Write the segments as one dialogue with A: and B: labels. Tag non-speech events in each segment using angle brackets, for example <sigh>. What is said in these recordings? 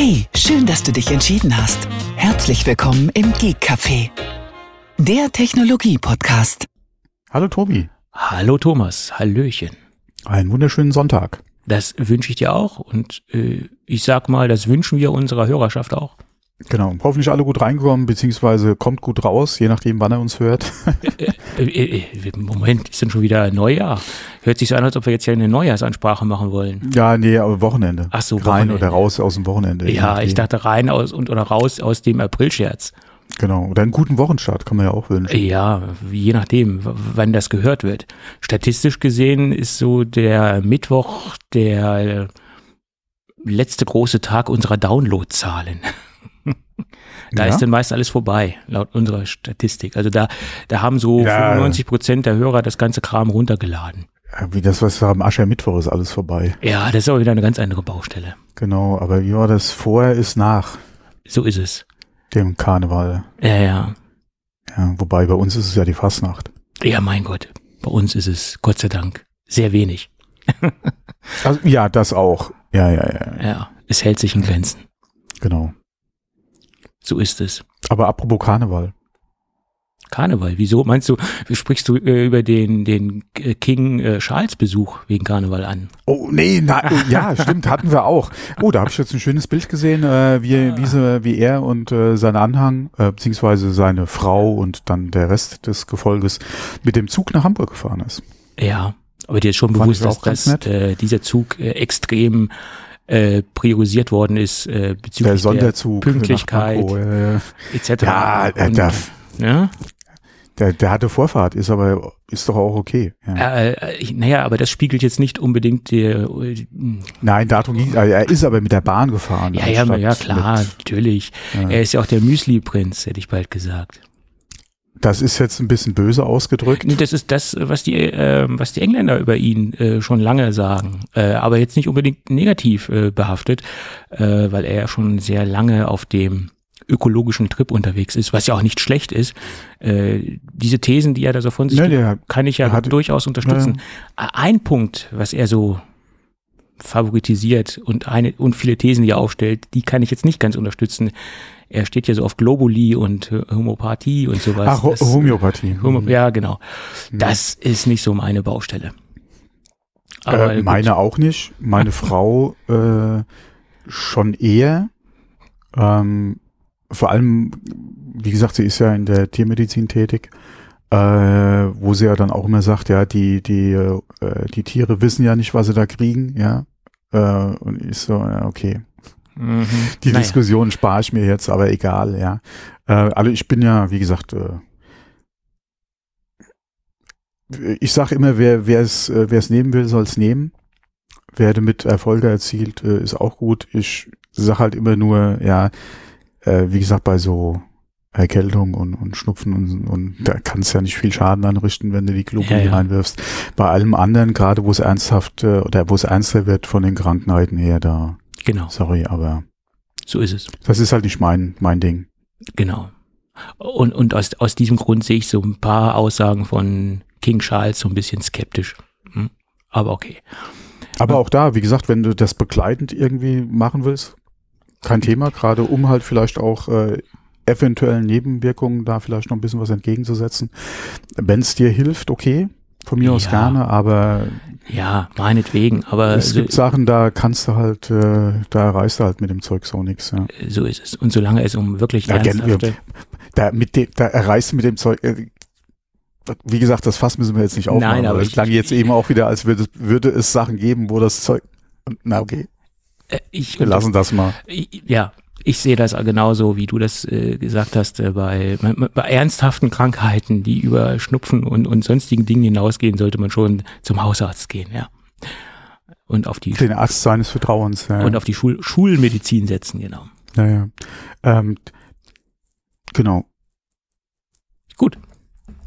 A: Hey, schön, dass du dich entschieden hast. Herzlich willkommen im Geek Café, der Technologie-Podcast.
B: Hallo Tobi.
C: Hallo Thomas, Hallöchen.
B: Einen wunderschönen Sonntag.
C: Das wünsche ich dir auch und äh, ich sag mal, das wünschen wir unserer Hörerschaft auch.
B: Genau. Hoffentlich alle gut reingekommen, beziehungsweise kommt gut raus, je nachdem, wann er uns hört.
C: Äh, äh, äh, Moment, ist denn schon wieder Neujahr? Hört sich so an, als ob wir jetzt hier eine Neujahrsansprache machen wollen.
B: ja, nee, aber Wochenende.
C: Ach so,
B: Rein
C: Wochenende.
B: oder raus aus dem Wochenende.
C: Ja, ich dachte rein aus und oder raus aus dem Aprilscherz.
B: Genau. Oder einen guten Wochenstart kann man ja auch wünschen.
C: Ja, je nachdem, wann das gehört wird. Statistisch gesehen ist so der Mittwoch der letzte große Tag unserer Downloadzahlen. <laughs> Da
B: Ja?
C: ist dann meist alles vorbei, laut unserer Statistik. Also da, da haben so
B: Ja.
C: 95 Prozent der Hörer das ganze Kram runtergeladen.
B: Wie das, was wir haben, Aschermittwoch ist alles vorbei.
C: Ja, das ist aber wieder eine ganz andere Baustelle.
B: Genau. Aber ja, das vorher ist nach
C: So ist es.
B: dem Karneval.
C: Ja, ja.
B: Ja, wobei bei uns ist es ja die Fastnacht.
C: Ja, mein Gott. Bei uns ist es, Gott sei Dank, sehr wenig. <laughs>
B: Also, ja, das auch. Ja, ja, ja.
C: Ja, es hält sich in Grenzen.
B: Genau.
C: So ist es.
B: Aber apropos Karneval.
C: Karneval. Wieso meinst du, sprichst du äh, über den, den äh, King äh, Charles Besuch wegen Karneval an?
B: Oh, nee, na, oh, ja, <laughs> stimmt, hatten wir auch. Oh, da habe ich jetzt ein schönes Bild gesehen, äh, wie, wie, sie, wie er und äh, sein Anhang, äh, beziehungsweise seine Frau und dann der Rest des Gefolges mit dem Zug nach Hamburg gefahren ist.
C: Ja, aber dir ist schon
B: Fand
C: bewusst, dass,
B: nett.
C: äh, dieser Zug äh, extrem äh, priorisiert worden ist äh, bezüglich
B: Der Sonderzug.
C: der Pünktlichkeit
B: Pankow, äh,
C: etc.
B: Ja, äh,
C: Und,
B: der,
C: ja?
B: der, der hatte Vorfahrt, ist aber, ist doch auch okay. Ja.
C: Äh, ich- naja, aber das spiegelt jetzt nicht unbedingt die, äh,
B: Nein, darum ging, äh, er ist aber mit der Bahn gefahren.
C: ja, ja,
B: anstatt
C: ja, klar,
B: Mit,
C: natürlich.
B: Ja.
C: Er ist ja auch der Müsli-Prinz, hätte ich bald gesagt.
B: Das ist jetzt ein bisschen böse ausgedrückt.
C: Das ist das, was die, äh, was die Engländer über ihn äh, schon lange sagen, äh, aber jetzt nicht unbedingt negativ äh, behaftet, äh, weil er ja schon sehr lange auf dem ökologischen Trip unterwegs ist, was ja auch nicht schlecht ist. Äh, diese Thesen, die er da so von sich
B: Nee,
C: gibt,
B: der,
C: kann ich ja
B: hatte-
C: durchaus unterstützen. Ein Punkt, was er so favoritisiert und eine und viele Thesen, die er aufstellt, die kann ich jetzt nicht ganz unterstützen. Er steht ja so auf Globuli und äh, Homöopathie und sowas.
B: ach,
C: Das-
B: Homöopathie.
C: Homo ja, genau.
B: Mhm.
C: Das ist nicht so meine Baustelle.
B: äh,
C: gut.
B: meine auch nicht. Meine <laughs> Frau äh, schon eher. Ähm, vor allem, wie gesagt, sie ist ja in der Tiermedizin tätig, äh, wo sie ja dann auch immer sagt, ja, die, die, äh, die Tiere wissen ja nicht, was sie da kriegen, ja. Äh, und ich so, ja, okay.
C: Mhm.
B: Die
C: Naja.
B: Diskussion spare ich mir jetzt, aber egal, ja. Äh, also ich bin ja, wie gesagt, äh, ich sage immer, wer es äh, wer es nehmen will, soll es nehmen. Wer damit Erfolge erzielt, äh, ist auch gut. Ich sage halt immer nur, ja, äh, wie gesagt, bei so Erkältung und, und Schnupfen und, und da kannst ja nicht viel Schaden anrichten, wenn du die Globuli
C: Ja, ja.
B: reinwirfst. Bei allem anderen, gerade wo es ernsthaft äh, oder wo es ernster wird von den Krankheiten her, da,
C: Genau,
B: sorry, aber
C: so ist es.
B: das ist halt nicht mein, mein Ding.
C: Genau. Und, und aus, aus diesem Grund sehe ich so ein paar Aussagen von King Charles so ein bisschen skeptisch. Hm? Aber okay.
B: Aber auch da, wie gesagt, wenn du das begleitend irgendwie machen willst, kein Thema, gerade um halt vielleicht auch äh, eventuellen Nebenwirkungen da vielleicht noch ein bisschen was entgegenzusetzen. Wenn es dir hilft, okay, von mir aus
C: Ja.
B: gerne, aber
C: Ja, meinetwegen, aber
B: es
C: so,
B: gibt Sachen, da kannst du halt, äh, da erreichst du halt mit dem Zeug so nichts. Ja.
C: so ist es. Und solange es um wirklich
B: Ja,
C: ernsthafte...
B: Da, mit dem, da erreichst du mit dem Zeug, äh, wie gesagt, das Fass müssen wir jetzt nicht aufmachen,
C: Nein, aber
B: es
C: ich-
B: klang jetzt eben auch wieder, als würde, würde es Sachen geben, wo das Zeug, na okay,
C: Äh, ich
B: wir lassen das mal.
C: Ja, ich sehe das genauso, wie du das äh, gesagt hast, äh, bei, bei ernsthaften Krankheiten, die über Schnupfen und, und sonstigen Dingen hinausgehen, sollte man schon zum Hausarzt gehen, ja. Und auf die,
B: Den Arzt seines Vertrauens. Ja.
C: und auf die Schul Schulmedizin setzen, genau.
B: Ja, ja. Ähm, genau.
C: Gut.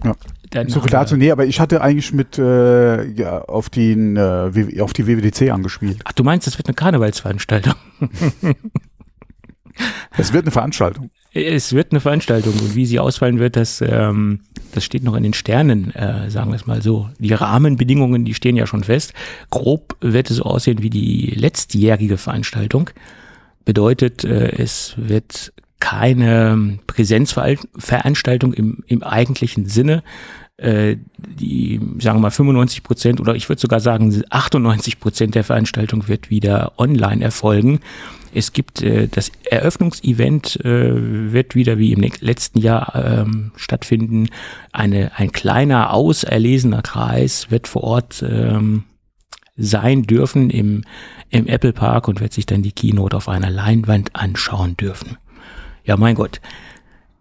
B: Ja.
C: Dann
B: So viel dazu. Nee, aber ich hatte eigentlich mit äh, ja, auf, den, äh, auf die WWDC angespielt.
C: Ach, du meinst, das wird eine Karnevalsveranstaltung? <laughs>
B: Es wird eine Veranstaltung.
C: Es wird eine Veranstaltung und wie sie ausfallen wird, das, ähm, das steht noch in den Sternen, äh, sagen wir es mal so. Die Rahmenbedingungen, die stehen ja schon fest. Grob wird es so aussehen wie die letztjährige Veranstaltung. bedeutet, äh, es wird keine Präsenzveranstaltung im, im eigentlichen Sinne. Äh, die, sagen wir mal, 95 Prozent oder ich würde sogar sagen 98 Prozent der Veranstaltung wird wieder online erfolgen. Es gibt äh, das Eröffnungsevent äh, wird wieder wie im letzten Jahr ähm, stattfinden. Eine, ein kleiner auserlesener Kreis wird vor Ort ähm, sein dürfen im, im Apple Park und wird sich dann die Keynote auf einer Leinwand anschauen dürfen. Ja, mein Gott,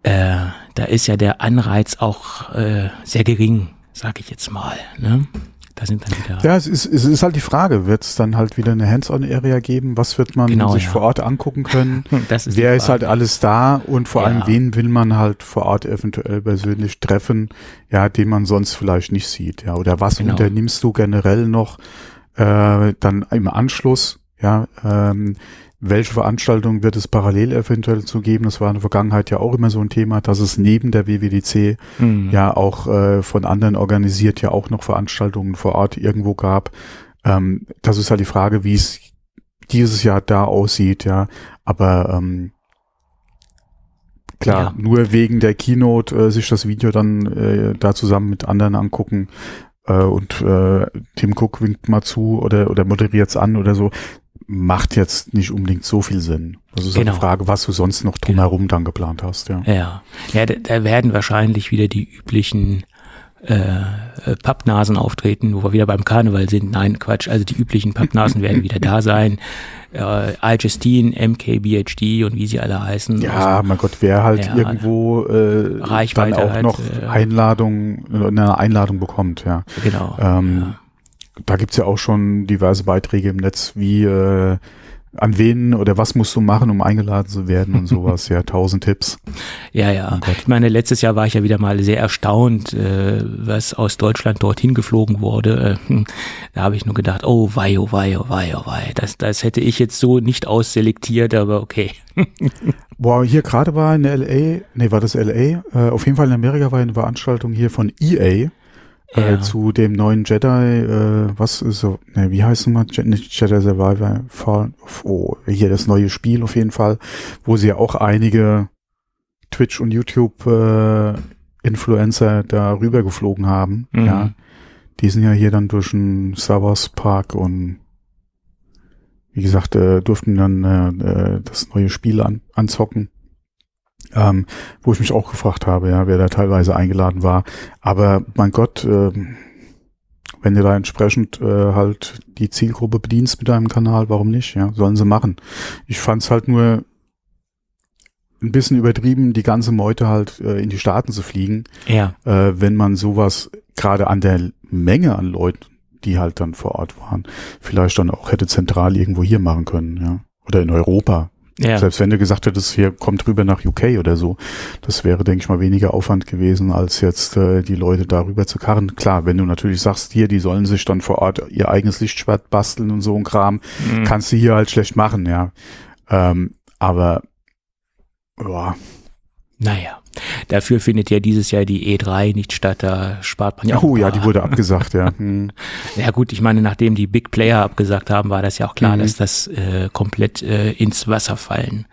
C: äh, da ist ja der Anreiz auch äh, sehr gering, sag ich jetzt mal. Ne? Da sind dann wieder.
B: Ja, es ist, es ist halt die Frage, wird es dann halt wieder eine Hands-on-Area geben? Was wird man genau, sich ja. vor Ort angucken können? <laughs> ist Wer ist halt alles da und vor ja. allem wen will man halt vor Ort eventuell persönlich treffen, ja, den man sonst vielleicht nicht sieht, ja? Oder was genau. unternimmst du generell noch äh, dann im Anschluss? Ja, ähm, welche Veranstaltungen wird es parallel eventuell zu geben? Das war in der Vergangenheit ja auch immer so ein Thema, dass es neben der WWDC mhm. ja auch äh, von anderen organisiert ja auch noch Veranstaltungen vor Ort irgendwo gab. Ähm, das ist halt die Frage, wie es dieses Jahr da aussieht, ja. Aber ähm, klar, ja. nur wegen der Keynote äh, sich das Video dann äh, da zusammen mit anderen angucken, äh, und äh, Tim Cook winkt mal zu oder, oder moderiert's an oder so macht jetzt nicht unbedingt so viel Sinn. Das ist genau. eine Frage, was du sonst noch drumherum genau. dann geplant hast. Ja,
C: ja, ja da, da werden wahrscheinlich wieder die üblichen äh, äh, Pappnasen auftreten, wo wir wieder beim Karneval sind. Nein, Quatsch, also die üblichen Pappnasen werden wieder da sein. <laughs> Äh, Algestine, MKBHD und wie sie alle heißen.
B: Ja, aus, mein Gott, wer halt ja, irgendwo äh, Reichweite dann auch halt, noch äh, Einladung, eine Einladung bekommt, ja.
C: Genau.
B: Ähm, ja da gibt's ja auch schon diverse Beiträge im Netz, wie äh, an wen oder was musst du machen, um eingeladen zu werden und sowas. ja, tausend Tipps. <laughs>
C: Ja, ja. Oh ich meine, letztes Jahr war ich ja wieder mal sehr erstaunt, äh, was aus Deutschland dorthin geflogen wurde. Äh, hm, da habe ich nur gedacht, oh wei, oh wei, oh wei, oh wei. Das, das hätte ich jetzt so nicht ausselektiert, aber okay. <laughs>
B: Boah, hier gerade war in LA, nee, war das LA? Äh, auf jeden Fall in Amerika war eine Veranstaltung hier von EA äh, ja. zu dem neuen Jedi, äh, was ist so, ne, wie heißt es mal? Nicht Jedi Survivor, Fall oh, hier das neue Spiel auf jeden Fall, wo sie ja auch einige Twitch und YouTube äh, Influencer da rüber geflogen haben, mhm. ja. Die sind ja hier dann durch den Star Wars Park und wie gesagt, äh, durften dann äh, äh das neue Spiel an, anzocken ähm, wo ich mich auch gefragt habe, ja, wer da teilweise eingeladen war. Aber mein Gott, äh, wenn du da entsprechend äh, halt die Zielgruppe bedienst mit deinem Kanal, warum nicht? Ja, sollen sie machen. Ich fand es halt nur ein bisschen übertrieben, die ganze Meute halt äh, in die Staaten zu fliegen.
C: Ja.
B: Äh, wenn man sowas gerade an der Menge an Leuten, die halt dann vor Ort waren, vielleicht dann auch hätte zentral irgendwo hier machen können, ja. Oder in Europa. Ja. Selbst wenn du gesagt hättest, hier kommt rüber nach UK oder so, das wäre, denke ich mal, weniger Aufwand gewesen, als jetzt äh, die Leute darüber zu karren. Klar, wenn du natürlich sagst, hier, die sollen sich dann vor Ort ihr eigenes Lichtschwert basteln und so ein Kram, mhm. kannst du hier halt schlecht machen, ja. Ähm, aber ja,
C: naja, dafür findet ja dieses Jahr die E3 nicht statt, da spart man ja auch.
B: Oh ja, die wurde abgesagt, ja. <laughs> Hm.
C: Ja gut, ich meine, nachdem die Big Player abgesagt haben, war das ja auch klar, mhm. dass das äh, komplett äh, ins Wasser fallen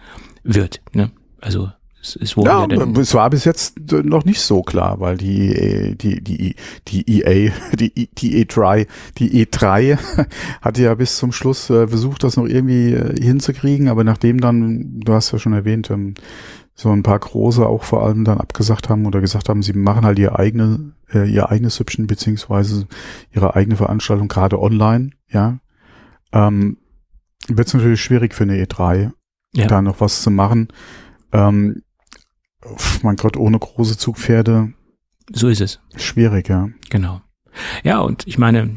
C: wird. Ne? Also es, es wurde
B: ja, es war bis jetzt noch nicht so klar, weil die äh, die die die EA <laughs> die die E3 die E3 <laughs> hatte ja bis zum Schluss äh, versucht, das noch irgendwie äh, hinzukriegen, aber nachdem dann du hast ja schon erwähnt ähm, so ein paar große auch vor allem dann abgesagt haben oder gesagt haben, sie machen halt ihr eigene, äh, ihr eigenes Süppchen beziehungsweise ihre eigene Veranstaltung gerade online, ja, ähm, wird es natürlich schwierig für eine E3, ja. da noch was zu machen. Ähm, mein Gott, ohne große Zugpferde.
C: So ist es.
B: Schwierig, ja.
C: Genau. Ja, und ich meine,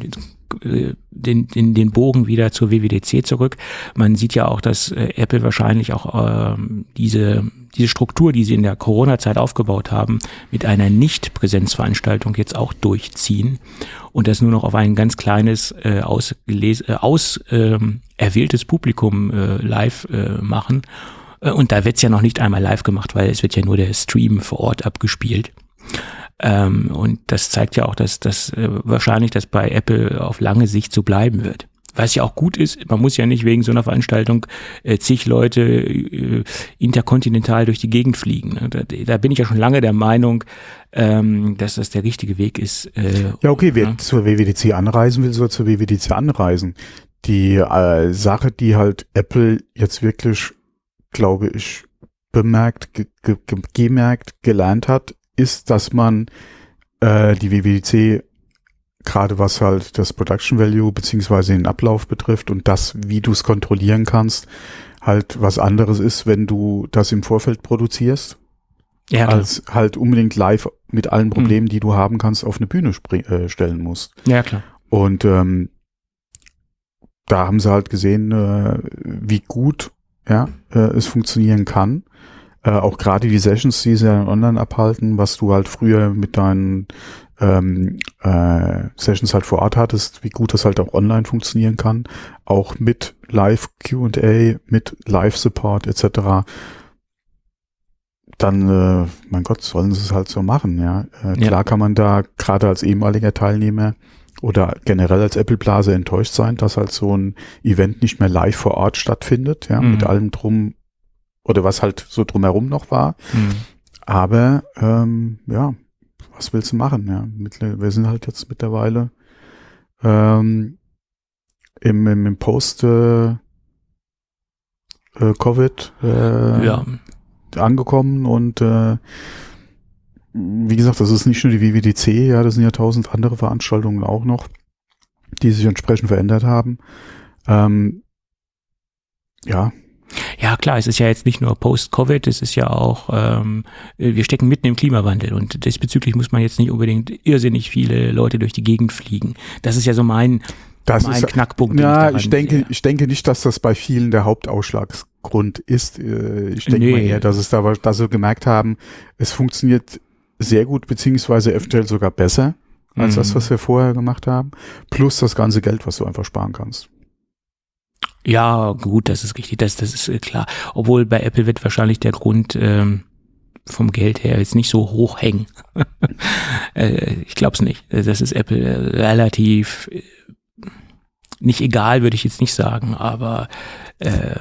C: den, den, den Bogen wieder zur WWDC zurück. Man sieht ja auch, dass äh, Apple wahrscheinlich auch ähm, diese, diese Struktur, die sie in der Corona-Zeit aufgebaut haben, mit einer Nicht-Präsenzveranstaltung jetzt auch durchziehen und das nur noch auf ein ganz kleines, äh, ausgeles äh, aus ähm, erwähltes Publikum äh, live äh, machen. Äh, und da wird's ja noch nicht einmal live gemacht, weil es wird ja nur der Stream vor Ort abgespielt. Ähm, und das zeigt ja auch, dass das äh, wahrscheinlich das bei Apple auf lange Sicht so bleiben wird. was ja auch gut ist, man muss ja nicht wegen so einer Veranstaltung äh, zig Leute äh, interkontinental durch die Gegend fliegen. Ne? Da, da, bin ich ja schon lange der Meinung, ähm, dass das der richtige Weg ist.
B: Äh, ja, okay, wer ja. zur WWDC anreisen will, soll zur WWDC anreisen. Die äh, Sache, die halt Apple jetzt wirklich, glaube ich, bemerkt, ge ge gemerkt, gelernt hat, ist, dass man äh, die WWDC gerade was halt das Production Value beziehungsweise den Ablauf betrifft und das, wie du es kontrollieren kannst, halt was anderes ist, wenn du das im Vorfeld produzierst, ja, als halt unbedingt live mit allen hm. Problemen, mhm. die du haben kannst, auf eine Bühne äh, stellen musst.
C: Ja, klar.
B: Und ähm, da haben sie halt gesehen, äh, wie gut ja, äh, es funktionieren kann. Äh, auch gerade die Sessions, die sie ja online abhalten, was du halt früher mit deinen ähm, äh, Sessions halt vor Ort hattest, wie gut das halt auch online funktionieren kann, auch mit Live Q&A, mit Live Support etc. Dann, äh, mein Gott, sollen sie es halt so machen, ja. Äh, klar ja. kann man da gerade als ehemaliger Teilnehmer oder generell als Apple Blase enttäuscht sein, dass halt so ein Event nicht mehr live vor Ort stattfindet, ja, mhm. mit allem drum oder was halt so drumherum noch war. Mhm. Aber ähm, ja, was willst du machen? Ja, wir sind halt jetzt mittlerweile ähm, im, im, im Post äh, äh, Covid äh, ja. angekommen und äh, wie gesagt, das ist nicht nur die WWDC, ja, das sind ja tausend andere Veranstaltungen auch noch, die sich entsprechend verändert haben. Ähm, ja,
C: ja, klar, es ist ja jetzt nicht nur Post-Covid, es ist ja auch, ähm, wir stecken mitten im Klimawandel und diesbezüglich muss man jetzt nicht unbedingt irrsinnig viele Leute durch die Gegend fliegen. Das ist ja so mein,
B: das mein ist, Knackpunkt. Ja, ich, ich denke, sehe. ich denke nicht, dass das bei vielen der Hauptausschlagsgrund ist. Äh, ich denke nee. mal eher, dass es da, dass sie gemerkt haben, es funktioniert sehr gut, beziehungsweise eventuell sogar besser als mhm. das, was wir vorher gemacht haben. Plus das ganze Geld, was du einfach sparen kannst.
C: Ja, gut, das ist richtig, das, das ist äh, klar. Obwohl bei Apple wird wahrscheinlich der Grund ähm, vom Geld her jetzt nicht so hoch hängen. <laughs> äh, ich glaube es nicht. Das ist Apple relativ äh, nicht egal, würde ich jetzt nicht sagen, aber äh,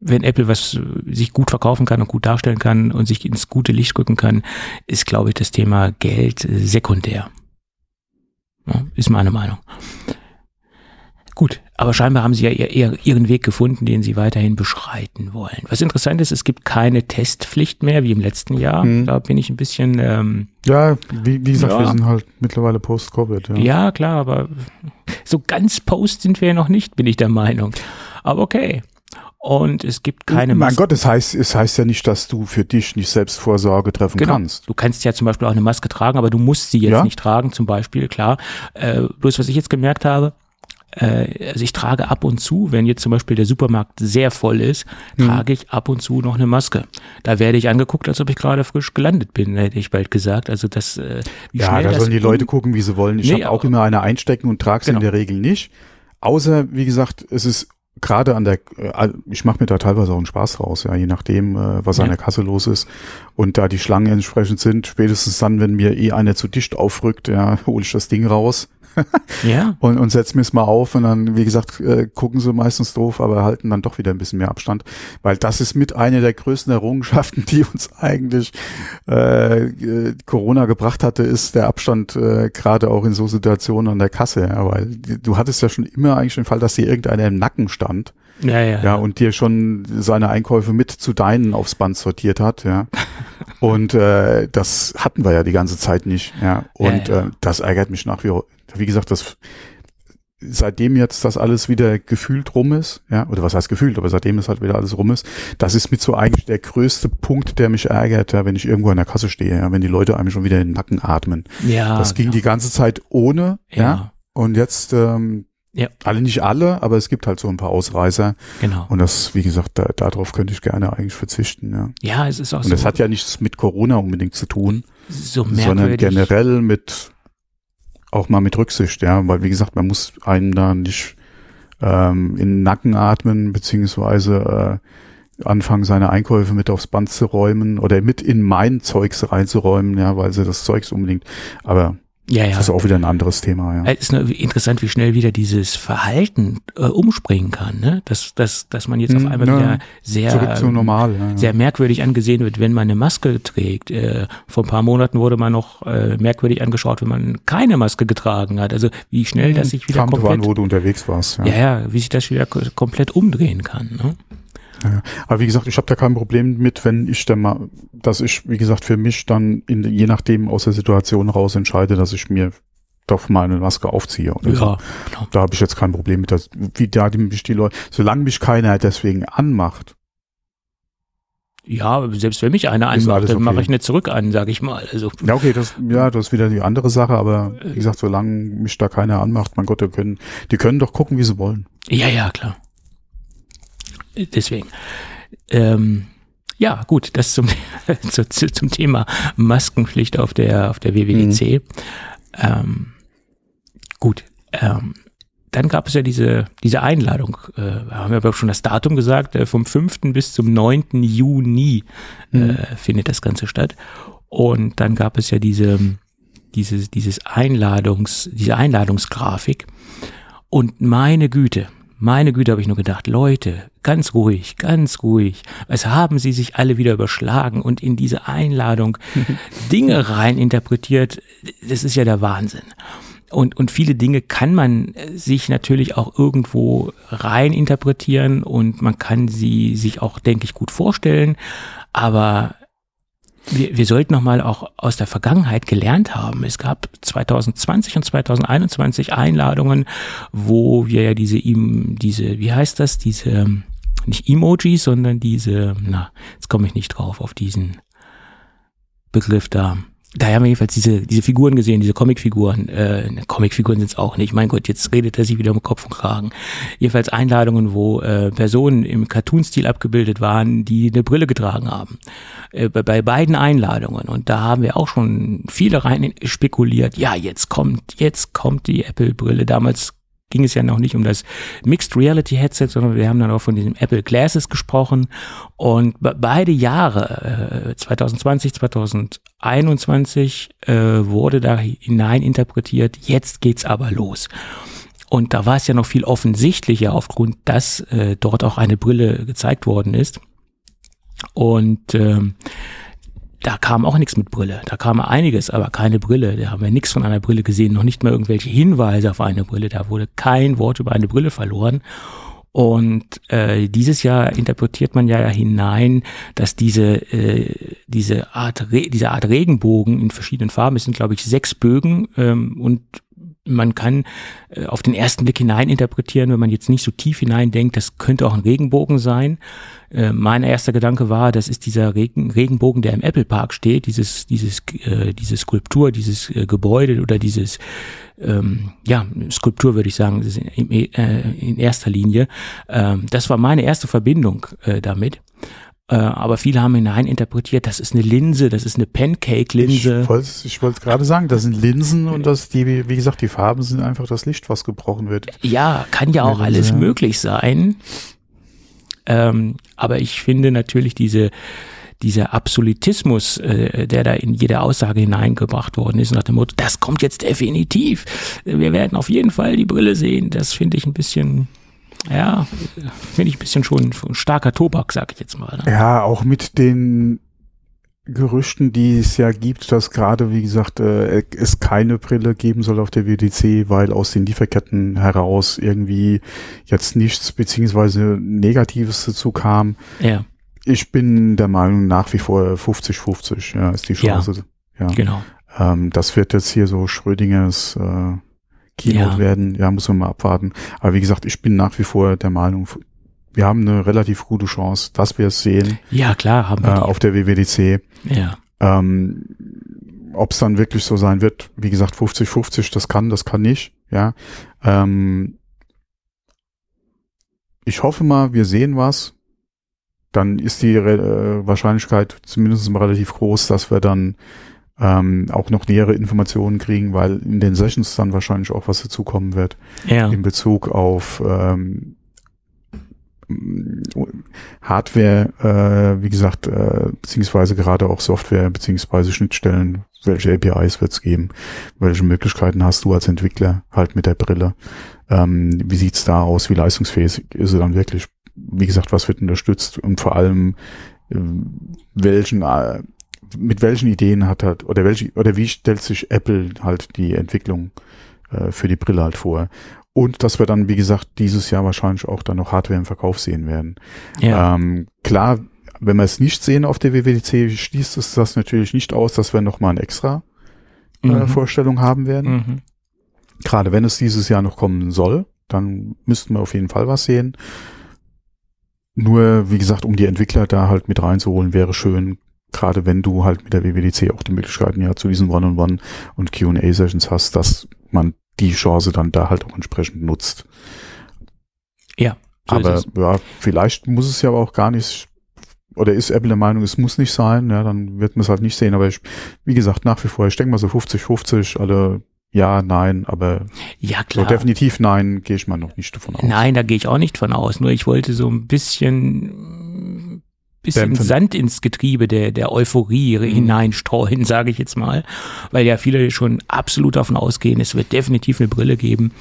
C: wenn Apple was sich gut verkaufen kann und gut darstellen kann und sich ins gute Licht rücken kann, ist, glaube ich, das Thema Geld sekundär. Ja, ist meine Meinung. Gut, aber scheinbar haben sie ja eher ihren Weg gefunden, den sie weiterhin beschreiten wollen. Was interessant ist, es gibt keine Testpflicht mehr wie im letzten Jahr. Hm. Da bin ich ein bisschen. Ähm,
B: ja, wie, wie gesagt, ja. wir sind halt mittlerweile post-Covid.
C: Ja. ja, klar, aber so ganz post sind wir ja noch nicht, bin ich der Meinung. Aber okay. Und es gibt keine
B: Mein Masken. Gott, es heißt, es heißt ja nicht, dass du für dich nicht selbst Vorsorge treffen genau. kannst.
C: Du kannst ja zum Beispiel auch eine Maske tragen, aber du musst sie jetzt ja? nicht tragen, zum Beispiel, klar. Äh, bloß was ich jetzt gemerkt habe, äh, also ich trage ab und zu, wenn jetzt zum Beispiel der Supermarkt sehr voll ist, mhm. trage ich ab und zu noch eine Maske. Da werde ich angeguckt, als ob ich gerade frisch gelandet bin, hätte ich bald gesagt. Also das, äh,
B: wie Ja, da sollen die Leute gucken, wie sie wollen. Ich nee, habe auch immer eine einstecken und trage sie genau. in der Regel nicht. Außer, wie gesagt, es ist gerade an der, äh, ich mache mir da teilweise auch einen Spaß raus, ja, je nachdem, äh, was ja. an der Kasse los ist. Und da die Schlangen entsprechend sind, spätestens dann, wenn mir eh einer zu dicht aufrückt, ja, hole ich das Ding raus ja. <laughs> und, und setzen mir es mal auf und dann, wie gesagt, äh, gucken sie meistens doof, aber halten dann doch wieder ein bisschen mehr Abstand, weil das ist mit einer der größten Errungenschaften, <laughs> die uns eigentlich äh, äh, Corona gebracht hatte, ist der Abstand äh, gerade auch in so Situationen an der Kasse, ja, weil du hattest ja schon immer eigentlich den Fall, dass dir irgendeiner im Nacken stand. Ja, ja, ja, und dir schon seine Einkäufe mit zu deinen aufs Band sortiert hat, ja. <laughs> und äh, das hatten wir ja die ganze Zeit nicht, ja. Und ja, ja. Äh, das ärgert mich nach wie wie gesagt, das seitdem jetzt das alles wieder gefühlt rum ist, ja, oder was heißt gefühlt, aber seitdem es halt wieder alles rum ist, das ist mit so eigentlich der größte Punkt, der mich ärgert, ja, wenn ich irgendwo in der Kasse stehe, ja, wenn die Leute einem schon wieder in den Nacken atmen. Ja. Das ging ja. die ganze Zeit ohne, ja. ja und jetzt, ähm, ja. alle nicht alle, aber es gibt halt so ein paar Ausreißer. Genau. Und das, wie gesagt, da, darauf könnte ich gerne eigentlich verzichten, ja.
C: Ja, es ist auch
B: und so. Und das hat ja nichts mit Corona unbedingt zu tun, so merkwürdig. sondern generell mit auch mal mit Rücksicht, ja, weil wie gesagt, man muss einen da nicht ähm, in den Nacken atmen, beziehungsweise äh, anfangen, seine Einkäufe mit aufs Band zu räumen oder mit in mein Zeugs reinzuräumen, ja, weil sie das Zeugs unbedingt, aber
C: Ja, ja.
B: Das ist auch wieder ein anderes Thema, ja.
C: Es ist nur interessant, wie schnell wieder dieses Verhalten äh, umspringen kann, ne? Dass, dass, dass man jetzt auf
B: Hm,
C: einmal
B: ja.
C: wieder sehr,
B: zu normal. Ja, ja.
C: sehr merkwürdig angesehen wird, wenn man eine Maske trägt. Äh, vor ein paar Monaten wurde man noch äh, merkwürdig angeschaut, wenn man keine Maske getragen hat. Also wie schnell das sich wieder
B: Kam drauf an,
C: komplett,
B: wo du unterwegs warst. Ja.
C: ja, ja, wie sich das wieder ko- komplett umdrehen kann. Ne?
B: Ja. Aber wie gesagt, ich habe da kein Problem mit, wenn ich dann mal, dass ich, wie gesagt, für mich dann in, je nachdem aus der Situation raus entscheide, dass ich mir doch mal eine Maske aufziehe. Oder so.
C: Ja, klar.
B: Da habe ich jetzt kein Problem mit, dass, wie da die, die Leute, solange mich keiner deswegen anmacht,
C: Ja, selbst wenn mich einer anmacht,
B: alles
C: dann mache
B: okay.
C: ich nicht zurück an, sage ich mal. Also
B: ja okay, das, ja, das ist wieder die andere Sache, aber wie gesagt, solange mich da keiner anmacht, mein Gott, die können, die können doch gucken, wie sie wollen.
C: Ja, ja, klar. Deswegen. Ähm, ja, gut, das zum, <laughs> zu, zu, zum Thema Maskenpflicht auf der, auf der WWDC. Ähm, gut, ähm, dann gab es ja diese, diese Einladung, äh, wir haben ja schon das Datum gesagt, äh, vom 5. bis zum 9. Juni äh, findet das Ganze statt. Und dann gab es ja diese, dieses, dieses Einladungs, diese Einladungsgrafik. Und meine Güte, meine Güte habe ich nur gedacht, Leute, ganz ruhig, ganz ruhig. Was haben sie sich alle wieder überschlagen und in diese Einladung <laughs> Dinge rein interpretiert? Das ist ja der Wahnsinn. Und, und viele Dinge kann man äh, sich natürlich auch irgendwo rein interpretieren und man kann sie sich auch, denke ich, gut vorstellen. Aber wir, wir sollten nochmal auch aus der Vergangenheit gelernt haben. Es gab 2020 und 2021 Einladungen, wo wir ja diese, diese wie heißt das, diese, nicht Emojis, sondern diese, na, jetzt komme ich nicht drauf auf diesen Begriff da. Da haben wir jedenfalls diese, diese Figuren gesehen, diese Comicfiguren. Äh, Comicfiguren sind es auch nicht. Mein Gott, jetzt redet er sich wieder um Kopf und Kragen. Jedenfalls Einladungen, wo äh, Personen im Cartoon-Stil abgebildet waren, die eine Brille getragen haben. Äh, bei, bei beiden Einladungen. Und da haben wir auch schon viele rein spekuliert. Ja, jetzt kommt, jetzt kommt die Apple-Brille. Damals ging es ja noch nicht um das Mixed Reality Headset, sondern wir haben dann auch von diesem Apple Glasses gesprochen. Und be beide Jahre, äh, 2020, 2021, äh, wurde da hinein interpretiert, jetzt geht's aber los. Und da war es ja noch viel offensichtlicher, aufgrund, dass äh, dort auch eine Brille gezeigt worden ist. Und ähm, da kam auch nichts mit Brille. Da kam einiges, aber keine Brille. Da haben wir nichts von einer Brille gesehen, noch nicht mal irgendwelche Hinweise auf eine Brille. Da wurde kein Wort über eine Brille verloren. Und äh, dieses Jahr interpretiert man ja hinein, dass diese äh, diese Art diese Art Regenbogen in verschiedenen Farben, es sind glaube ich sechs Bögen ähm, und man kann äh, auf den ersten Blick hinein interpretieren, wenn man jetzt nicht so tief hineindenkt, das könnte auch ein Regenbogen sein. Äh, mein erster Gedanke war, das ist dieser Regen, Regenbogen, der im Apple Park steht, dieses, dieses, äh, diese Skulptur, dieses äh, Gebäude oder dieses, ähm, ja, Skulptur würde ich sagen, äh, in erster Linie. Ähm, das war meine erste Verbindung damit. Äh, aber viele haben hinein interpretiert, das ist eine Linse, das ist eine Pancake-Linse.
B: Ich wollte ich wollte gerade sagen, das sind Linsen und das, die, wie gesagt, die Farben sind einfach das Licht, was gebrochen wird.
C: Ja, kann ja auch alles möglich sein. Ähm, aber ich finde natürlich diese, dieser Absolutismus, äh, der da in jede Aussage hineingebracht worden ist, nach dem Motto, das kommt jetzt definitiv. Wir werden auf jeden Fall die Brille sehen. Das finde ich ein bisschen, ja, finde ich ein bisschen schon, schon starker Tobak, sag ich jetzt mal. Ne?
B: Ja, auch mit den Gerüchten, die es ja gibt, dass gerade, wie gesagt, äh, es keine Brille geben soll auf der WDC, weil aus den Lieferketten heraus irgendwie jetzt nichts beziehungsweise Negatives dazu kam.
C: Ja,
B: Ich bin der Meinung, nach wie vor 50-50 ja, ist die
C: Ja.
B: Chance. Ja.
C: genau.
B: Ähm, das wird jetzt hier so Schrödingers äh, Keynote
C: Ja.
B: werden. Ja, muss man mal abwarten. Aber wie gesagt, ich bin nach wie vor der Meinung, wir haben eine relativ gute Chance, dass wir es sehen
C: Ja, klar, haben
B: äh,
C: wir
B: auf der WWDC.
C: Ja,
B: Ähm, Ob es dann wirklich so sein wird, wie gesagt, 50-50, das kann, das kann nicht. Ja. Ähm, ich hoffe mal, wir sehen was. Dann ist die äh, Wahrscheinlichkeit zumindest mal relativ groß, dass wir dann ähm, auch noch nähere Informationen kriegen, weil in den Sessions dann wahrscheinlich auch was dazukommen wird
C: ja,
B: in Bezug auf ähm, Hardware, äh, wie gesagt, äh, beziehungsweise gerade auch Software, beziehungsweise Schnittstellen, welche APIs wird es geben, welche Möglichkeiten hast du als Entwickler halt mit der Brille, ähm, wie sieht's da aus, wie leistungsfähig ist sie dann wirklich, wie gesagt, was wird unterstützt? Und vor allem äh, welchen äh, mit welchen Ideen hat halt oder welche oder wie stellt sich Apple halt die Entwicklung äh, für die Brille halt vor und dass wir dann, wie gesagt, dieses Jahr wahrscheinlich auch dann noch Hardware im Verkauf sehen werden. Ja. Ähm, klar, wenn wir es nicht sehen auf der WWDC, schließt es das natürlich nicht aus, dass wir nochmal eine extra äh, mhm. Vorstellung haben werden. Mhm. Gerade wenn es dieses Jahr noch kommen soll, dann müssten wir auf jeden Fall was sehen. Nur, wie gesagt, um die Entwickler da halt mit reinzuholen, wäre schön, gerade wenn du halt mit der WWDC auch die Möglichkeiten ja zu diesen One-on-One -on -One und Q&A-Sessions hast, dass man die Chance dann da halt auch entsprechend nutzt.
C: Ja.
B: So aber ja, vielleicht muss es ja aber auch gar nicht, oder ist Apple der Meinung, es muss nicht sein, ja, dann wird man es halt nicht sehen. Aber ich, wie gesagt, nach wie vor, ich denke mal so 50-50, alle ja, nein, aber
C: ja, klar.
B: So definitiv nein, gehe ich mal noch nicht davon aus.
C: Nein, da gehe ich auch nicht von aus. Nur ich wollte so ein bisschen bisschen Dämpfen. Sand ins Getriebe der, der Euphorie mhm. hineinstreuen, <laughs> sage ich jetzt mal, weil ja viele schon absolut davon ausgehen, es wird definitiv eine Brille geben,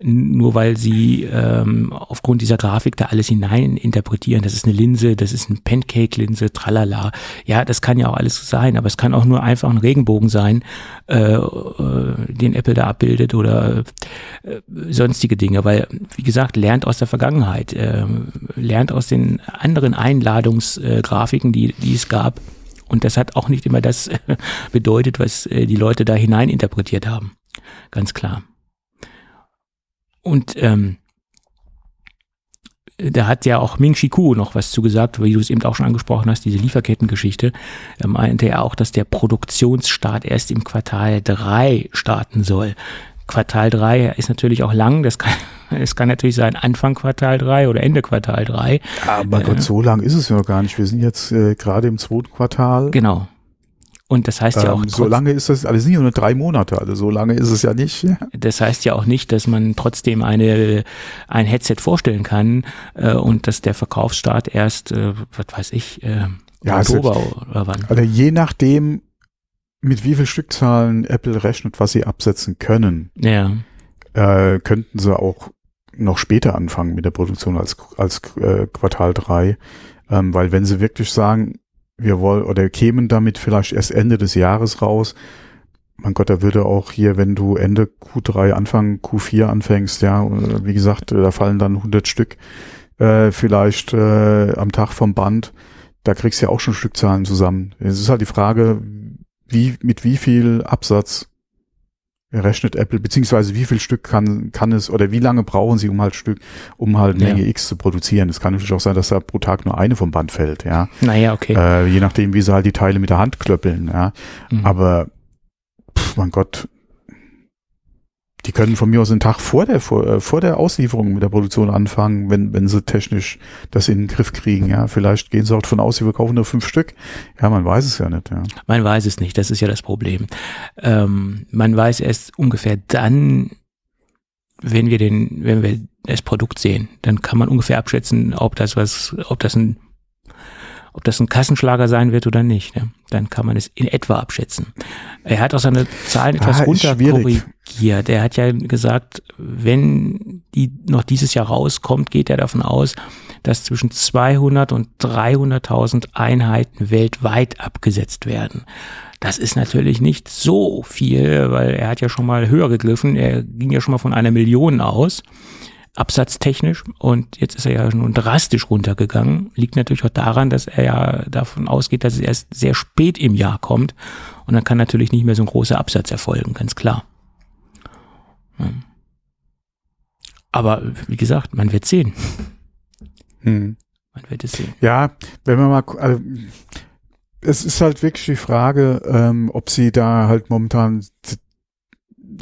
C: nur weil sie ähm, aufgrund dieser Grafik da alles hinein interpretieren. Das ist eine Linse, das ist eine Pancake-Linse, tralala. Ja, das kann ja auch alles sein, aber es kann auch nur einfach ein Regenbogen sein, äh, äh, den Apple da abbildet oder äh, sonstige Dinge, weil, wie gesagt, lernt aus der Vergangenheit, äh, lernt aus den anderen Einladungsgrafiken, die, die es gab. Und das hat auch nicht immer das <laughs> bedeutet, was äh, die Leute da hinein interpretiert haben. Ganz klar. Und ähm, da hat ja auch Ming Chi Ku noch was zugesagt, wie du es eben auch schon angesprochen hast, diese Lieferkettengeschichte. Da meinte er auch, dass der Produktionsstart erst im Quartal 3 starten soll. Quartal 3 ist natürlich auch lang, das kann, <laughs> es kann natürlich sein Anfang Quartal 3 oder Ende Quartal 3.
B: Aber äh, Gott, so lang ist es ja noch gar nicht. Wir sind jetzt äh, gerade im zweiten Quartal.
C: Genau. Und das heißt ähm, ja auch.
B: So lange ist das, alles nicht nur drei Monate, also so lange ist es ja nicht. <laughs>
C: Das heißt ja auch nicht, dass man trotzdem eine, ein Headset vorstellen kann äh, und dass der Verkaufsstart erst, äh, was weiß ich, äh,
B: ja, Oktober also, oder wann. Also je nachdem, mit wie viel Stückzahlen Apple rechnet, was sie absetzen können,
C: ja.
B: äh, könnten sie auch noch später anfangen mit der Produktion als, als äh, Quartal drei, ähm, weil wenn sie wirklich sagen, wir wollen oder kämen damit vielleicht erst Ende des Jahres raus. Mein Gott, da würde auch hier, wenn du Ende Q3, Anfang Q4 anfängst, ja, wie gesagt, da fallen dann 100 Stück äh, vielleicht äh, am Tag vom Band. Da kriegst du ja auch schon Stückzahlen zusammen. Es ist halt die Frage, wie, mit wie viel Absatz rechnet Apple, beziehungsweise wie viel Stück kann, kann es oder wie lange brauchen sie, um halt Stück, um halt Menge ja. X zu produzieren. Es kann natürlich auch sein, dass da pro Tag nur eine vom Band fällt, ja.
C: Naja, okay.
B: Äh, je nachdem, wie sie halt die Teile mit der Hand klöppeln, ja. Mhm. Aber, pff, mein Gott, die können von mir aus einen Tag vor der, vor, äh, vor der Auslieferung mit der Produktion anfangen, wenn, wenn sie technisch das in den Griff kriegen, ja. Vielleicht gehen sie auch davon aus, sie verkaufen nur fünf Stück. Ja, man weiß es ja nicht, ja.
C: Man weiß es nicht, das ist ja das Problem. Ähm, man weiß erst ungefähr dann, wenn wir den, wenn wir das Produkt sehen, dann kann man ungefähr abschätzen, ob das was, ob das ein ob das ein Kassenschlager sein wird oder nicht, ne? dann kann man es in etwa abschätzen. Er hat auch seine Zahlen etwas ah, runterkorrigiert. Er hat ja gesagt, wenn die noch dieses Jahr rauskommt, geht er davon aus, dass zwischen 200 und 300.000 Einheiten weltweit abgesetzt werden. Das ist natürlich nicht so viel, weil er hat ja schon mal höher gegriffen. Er ging ja schon mal von einer Million aus absatztechnisch. Und jetzt ist er ja nun drastisch runtergegangen. Liegt natürlich auch daran, dass er ja davon ausgeht, dass es erst sehr spät im Jahr kommt. Und dann kann natürlich nicht mehr so ein großer Absatz erfolgen, ganz klar. Aber wie gesagt, man wird sehen.
B: Hm. Man wird es sehen. Ja, wenn man mal, also, es ist halt wirklich die Frage, ähm, ob sie da halt momentan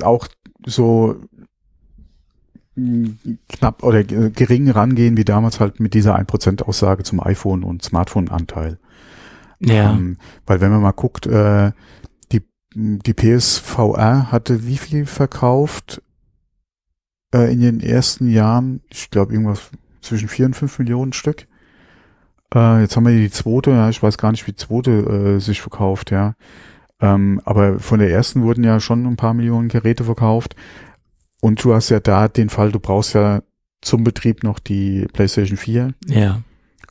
B: auch so knapp oder gering rangehen wie damals halt mit dieser 1% Aussage zum iPhone und Smartphone-Anteil.
C: Ja. Ähm,
B: weil wenn man mal guckt, äh, die, die PSVR hatte wie viel verkauft äh, in den ersten Jahren? Ich glaube irgendwas zwischen vier und fünf Millionen Stück. Äh, jetzt haben wir die zweite, ja, ich weiß gar nicht, wie die zweite äh, sich verkauft, ja. Ähm, aber von der ersten wurden ja schon ein paar Millionen Geräte verkauft. Und du hast ja da den Fall, du brauchst ja zum Betrieb noch die PlayStation 4.
C: Ja.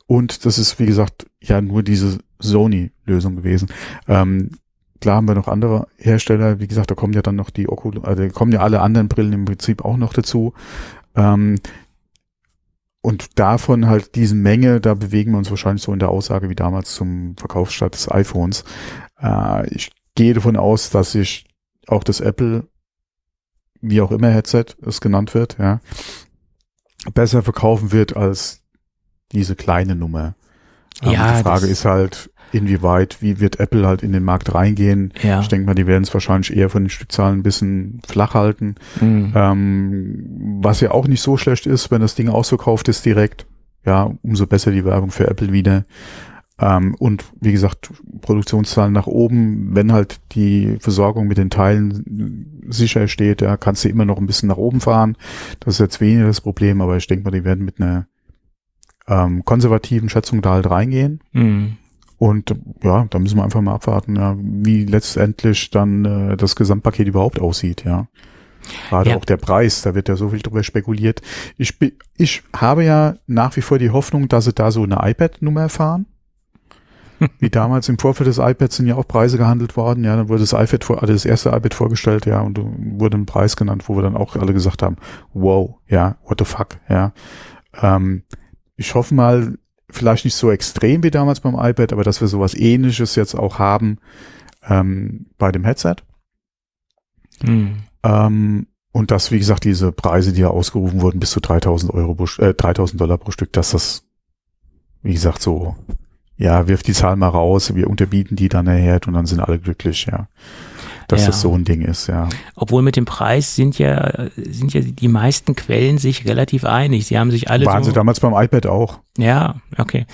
B: Und das ist, wie gesagt, ja nur diese Sony-Lösung gewesen. Ähm, klar haben wir noch andere Hersteller, wie gesagt, da kommen ja dann noch die Oculus, also da kommen ja alle anderen Brillen im Prinzip auch noch dazu. Ähm, und davon halt diese Menge, da bewegen wir uns wahrscheinlich so in der Aussage wie damals zum Verkaufsstart des iPhones. Äh, ich gehe davon aus, dass sich auch das Apple, wie auch immer Headset es genannt wird, ja, besser verkaufen wird als diese kleine Nummer. Ähm,
C: Ja,
B: die Frage ist halt, inwieweit, wie wird Apple halt in den Markt reingehen?
C: Ja.
B: Ich denke mal, die werden es wahrscheinlich eher von den Stückzahlen ein bisschen flach halten.
C: Mhm.
B: Ähm, was ja auch nicht so schlecht ist, wenn das Ding ausverkauft ist direkt. Ja, umso besser die Werbung für Apple wieder. Ähm, und wie gesagt, Produktionszahlen nach oben, wenn halt die Versorgung mit den Teilen sicher steht, ja, kannst du immer noch ein bisschen nach oben fahren. Das ist jetzt weniger das Problem, aber ich denke mal, die werden mit einer ähm, konservativen Schätzung da halt reingehen.
C: Mhm.
B: Und ja, da müssen wir einfach mal abwarten, ja, wie letztendlich dann äh, das Gesamtpaket überhaupt aussieht, ja. Gerade
C: Ja.
B: auch der Preis, da wird ja so viel drüber spekuliert. Ich, ich habe ja nach wie vor die Hoffnung, dass sie da so eine iPad-Nummer erfahren. Wie damals im Vorfeld des iPads sind ja auch Preise gehandelt worden, ja, dann wurde das iPad vor, also das erste iPad vorgestellt, ja, und wurde ein Preis genannt, wo wir dann auch alle gesagt haben, wow, ja, what the fuck, ja. Ähm, ich hoffe mal, vielleicht nicht so extrem wie damals beim iPad, aber dass wir sowas ähnliches jetzt auch haben ähm, bei dem Headset.
C: Mhm.
B: Ähm, und dass, wie gesagt, diese Preise, die ja ausgerufen wurden, bis zu 3000 Euro, pro, äh, 3000 Dollar pro Stück, dass das, wie gesagt, so, ja, wirft die Zahl mal raus, wir unterbieten die dann nachher und dann sind alle glücklich, ja. Dass
C: Ja.
B: das so ein Ding ist, ja.
C: Obwohl mit dem Preis sind ja, sind ja die meisten Quellen sich relativ einig. Sie haben sich alle
B: Waren
C: so,
B: sie damals beim iPad auch.
C: Ja, okay.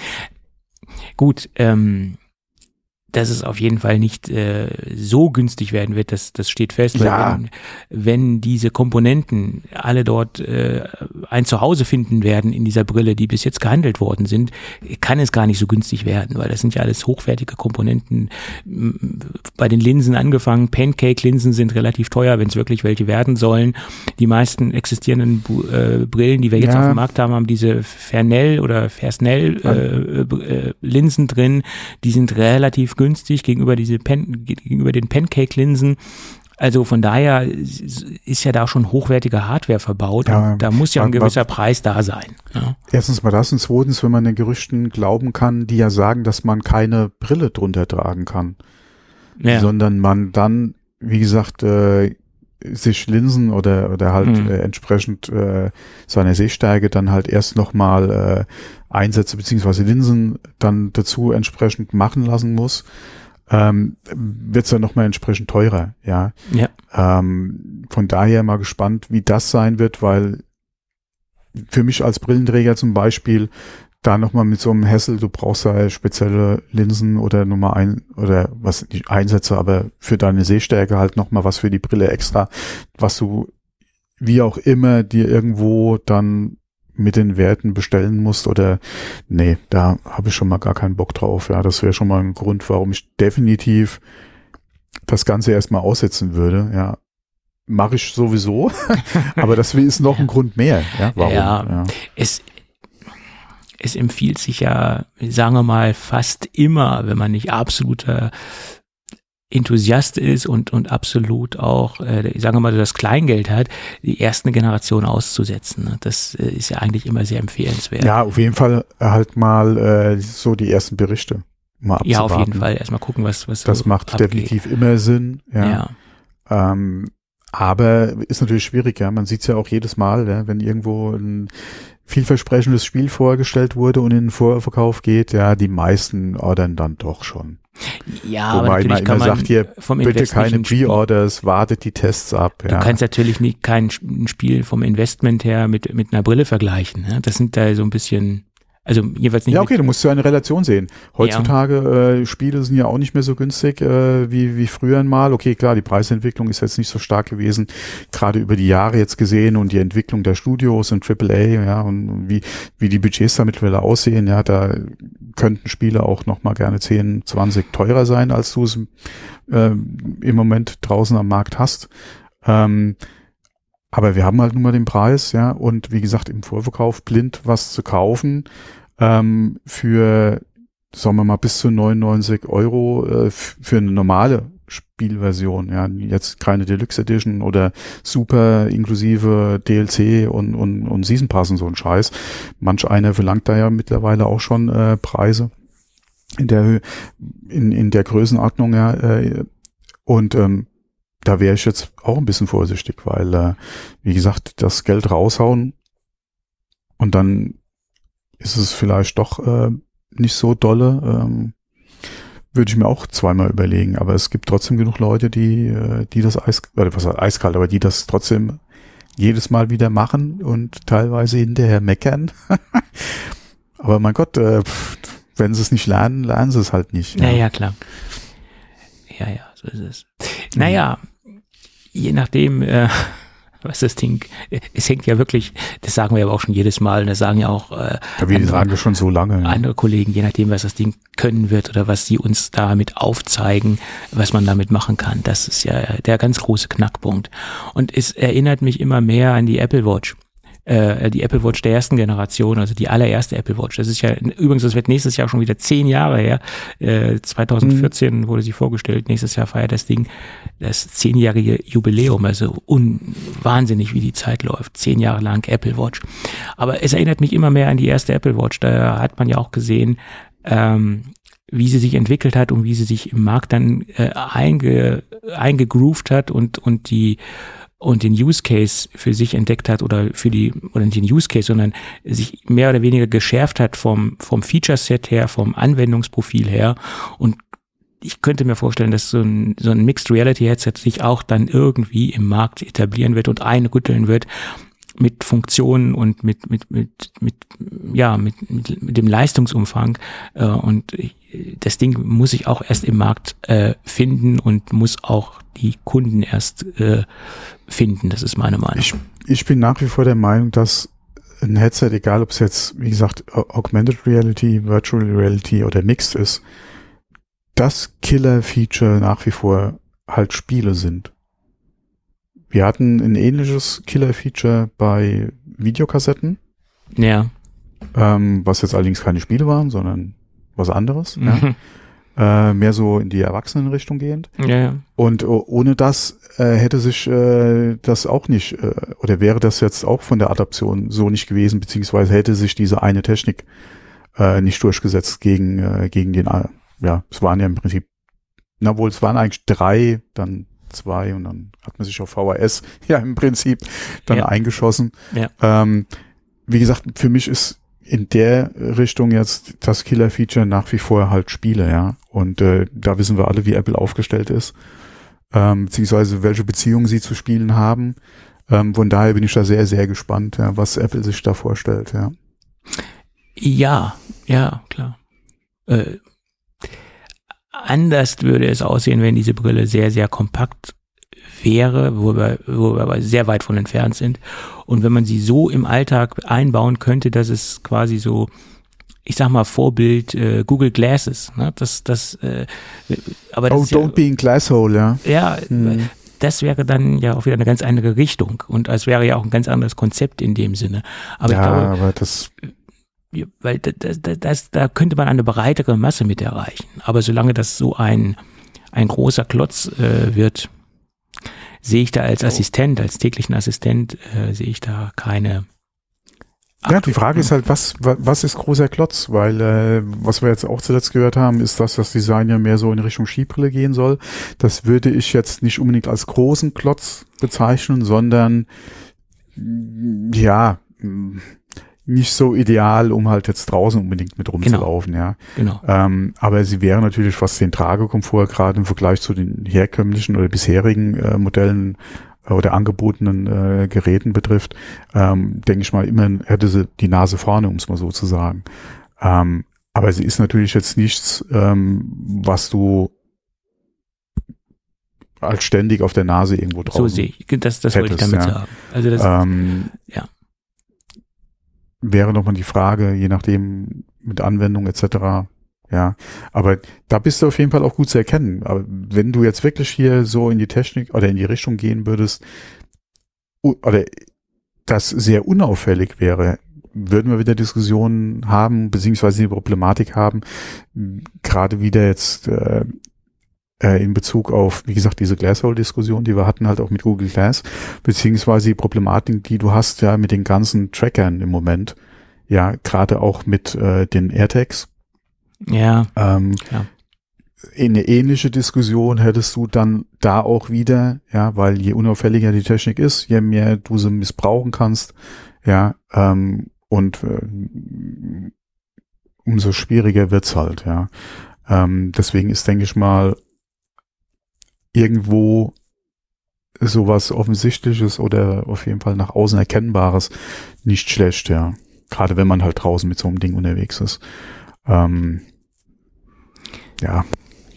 C: Gut, ähm, dass es auf jeden Fall nicht äh, so günstig werden wird, das, das steht fest. Weil
B: Ja.
C: wenn, wenn diese Komponenten alle dort äh, ein Zuhause finden werden in dieser Brille, die bis jetzt gehandelt worden sind, kann es gar nicht so günstig werden, weil das sind ja alles hochwertige Komponenten. Bei den Linsen angefangen, Pancake-Linsen sind relativ teuer, wenn es wirklich welche werden sollen. Die meisten existierenden äh, Brillen, die wir jetzt
B: Ja.
C: auf dem Markt haben, haben diese Fernell oder Fersnell äh, äh, Linsen drin. Die sind relativ günstig gegenüber diese Pan gegenüber den Pancake-Linsen. Also von daher ist ja da schon hochwertige Hardware verbaut.
B: Ja,
C: und da muss ja ein gewisser Preis da sein. Ja.
B: Erstens mal das und zweitens, wenn man den Gerüchten glauben kann, die ja sagen, dass man keine Brille drunter tragen kann.
C: Ja.
B: sondern man dann, wie gesagt, äh, sich Linsen oder, oder halt
C: Mhm.
B: äh, entsprechend äh, seiner Sehstärke dann halt erst nochmal äh, Einsätze beziehungsweise Linsen dann dazu entsprechend machen lassen muss, ähm, wird es dann nochmal entsprechend teurer, ja.
C: ja.
B: Ähm, von daher mal gespannt, wie das sein wird, weil für mich als Brillenträger zum Beispiel da nochmal mit so einem Hessel, du brauchst da spezielle Linsen oder Nummer ein oder was nicht Einsätze, aber für deine Sehstärke halt nochmal was für die Brille extra, was du wie auch immer dir irgendwo dann mit den Werten bestellen musst oder nee, da habe ich schon mal gar keinen Bock drauf. Ja, das wäre schon mal ein Grund, warum ich definitiv das Ganze erstmal aussetzen würde. Ja, mache ich sowieso, <laughs> aber das ist noch ein <laughs> Grund mehr. Ja, warum?
C: Ja.
B: ja.
C: es, es empfiehlt sich ja, sagen wir mal, fast immer, wenn man nicht absoluter Enthusiast ist und, und absolut auch, äh, sagen wir mal, das Kleingeld hat, die erste Generation auszusetzen. ne? Das äh, ist ja eigentlich immer sehr empfehlenswert.
B: Ja, auf jeden Fall halt mal äh, so die ersten Berichte mal
C: Ja, auf jeden
B: abzuwarten.
C: Fall. Erstmal gucken, was, was
B: Das
C: so
B: macht
C: abgeht.
B: definitiv immer Sinn. Ja.
C: Ja.
B: Ähm, aber ist natürlich schwierig, ja. Man sieht es ja auch jedes Mal, ja, wenn irgendwo ein vielversprechendes Spiel vorgestellt wurde und in den Vorverkauf geht, ja, die meisten ordern dann doch schon.
C: ja, aber
B: Wobei man
C: natürlich kann
B: immer
C: man
B: sagt, hier,
C: vom
B: bitte keine Pre-Orders, wartet die Tests ab.
C: Du
B: Ja.
C: kannst natürlich nicht kein Sp- ein Spiel vom Investment her mit, mit einer Brille vergleichen. Ne? Das sind da so ein bisschen Also jeweils nicht.
B: Ja, okay, du musst ja eine Relation sehen. Heutzutage ja. äh, Spiele sind ja auch nicht mehr so günstig äh, wie, wie früher mal. Okay, klar, die Preisentwicklung ist jetzt nicht so stark gewesen, gerade über die Jahre jetzt gesehen und die Entwicklung der Studios und AAA, ja, und wie, wie die Budgets da mittlerweile aussehen, ja, da könnten Spiele auch noch mal gerne 10, 20 teurer sein, als du es äh, im Moment draußen am Markt hast. Ähm, aber wir haben halt nun mal den Preis, ja, und wie gesagt, im Vorverkauf blind was zu kaufen ähm, für, sagen wir mal, bis zu 99 Euro äh, für eine normale Spielversion, ja, jetzt keine Deluxe Edition oder super inklusive DLC und, und, und Season Pass und so ein Scheiß. Manch einer verlangt da ja mittlerweile auch schon äh, Preise in der in, in der Größenordnung, ja, äh, und ähm, da wäre ich jetzt auch ein bisschen vorsichtig, weil, äh, wie gesagt, das Geld raushauen und dann ist es vielleicht doch äh, nicht so dolle, ähm, würde ich mir auch zweimal überlegen. Aber es gibt trotzdem genug Leute, die, äh, die das Eis, oder was eiskalt, aber die das trotzdem jedes Mal wieder machen und teilweise hinterher meckern. <laughs> aber mein Gott, äh, wenn sie es nicht lernen, lernen sie es halt nicht.
C: Ja, ja, klar. Ja, ja, so ist es. Naja, je nachdem, äh, <laughs> was das Ding, es hängt ja wirklich, das sagen wir aber auch schon jedes Mal, und das sagen ja auch äh,
B: ja, wir andere, sagen das schon so lange.
C: Andere Kollegen, je nachdem, was das Ding können wird oder was sie uns damit aufzeigen, was man damit machen kann. Das ist ja der ganz große Knackpunkt. Und es erinnert mich immer mehr an die Apple Watch äh, die Apple Watch der ersten Generation, also die allererste Apple Watch. Das ist ja, übrigens, das wird nächstes Jahr schon wieder zehn Jahre her. Äh, 2014 mhm. wurde sie vorgestellt, nächstes Jahr feiert das Ding das zehnjährige Jubiläum, also unwahnsinnig, wie die Zeit läuft. Zehn Jahre lang Apple Watch. Aber es erinnert mich immer mehr an die erste Apple Watch. Da hat man ja auch gesehen, ähm, wie sie sich entwickelt hat und wie sie sich im Markt dann äh, einge, eingegroovt hat und, und die und den Use Case für sich entdeckt hat oder für die, oder nicht den Use Case, sondern sich mehr oder weniger geschärft hat vom, vom Feature Set her, vom Anwendungsprofil her. Und ich könnte mir vorstellen, dass so ein, so ein Mixed Reality Headset sich auch dann irgendwie im Markt etablieren wird und einrütteln wird mit Funktionen und mit mit mit mit ja mit mit, mit dem Leistungsumfang äh, und das Ding muss sich auch erst im Markt äh, finden und muss auch die Kunden erst äh, finden. Das ist meine Meinung.
B: Ich, ich bin nach wie vor der Meinung, dass ein Headset, egal ob es jetzt, wie gesagt, Augmented Reality, Virtual Reality oder Mixed ist, das Killer-Feature nach wie vor halt Spiele sind. Wir hatten ein ähnliches Killer-Feature bei Videokassetten.
C: Ja.
B: Ähm, was jetzt allerdings keine Spiele waren, sondern was anderes. Mhm. Ja. Äh, mehr so in die Erwachsenenrichtung gehend.
C: Ja, ja.
B: Und uh, ohne das äh, hätte sich äh, das auch nicht, äh, oder wäre das jetzt auch von der Adaption so nicht gewesen, beziehungsweise hätte sich diese eine Technik äh, nicht durchgesetzt gegen, äh, gegen den, äh, ja, es waren ja im Prinzip, na wohl, es waren eigentlich drei, dann zwei und dann hat man sich auf VHS <laughs> ja im Prinzip dann ja. eingeschossen.
C: Ja.
B: Ähm, wie gesagt, für mich ist in der Richtung jetzt das Killer-Feature nach wie vor halt Spiele, ja. Und äh, da wissen wir alle, wie Apple aufgestellt ist, ähm, beziehungsweise welche Beziehungen sie zu Spielen haben. Ähm, von daher bin ich da sehr, sehr gespannt, ja, was Apple sich da vorstellt, ja.
C: Ja, ja, klar. Äh, anders würde es aussehen, wenn diese Brille sehr, sehr kompakt wäre, wo wir, wo wir aber sehr weit von entfernt sind. Und wenn man sie so im Alltag einbauen könnte, dass es quasi so, ich sag mal, Vorbild äh, Google Glasses, ne? Das, das, äh, aber das
B: Oh, don't ja, be in Glasshole, ja.
C: Ja, hm. das wäre dann ja auch wieder eine ganz andere Richtung. Und es wäre ja auch ein ganz anderes Konzept in dem Sinne. Aber
B: ja,
C: ich glaube,
B: aber das
C: weil das, das, das, da könnte man eine breitere Masse mit erreichen. Aber solange das so ein, ein großer Klotz äh, wird, sehe ich da als Assistent, als täglichen Assistent, äh, sehe ich da keine.
B: Ja, die Frage ist halt, was, was ist großer Klotz? Weil, äh, was wir jetzt auch zuletzt gehört haben, ist, dass das Design ja mehr so in Richtung Skibrille gehen soll. Das würde ich jetzt nicht unbedingt als großen Klotz bezeichnen, sondern, ja, nicht so ideal, um halt jetzt draußen unbedingt mit rumzulaufen,
C: genau.
B: ja.
C: Genau.
B: Ähm, aber sie wäre natürlich, was den Tragekomfort gerade im Vergleich zu den herkömmlichen oder bisherigen äh, Modellen äh, oder angebotenen äh, Geräten betrifft, ähm, denke ich mal, immer hätte sie die Nase vorne, um es mal so zu sagen. Ähm, aber sie ist natürlich jetzt nichts, ähm, was du als ständig auf der Nase irgendwo drauf.
C: So sehe ich. Das, das wollte ich
B: hättest,
C: damit
B: ja.
C: sagen. Also das,
B: ähm,
C: ja.
B: Wäre nochmal die Frage, je nachdem mit Anwendung etc. Ja, aber da bist du auf jeden Fall auch gut zu erkennen. Aber wenn du jetzt wirklich hier so in die Technik oder in die Richtung gehen würdest, oder das sehr unauffällig wäre, würden wir wieder Diskussionen haben, beziehungsweise die Problematik haben, gerade wieder jetzt äh, äh, in Bezug auf, wie gesagt, diese Glasshole-Diskussion, die wir hatten halt auch mit Google Glass, beziehungsweise die Problematik, die du hast ja mit den ganzen Trackern im Moment, ja, gerade auch mit äh, den AirTags.
C: ja,
B: Ähm, in eine ähnliche Diskussion hättest du dann da auch wieder, ja, weil je unauffälliger die Technik ist, je mehr du sie missbrauchen kannst, ja, ähm, und äh, umso schwieriger wird's halt, ja. Ähm, deswegen ist, denke ich mal, irgendwo sowas Offensichtliches oder auf jeden Fall nach außen Erkennbares nicht schlecht, ja. Gerade wenn man halt draußen mit so einem Ding unterwegs ist. Ähm, ja,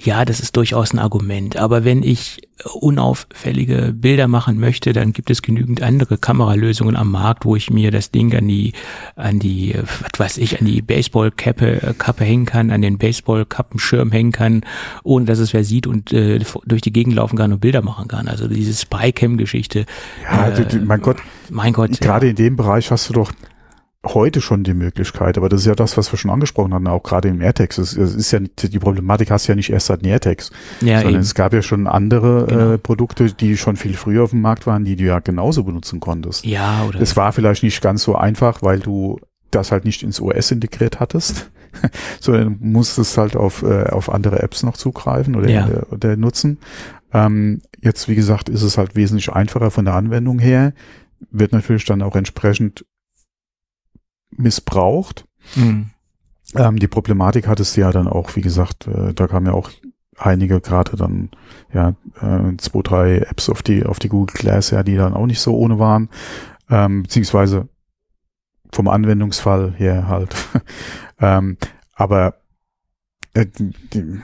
C: ja, das ist durchaus ein Argument. Aber wenn ich unauffällige Bilder machen möchte, dann gibt es genügend andere Kameralösungen am Markt, wo ich mir das Ding an die, an die, äh, was weiß ich, an die Baseballkappe äh, Kappe hängen kann, an den Baseballkappenschirm hängen kann, ohne dass es wer sieht und äh, durch die Gegend laufen kann und Bilder machen kann. Also diese Spycam-Geschichte.
B: Ja,
C: Äh,
B: du- du- mein Gott,
C: Mein Gott.
B: gerade in dem Bereich hast du doch heute schon die Möglichkeit, aber das ist ja das, was wir schon angesprochen hatten, auch gerade im AirTags. Es ist ja die Problematik hast du ja nicht erst seit den AirTags,
C: ja,
B: sondern
C: eben.
B: es gab ja schon andere
C: Genau.
B: äh, Produkte, die schon viel früher auf dem Markt waren, die du ja genauso benutzen konntest.
C: ja, oder
B: Es war vielleicht nicht ganz so einfach, weil du das halt nicht ins OS integriert hattest, <laughs> sondern musstest halt auf, äh, auf andere Apps noch zugreifen oder,
C: Ja.
B: oder, oder nutzen. Ähm, jetzt, wie gesagt, ist es halt wesentlich einfacher von der Anwendung her, wird natürlich dann auch entsprechend missbraucht.
C: Hm.
B: Ähm, die Problematik hattest du ja dann auch, wie gesagt, äh, da kamen ja auch einige gerade dann, ja, äh, zwei, drei Apps auf die, auf die Google Glass, ja, die dann auch nicht so ohne waren, ähm, beziehungsweise vom Anwendungsfall her halt. <laughs> ähm, aber äh, die,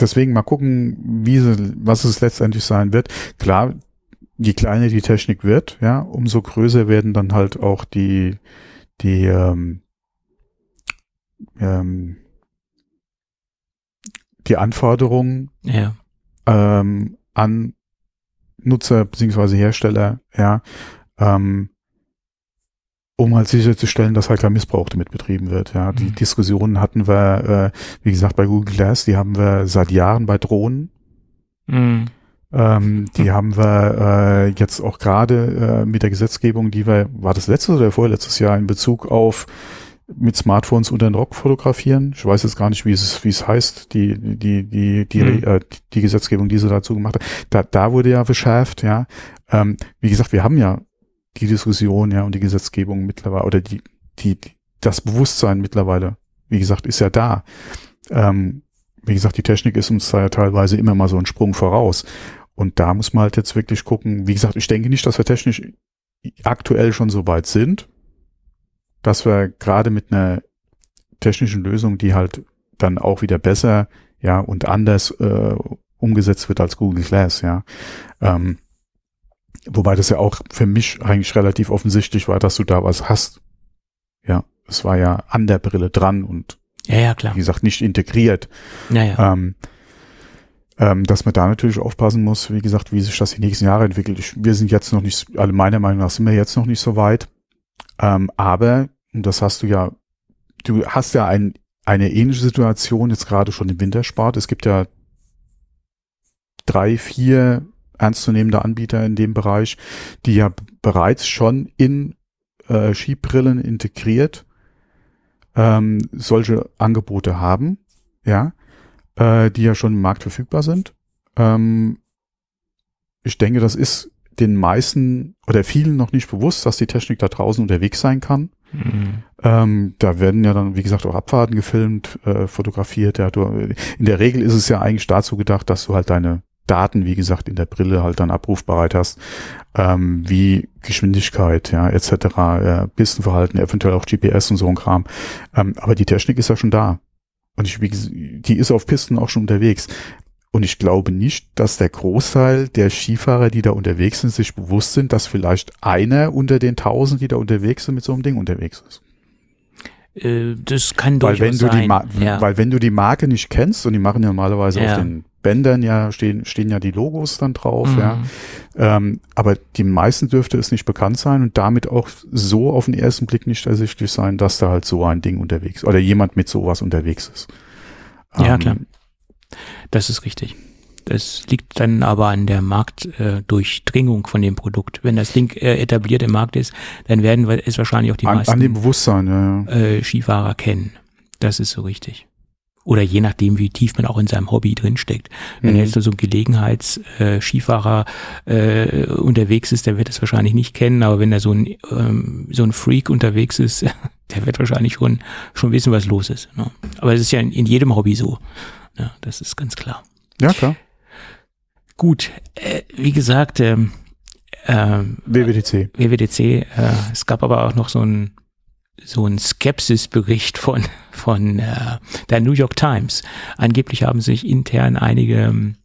B: deswegen mal gucken, wie sie, was es letztendlich sein wird. Klar, je kleiner die Technik wird, ja, umso größer werden dann halt auch die, die, ähm, ähm, die Anforderungen
C: ja.
B: ähm, an Nutzer beziehungsweise Hersteller, ja, ähm, um halt sicherzustellen, dass halt kein Missbrauch damit betrieben wird. Ja, die
C: Mhm.
B: Diskussionen hatten wir, äh, wie gesagt, bei Google Glass, die haben wir seit Jahren bei Drohnen.
C: Hm.
B: Ähm, die haben wir äh, jetzt auch gerade äh, mit der Gesetzgebung, die wir, war das letztes oder vorletztes Jahr in Bezug auf mit Smartphones unter den Rock fotografieren. Ich weiß jetzt gar nicht, wie es, wie es heißt, die, die, die, die,
C: Hm.
B: äh, die Gesetzgebung, die sie dazu gemacht hat. Da, da wurde ja verschärft, ja. Ähm, wie gesagt, wir haben ja die Diskussion, ja, und die Gesetzgebung mittlerweile, oder die, die, das Bewusstsein mittlerweile, wie gesagt, ist ja da. Ähm, wie gesagt, die Technik ist uns da ja teilweise immer mal so einen Sprung voraus. Und da muss man halt jetzt wirklich gucken. Wie gesagt, ich denke nicht, dass wir technisch aktuell schon so weit sind, dass wir gerade mit einer technischen Lösung, die halt dann auch wieder besser, ja, und anders äh, umgesetzt wird als Google Glass, ja. Ähm, wobei das ja auch für mich eigentlich relativ offensichtlich war, dass du da was hast. Ja, es war ja an der Brille dran und
C: Ja, ja, klar.
B: wie gesagt nicht integriert.
C: Ja, ja.
B: Ähm, ähm, dass man da natürlich aufpassen muss, wie gesagt, wie sich das die nächsten Jahre entwickelt. Ich, wir sind jetzt noch nicht, alle meiner Meinung nach sind wir jetzt noch nicht so weit. Ähm, aber, und das hast du ja, du hast ja ein, eine ähnliche Situation jetzt gerade schon im Wintersport. Es gibt ja drei, vier ernstzunehmende Anbieter in dem Bereich, die ja bereits schon in äh, Skibrillen integriert ähm, solche Angebote haben, ja, äh, die ja schon im Markt verfügbar sind. Ähm, ich denke, das ist den meisten oder vielen noch nicht bewusst, dass die Technik da draußen unterwegs sein kann.
C: Hm.
B: Ähm, da werden ja dann, wie gesagt, auch Abfahrten gefilmt, äh, fotografiert. Ja, du, in der Regel ist es ja eigentlich dazu gedacht, dass du halt deine Daten, wie gesagt, in der Brille halt dann abrufbereit hast, ähm, wie Geschwindigkeit, ja, etc., äh, Pistenverhalten, eventuell auch GPS und so ein Kram. Ähm, aber die Technik ist ja schon da. Und ich, wie, die ist auf Pisten auch schon unterwegs. Und ich glaube nicht, dass der Großteil der Skifahrer, die da unterwegs sind, sich bewusst sind, dass vielleicht einer unter den tausend, die da unterwegs sind, mit so einem Ding unterwegs ist.
C: Äh, das kann
B: weil wenn du
C: sein.
B: Ma ja. Weil wenn du die Marke nicht kennst, und die machen ja normalerweise ja. auf den Bändern ja, stehen, stehen ja die Logos dann drauf, mhm. ja. Ähm, aber die meisten dürfte es nicht bekannt sein und damit auch so auf den ersten Blick nicht ersichtlich sein, dass da halt so ein Ding unterwegs oder jemand mit sowas unterwegs ist.
C: Ja, ähm, klar. Das ist richtig. Das liegt dann aber an der Marktdurchdringung äh, von dem Produkt. Wenn das Ding äh, etabliert im Markt ist, dann werden es wahrscheinlich auch die
B: an,
C: meisten
B: an dem Bewusstsein, ja,
C: ja. Äh, Skifahrer kennen. Das ist so richtig. Oder je nachdem, wie tief man auch in seinem Hobby drinsteckt. Wenn mhm. jetzt so ein Gelegenheits-Skifahrer äh, unterwegs ist, der wird es wahrscheinlich nicht kennen, aber wenn da so ein, ähm, so ein Freak unterwegs ist, <laughs> der wird wahrscheinlich schon, schon wissen, was los ist. Ne? Aber es ist ja in, in jedem Hobby so. Ja, das ist ganz klar.
B: Ja, klar.
C: Gut, äh, wie gesagt, ähm,
B: äh, WWDC.
C: WWDC, äh, es gab aber auch noch so ein so ein Skepsisbericht von von äh, der New York Times. Angeblich haben sich intern einige ähm,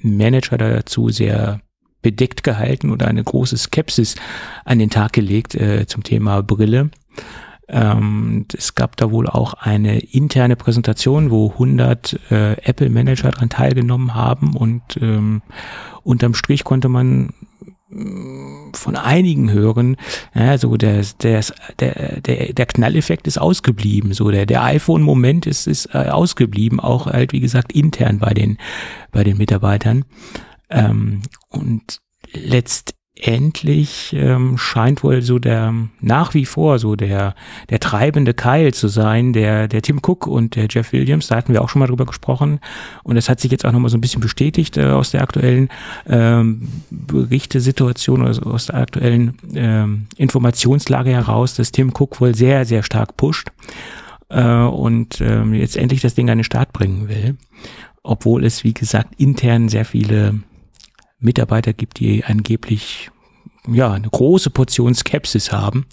C: Manager dazu sehr bedeckt gehalten oder eine große Skepsis an den Tag gelegt äh, zum Thema Brille. Ähm, es gab da wohl auch eine interne Präsentation, wo 100 äh, Apple-Manager daran teilgenommen haben und ähm, unterm Strich konnte man mm, von einigen hören, ja, so der, der, der, der, der Knalleffekt ist ausgeblieben, so der, der iPhone-Moment ist, ist äh, ausgeblieben, auch halt, wie gesagt, intern bei den, bei den Mitarbeitern. Ähm, und letzt, endlich ähm, scheint wohl so der nach wie vor so der der treibende Keil zu sein, der der Tim Cook und der Jeff Williams. Da hatten wir auch schon mal drüber gesprochen und das hat sich jetzt auch noch mal so ein bisschen bestätigt äh, aus der aktuellen ähm, Berichtesituation oder aus der aktuellen ähm, Informationslage heraus, dass Tim Cook wohl sehr sehr stark pusht äh, und ähm, jetzt endlich das Ding an den Start bringen will, obwohl es wie gesagt intern sehr viele Mitarbeiter gibt, die angeblich ja eine große Portion Skepsis haben.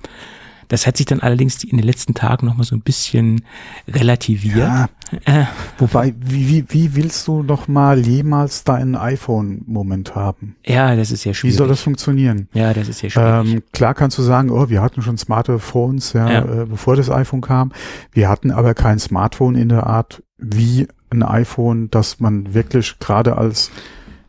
C: Das hat sich dann allerdings in den letzten Tagen noch mal so ein bisschen relativiert. Ja,
B: äh, wobei, wie, wie, wie willst du noch mal jemals deinen iPhone-Moment haben?
C: Ja, das ist ja schwierig.
B: Wie soll das funktionieren?
C: Ja, das ist ja schwierig.
B: Ähm, klar kannst du sagen, oh, wir hatten schon smarte Phones, ja, ja. Äh, bevor das iPhone kam. Wir hatten aber kein Smartphone in der Art wie ein iPhone, dass man wirklich gerade als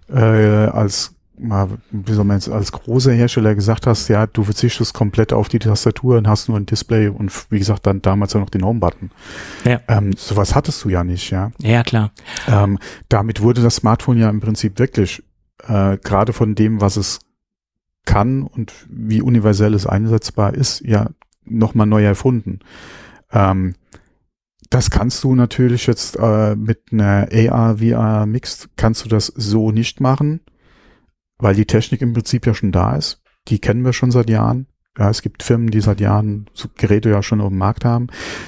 B: äh, als mal, wie soll man jetzt, als großer Hersteller gesagt hast, ja, du verzichtest komplett auf die Tastatur und hast nur ein Display und wie gesagt, dann damals auch noch den Home-Button. Ja. Ähm, sowas hattest du ja nicht, ja.
C: Ja, klar.
B: Ähm, damit wurde das Smartphone ja im Prinzip wirklich, äh, gerade von dem, was es kann und wie universell es einsetzbar ist, ja, nochmal neu erfunden. Ähm, das kannst du natürlich jetzt äh, mit einer AR, VR Mixed, kannst du das so nicht machen, weil die Technik im Prinzip ja schon da ist. Die kennen wir schon seit Jahren. Ja, es gibt Firmen, die seit Jahren Geräte ja schon auf dem Markt haben.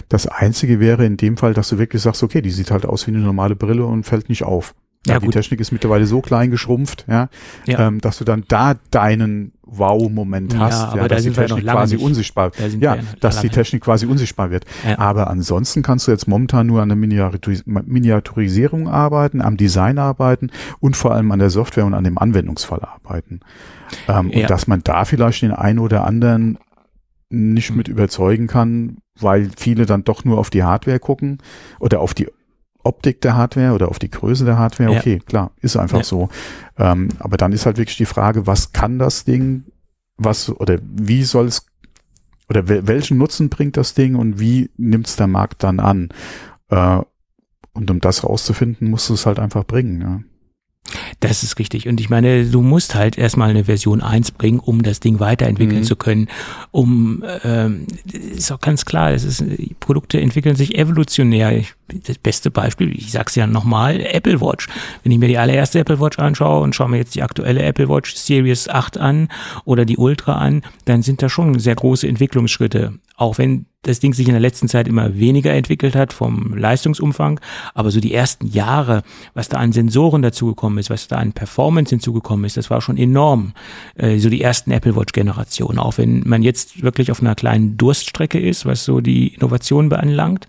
B: Das einzige wäre in dem Fall, dass du wirklich sagst, okay, die sieht halt aus wie eine normale Brille und fällt nicht auf. Ja, ja die Technik ist mittlerweile so klein geschrumpft, ja, ja. Ähm, dass du dann da deinen Wow-Moment ja, hast, ja, dass die Technik quasi nicht. unsichtbar, ja, dass die Technik quasi unsichtbar wird. Aber ansonsten kannst du jetzt momentan nur an der Miniaturis Miniaturisierung arbeiten, am Design arbeiten und vor allem an der Software und an dem Anwendungsfall arbeiten. Ähm, und dass man da vielleicht den einen oder anderen nicht mit überzeugen kann, weil viele dann doch nur auf die Hardware gucken oder auf die Optik der Hardware oder auf die Größe der Hardware, okay, ja. klar, ist einfach ja. so. Ähm, aber dann ist halt wirklich die Frage, was kann das Ding, was oder wie soll es oder welchen Nutzen bringt das Ding und wie nimmt es der Markt dann an? Äh, und um das rauszufinden, musst du es halt einfach bringen. Ja.
C: Das ist richtig. Und ich meine, du musst halt erstmal eine Version 1 bringen, um das Ding weiterentwickeln mhm. zu können. Um ähm, ist auch ganz klar, es ist, Produkte entwickeln sich evolutionär. Ich das beste Beispiel, ich sag's ja nochmal, Apple Watch. Wenn ich mir die allererste Apple Watch anschaue und schaue mir jetzt die aktuelle Apple Watch Series 8 an oder die Ultra an, dann sind da schon sehr große Entwicklungsschritte. Auch wenn das Ding sich in der letzten Zeit immer weniger entwickelt hat vom Leistungsumfang, aber so die ersten Jahre, was da an Sensoren dazugekommen ist, was da an Performance hinzugekommen ist, das war schon enorm. Äh, so die ersten Apple Watch Generationen, auch wenn man jetzt wirklich auf einer kleinen Durststrecke ist, was so die Innovation beanlangt.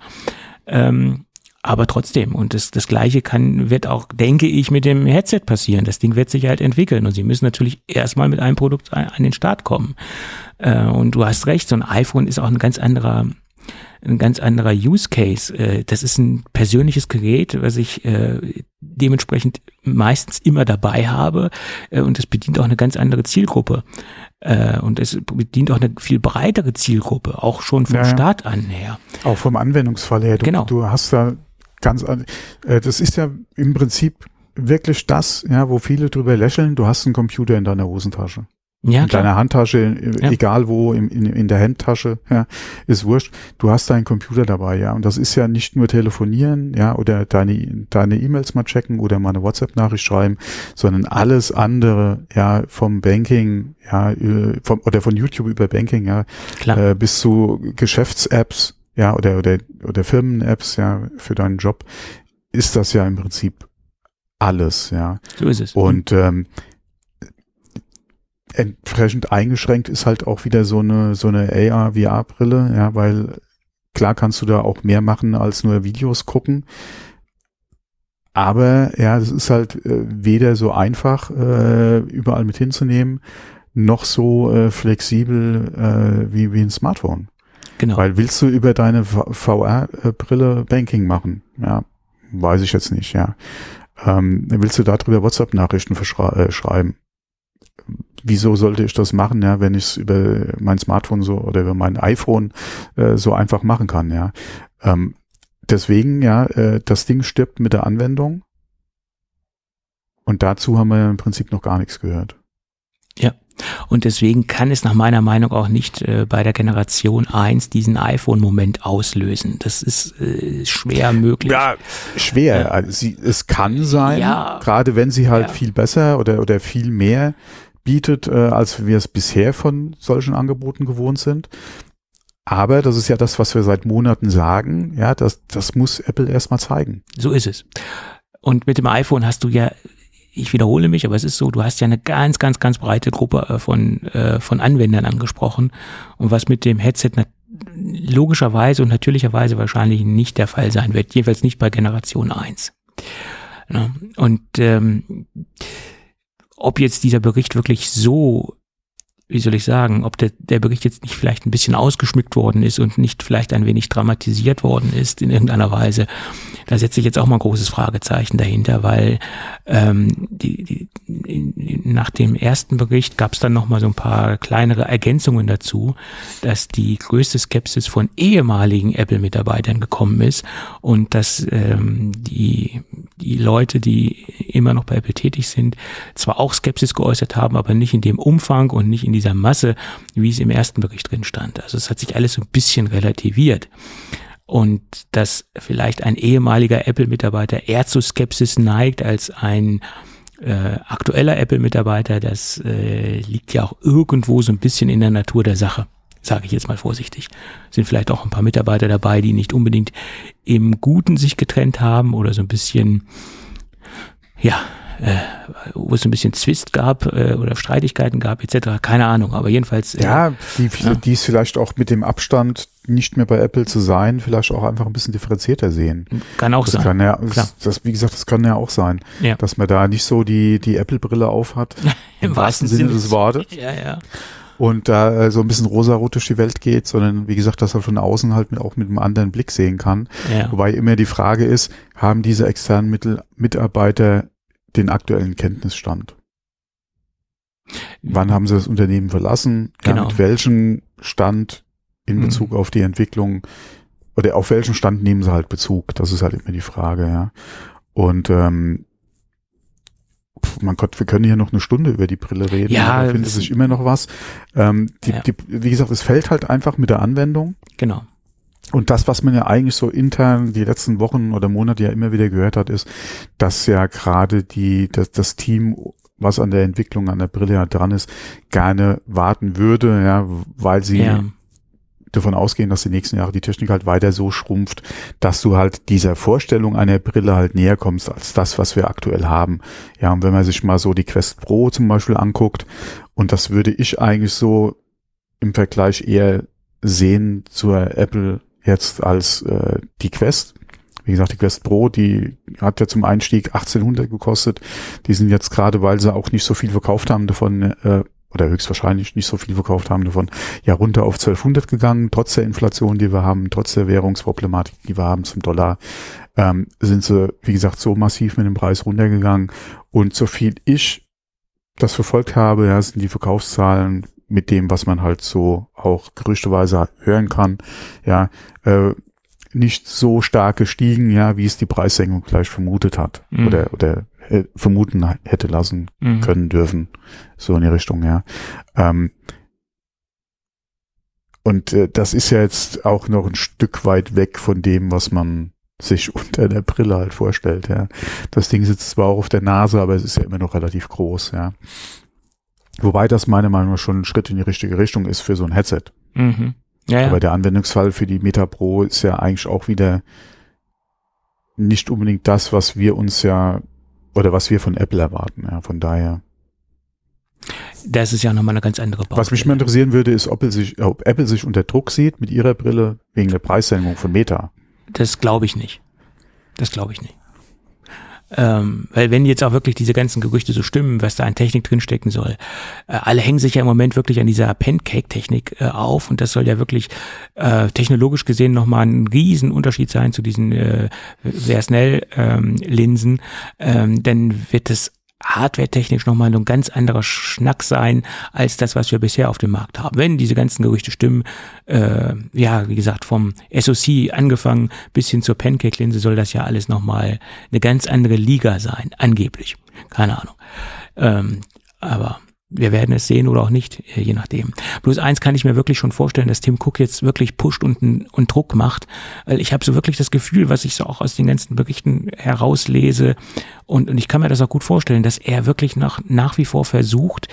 C: Ähm, aber trotzdem, und das, das Gleiche kann, wird auch, denke ich, mit dem Headset passieren. Das Ding wird sich halt entwickeln und sie müssen natürlich erstmal mit einem Produkt an den Start kommen. Äh, und du hast recht, so ein iPhone ist auch ein ganz anderer, ein ganz anderer Use Case. Äh, das ist ein persönliches Gerät, was ich äh, dementsprechend meistens immer dabei habe äh, und es bedient auch eine ganz andere Zielgruppe. Äh, und es bedient auch eine viel breitere Zielgruppe, auch schon vom ja, Start an her.
B: Auch vom Anwendungsfall her. Du,
C: genau.
B: du hast da ganz, äh, das ist ja im Prinzip wirklich das, ja, wo viele drüber lächeln. Du hast einen Computer in deiner Hosentasche.
C: Ja,
B: in klar. deiner Handtasche, ja. egal wo, in, in, in der Handtasche, ja, ist wurscht. Du hast deinen Computer dabei, ja. Und das ist ja nicht nur telefonieren, ja, oder deine deine E-Mails mal checken oder mal eine WhatsApp-Nachricht schreiben, sondern alles andere, ja, vom Banking, ja, vom, oder von YouTube über Banking, ja,
C: klar.
B: Äh, bis zu Geschäfts-Apps, ja, oder, oder, oder Firmen-Apps, ja, für deinen Job, ist das ja im Prinzip alles, ja.
C: So ist es.
B: Und ähm, entsprechend eingeschränkt ist halt auch wieder so eine so eine AR VR Brille, ja, weil klar kannst du da auch mehr machen als nur Videos gucken. Aber ja, es ist halt äh, weder so einfach äh, überall mit hinzunehmen, noch so äh, flexibel äh, wie wie ein Smartphone.
C: Genau.
B: Weil willst du über deine VR-Brille Banking machen? Ja, weiß ich jetzt nicht, ja. Ähm, willst du darüber WhatsApp-Nachrichten äh, schreiben? Wieso sollte ich das machen, ja, wenn ich es über mein Smartphone so oder über mein iPhone äh, so einfach machen kann, ja. Ähm, deswegen, ja, äh, das Ding stirbt mit der Anwendung. Und dazu haben wir im Prinzip noch gar nichts gehört.
C: Und deswegen kann es nach meiner Meinung auch nicht äh, bei der Generation 1 diesen iPhone-Moment auslösen. Das ist äh, schwer möglich.
B: Ja, schwer. Ja. Also sie, es kann sein, ja. gerade wenn sie halt ja. viel besser oder, oder viel mehr bietet, äh, als wir es bisher von solchen Angeboten gewohnt sind. Aber das ist ja das, was wir seit Monaten sagen. Ja, das, das muss Apple erstmal zeigen.
C: So ist es. Und mit dem iPhone hast du ja ich wiederhole mich, aber es ist so, du hast ja eine ganz, ganz, ganz breite Gruppe äh, von, äh, von Anwendern angesprochen. Und was mit dem Headset logischerweise und natürlicherweise wahrscheinlich nicht der Fall sein wird, jedenfalls nicht bei Generation 1. Ne? Und ähm, ob jetzt dieser Bericht wirklich so wie soll ich sagen, ob der, der Bericht jetzt nicht vielleicht ein bisschen ausgeschmückt worden ist und nicht vielleicht ein wenig dramatisiert worden ist in irgendeiner Weise. Da setze ich jetzt auch mal ein großes Fragezeichen dahinter, weil ähm, die, die, nach dem ersten Bericht gab es dann noch mal so ein paar kleinere Ergänzungen dazu, dass die größte Skepsis von ehemaligen Apple-Mitarbeitern gekommen ist und dass ähm, die, die Leute, die immer noch bei Apple tätig sind, zwar auch Skepsis geäußert haben, aber nicht in dem Umfang und nicht in dieser Masse, wie es im ersten Bericht drin stand. Also es hat sich alles so ein bisschen relativiert. Und dass vielleicht ein ehemaliger Apple-Mitarbeiter eher zu Skepsis neigt als ein äh, aktueller Apple-Mitarbeiter, das äh, liegt ja auch irgendwo so ein bisschen in der Natur der Sache sage ich jetzt mal vorsichtig. Sind vielleicht auch ein paar Mitarbeiter dabei, die nicht unbedingt im Guten sich getrennt haben oder so ein bisschen, ja, äh, wo es ein bisschen Zwist gab äh, oder Streitigkeiten gab etc. Keine Ahnung, aber jedenfalls.
B: Äh, ja, die, ja. die es vielleicht auch mit dem Abstand nicht mehr bei Apple zu sein, vielleicht auch einfach ein bisschen differenzierter sehen.
C: Kann auch
B: das
C: sein.
B: Kann ja, das, das, wie gesagt, das kann ja auch sein, ja. dass man da nicht so die, die Apple-Brille aufhat. <laughs>
C: Im, Im wahrsten Sinne des Wortes.
B: Ja, ja und da äh, so ein bisschen rosarot durch die Welt geht, sondern wie gesagt, dass er von außen halt mit, auch mit einem anderen Blick sehen kann. Ja. Wobei immer die Frage ist, haben diese externen Mittel, Mitarbeiter den aktuellen Kenntnisstand. Wann haben sie das Unternehmen verlassen?
C: Genau.
B: Ja, mit welchem Stand in mhm. Bezug mhm. auf die Entwicklung oder auf welchen Stand nehmen sie halt Bezug? Das ist halt immer die Frage, ja. Und ähm, mein Gott, wir können hier noch eine Stunde über die Brille reden.
C: Ja,
B: da findet sich immer noch was. Ähm, die,
C: ja.
B: die, wie gesagt, es fällt halt einfach mit der Anwendung.
C: Genau.
B: Und das, was man ja eigentlich so intern die letzten Wochen oder Monate ja immer wieder gehört hat, ist, dass ja gerade die, das, das Team, was an der Entwicklung an der Brille ja dran ist, gerne warten würde, ja, weil sie ja. davon ausgehen, dass die nächsten Jahre die Technik halt weiter so schrumpft, dass du halt dieser Vorstellung einer Brille halt näher kommst als das, was wir aktuell haben. Ja, und wenn man sich mal so die Quest Pro zum Beispiel anguckt, und das würde ich eigentlich so im Vergleich eher sehen zur Apple jetzt als äh, die Quest. Wie gesagt, die Quest Pro, die hat ja zum Einstieg 1800 gekostet. Die sind jetzt gerade, weil sie auch nicht so viel verkauft haben davon, äh, oder höchstwahrscheinlich nicht so viel verkauft haben davon, ja runter auf 1200 gegangen, trotz der Inflation, die wir haben, trotz der Währungsproblematik, die wir haben zum Dollar, ähm, sind sie, wie gesagt, so massiv mit dem Preis runtergegangen. Und so viel ich das verfolgt habe, ja, sind die Verkaufszahlen mit dem, was man halt so auch gerüchteweise hören kann, ja, äh, nicht so stark gestiegen, ja, wie es die Preissenkung gleich vermutet hat mhm. oder, oder äh, vermuten hätte lassen mhm. können dürfen, so in die Richtung, ja. Ähm, und äh, das ist ja jetzt auch noch ein Stück weit weg von dem, was man sich <laughs> unter der Brille halt vorstellt, ja. Das Ding sitzt zwar auch auf der Nase, aber es ist ja immer noch relativ groß, ja. Wobei das meiner Meinung nach schon ein Schritt in die richtige Richtung ist für so ein Headset. Mhm. Ja, ja. Aber der Anwendungsfall für die Meta Pro ist ja eigentlich auch wieder nicht unbedingt das, was wir uns ja oder was wir von Apple erwarten. Ja, von daher.
C: Das ist ja nochmal eine ganz andere
B: Baustelle. Was mich mal interessieren würde, ist, ob, sich, ob Apple sich unter Druck sieht mit ihrer Brille wegen der Preissenkung von Meta.
C: Das glaube ich nicht. Das glaube ich nicht. Ähm, weil wenn jetzt auch wirklich diese ganzen Gerüchte so stimmen, was da an Technik drinstecken soll, äh, alle hängen sich ja im Moment wirklich an dieser Pancake-Technik äh, auf und das soll ja wirklich äh, technologisch gesehen nochmal ein Riesenunterschied sein zu diesen äh, sehr schnell ähm, Linsen, ähm, dann wird es hardware-technisch nochmal ein ganz anderer Schnack sein, als das, was wir bisher auf dem Markt haben. Wenn diese ganzen Gerüchte stimmen, äh, ja, wie gesagt, vom SoC angefangen bis hin zur Pancake-Linse soll das ja alles nochmal eine ganz andere Liga sein, angeblich. Keine Ahnung. Ähm, aber wir werden es sehen oder auch nicht, äh, je nachdem. Bloß eins kann ich mir wirklich schon vorstellen, dass Tim Cook jetzt wirklich pusht und, und Druck macht. Weil ich habe so wirklich das Gefühl, was ich so auch aus den ganzen Berichten herauslese, und, und ich kann mir das auch gut vorstellen, dass er wirklich nach, nach wie vor versucht,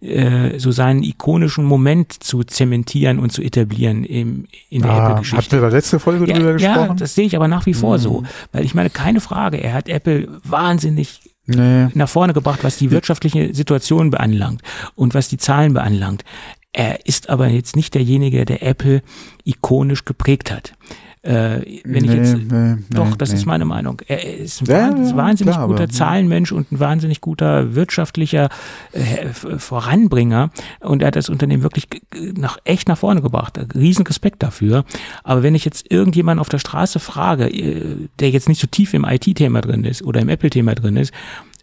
C: äh, so seinen ikonischen Moment zu zementieren und zu etablieren im, in der ah, Apple-Geschichte.
B: Hatten wir da letzte Folge
C: ja,
B: drüber gesprochen?
C: Ja, das sehe ich aber nach wie vor mhm. so. Weil ich meine, keine Frage, er hat Apple wahnsinnig nee. nach vorne gebracht, was die wirtschaftliche Situation beanlangt und was die Zahlen beanlangt. Er ist aber jetzt nicht derjenige, der Apple ikonisch geprägt hat. Äh, wenn nee, ich jetzt, nee, doch, nee, das ist meine Meinung. Er ist ein ja, wahnsinnig, wahnsinnig klar, guter aber, Zahlenmensch und ein wahnsinnig guter wirtschaftlicher äh, Voranbringer. Und er hat das Unternehmen wirklich nach, echt nach vorne gebracht. Riesen Respekt dafür. Aber wenn ich jetzt irgendjemand auf der Straße frage, äh, der jetzt nicht so tief im IT-Thema drin ist oder im Apple-Thema drin ist,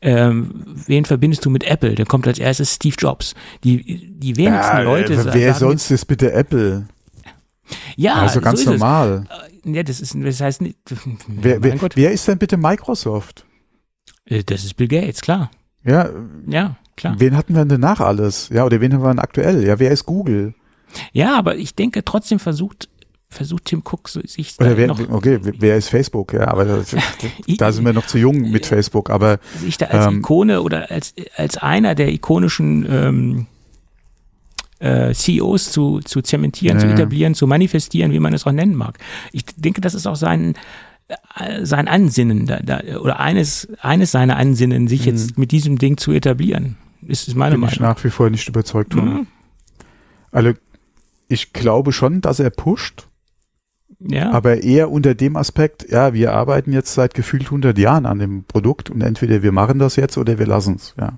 C: ähm, wen verbindest du mit Apple? Dann kommt als erstes Steve Jobs. Die, die wenigsten ja, Leute.
B: Wer sagen, sonst ist bitte Apple?
C: Ja,
B: also ganz so normal.
C: Es. Ja, das ist, das heißt nicht.
B: Wer, wer, wer, ist denn bitte Microsoft?
C: Äh, das ist Bill Gates, klar.
B: Ja.
C: Ja, klar.
B: Wen hatten wir denn danach alles? Ja, oder wen haben wir denn aktuell? Ja, wer ist Google?
C: Ja, aber ich denke trotzdem versucht versucht Tim Cook sich
B: Oder wer, noch, okay, wer ist Facebook? Ja, aber das, <laughs> da sind wir noch zu jung mit Facebook. Aber
C: sich da als ähm, Ikone oder als als einer der ikonischen ähm, äh, CEOs zu, zu zementieren, ja. zu etablieren, zu manifestieren, wie man es auch nennen mag. Ich denke, das ist auch sein, äh, sein Ansinnen da, da, oder eines, eines seiner Ansinnen, sich mhm. jetzt mit diesem Ding zu etablieren. Ist, ist meine
B: Bin
C: Meinung.
B: Ich nach wie vor nicht überzeugt. Mhm. Also ich glaube schon, dass er pusht. Ja. Aber eher unter dem Aspekt, ja, wir arbeiten jetzt seit gefühlt 100 Jahren an dem Produkt und entweder wir machen das jetzt oder wir lassen es, ja.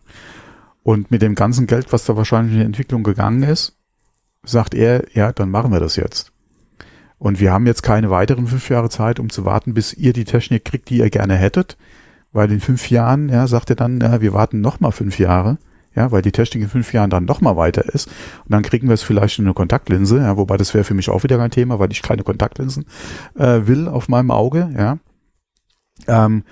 B: Und mit dem ganzen Geld, was da wahrscheinlich in die Entwicklung gegangen ist, sagt er, ja, dann machen wir das jetzt. Und wir haben jetzt keine weiteren fünf Jahre Zeit, um zu warten, bis ihr die Technik kriegt, die ihr gerne hättet. Weil in fünf Jahren, ja, sagt er dann, ja, wir warten noch mal fünf Jahre, ja, weil die Technik in fünf Jahren dann noch mal weiter ist. Und dann kriegen wir es vielleicht in eine Kontaktlinse, ja, wobei das wäre für mich auch wieder kein Thema, weil ich keine Kontaktlinsen äh, will auf meinem Auge, ja. Ähm,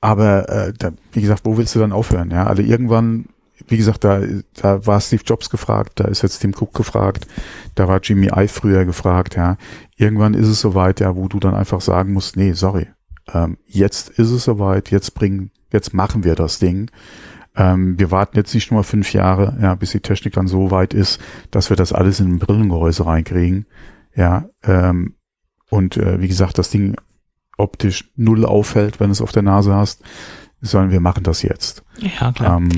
B: aber äh, da, wie gesagt, wo willst du dann aufhören? Ja, also irgendwann wie gesagt, da, da war Steve Jobs gefragt, da ist jetzt Tim Cook gefragt, da war Jimmy Ive früher gefragt, ja. Irgendwann ist es soweit, ja, wo du dann einfach sagen musst, nee, sorry, ähm, jetzt ist es soweit, jetzt bringen, jetzt machen wir das Ding. Ähm, wir warten jetzt nicht nur fünf Jahre, ja, bis die Technik dann so weit ist, dass wir das alles in ein Brillengehäuse reinkriegen. Ja, ähm, und äh, wie gesagt, das Ding optisch null auffällt, wenn es auf der Nase hast, sondern wir machen das jetzt.
C: Ja, klar. Ähm,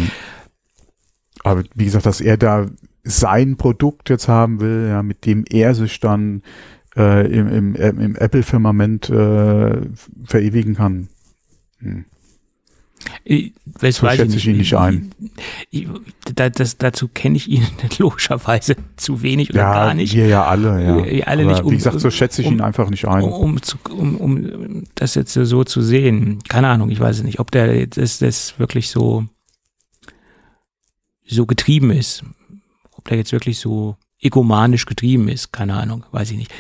B: aber wie gesagt, dass er da sein Produkt jetzt haben will, ja, mit dem er sich dann äh, im, im, im Apple-Firmament äh, verewigen kann. Hm.
C: Ich, das so weiß
B: schätze ich ihn nicht ein.
C: Ich, da, das, dazu kenne ich ihn <laughs> logischerweise zu wenig oder
B: ja,
C: gar nicht.
B: Wir ja alle, ja.
C: Wir alle nicht,
B: um, wie gesagt, so schätze ich um, ihn einfach nicht ein.
C: Um, um, um, das jetzt so zu sehen. Keine Ahnung, ich weiß es nicht, ob der das, das wirklich so so getrieben ist. Ob der jetzt wirklich so egomanisch getrieben ist, keine Ahnung, weiß ich nicht.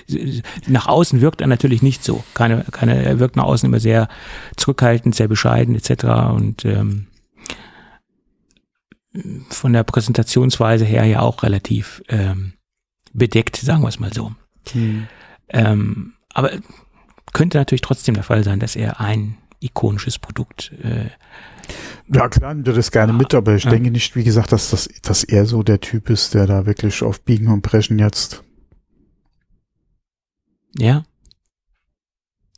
C: Nach außen wirkt er natürlich nicht so. Keine, keine, er wirkt nach außen immer sehr zurückhaltend, sehr bescheiden etc. Und ähm, von der Präsentationsweise her ja auch relativ ähm, bedeckt, sagen wir es mal so. Hm. Ähm, aber könnte natürlich trotzdem der Fall sein, dass er ein ikonisches Produkt äh,
B: ja, klar, nimmt er das gerne mit, aber ich ja. denke nicht, wie gesagt, dass, das, dass er so der Typ ist, der da wirklich auf Biegen und Brechen jetzt.
C: Ja.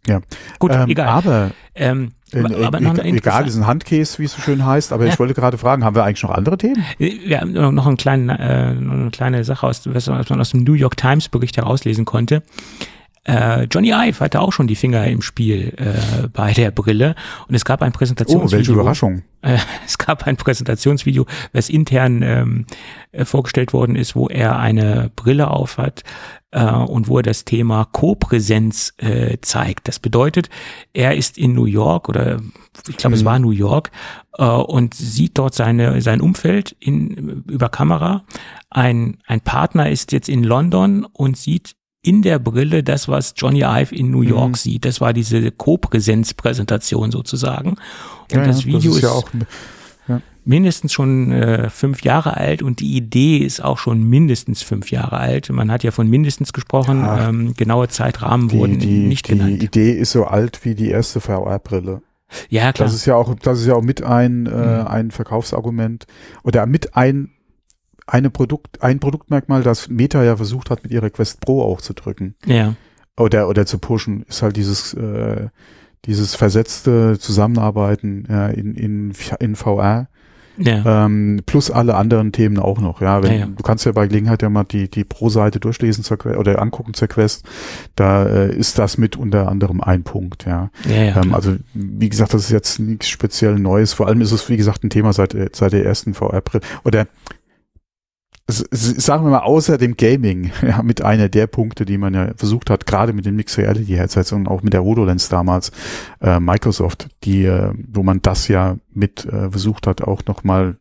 B: Ja.
C: Gut,
B: ähm,
C: egal.
B: Aber,
C: ähm,
B: äh, aber noch e egal, diesen Handcase, wie es so schön heißt, aber ja. ich wollte gerade fragen, haben wir eigentlich noch andere Themen?
C: Wir haben noch einen kleinen, äh, eine kleine Sache, aus, was man aus dem New York Times Bericht herauslesen konnte. Äh, Johnny Ive hatte auch schon die Finger im Spiel äh, bei der Brille und es gab ein Präsentationsvideo.
B: Oh, welche Überraschung.
C: Äh, es gab ein Präsentationsvideo, was intern ähm, äh, vorgestellt worden ist, wo er eine Brille aufhat äh, und wo er das Thema Co-Präsenz zeigt. Das bedeutet, er ist in New York oder ich glaube, mhm. es war New York und sieht dort seine sein Umfeld in über Kamera. Ein ein Partner ist jetzt in London und sieht in der Brille das, was Johnny Ive in New York mhm. sieht. Das war diese Co-Präsenz-Präsentation sozusagen. Und
B: ja,
C: das Video
B: das ist,
C: ist,
B: ja auch, ja.
C: mindestens schon äh, fünf Jahre alt und die Idee ist auch schon mindestens fünf Jahre alt. Man hat ja von mindestens gesprochen, ähm, genaue Zeitrahmen
B: die,
C: wurden
B: die,
C: nicht
B: die
C: genannt.
B: Die Idee ist so alt wie die erste VR-Brille.
C: Ja, klar.
B: Das ist ja auch, das ist ja auch mit ein, äh, mhm. ein Verkaufsargument oder mit ein eine Produkt, ein Produktmerkmal, das Meta ja versucht hat, mit ihrer Quest Pro auch zu drücken.
C: Ja.
B: Oder, oder zu pushen, ist halt dieses, äh, dieses versetzte Zusammenarbeiten ja, in, in, in VR. Ja. Ähm, plus alle anderen Themen auch noch, ja. Wenn, ja, ja. Du kannst ja bei Gelegenheit ja mal die, die Pro-Seite durchlesen zur Quest, oder angucken zur Quest. Da äh, ist das mit unter anderem ein Punkt, ja.
C: ja, ja
B: ähm, also, wie gesagt, das ist jetzt nichts speziell Neues. Vor allem ist es, wie gesagt, ein Thema seit, seit der ersten VR-Brille. Oder sagen wir mal, außer dem Gaming, <laughs> ja, mit einer der Punkte, die man ja versucht hat, gerade mit den Mixed Reality Headsets und auch mit der HoloLens damals, äh, Microsoft, die, äh, wo man das ja mit äh, versucht hat, auch nochmal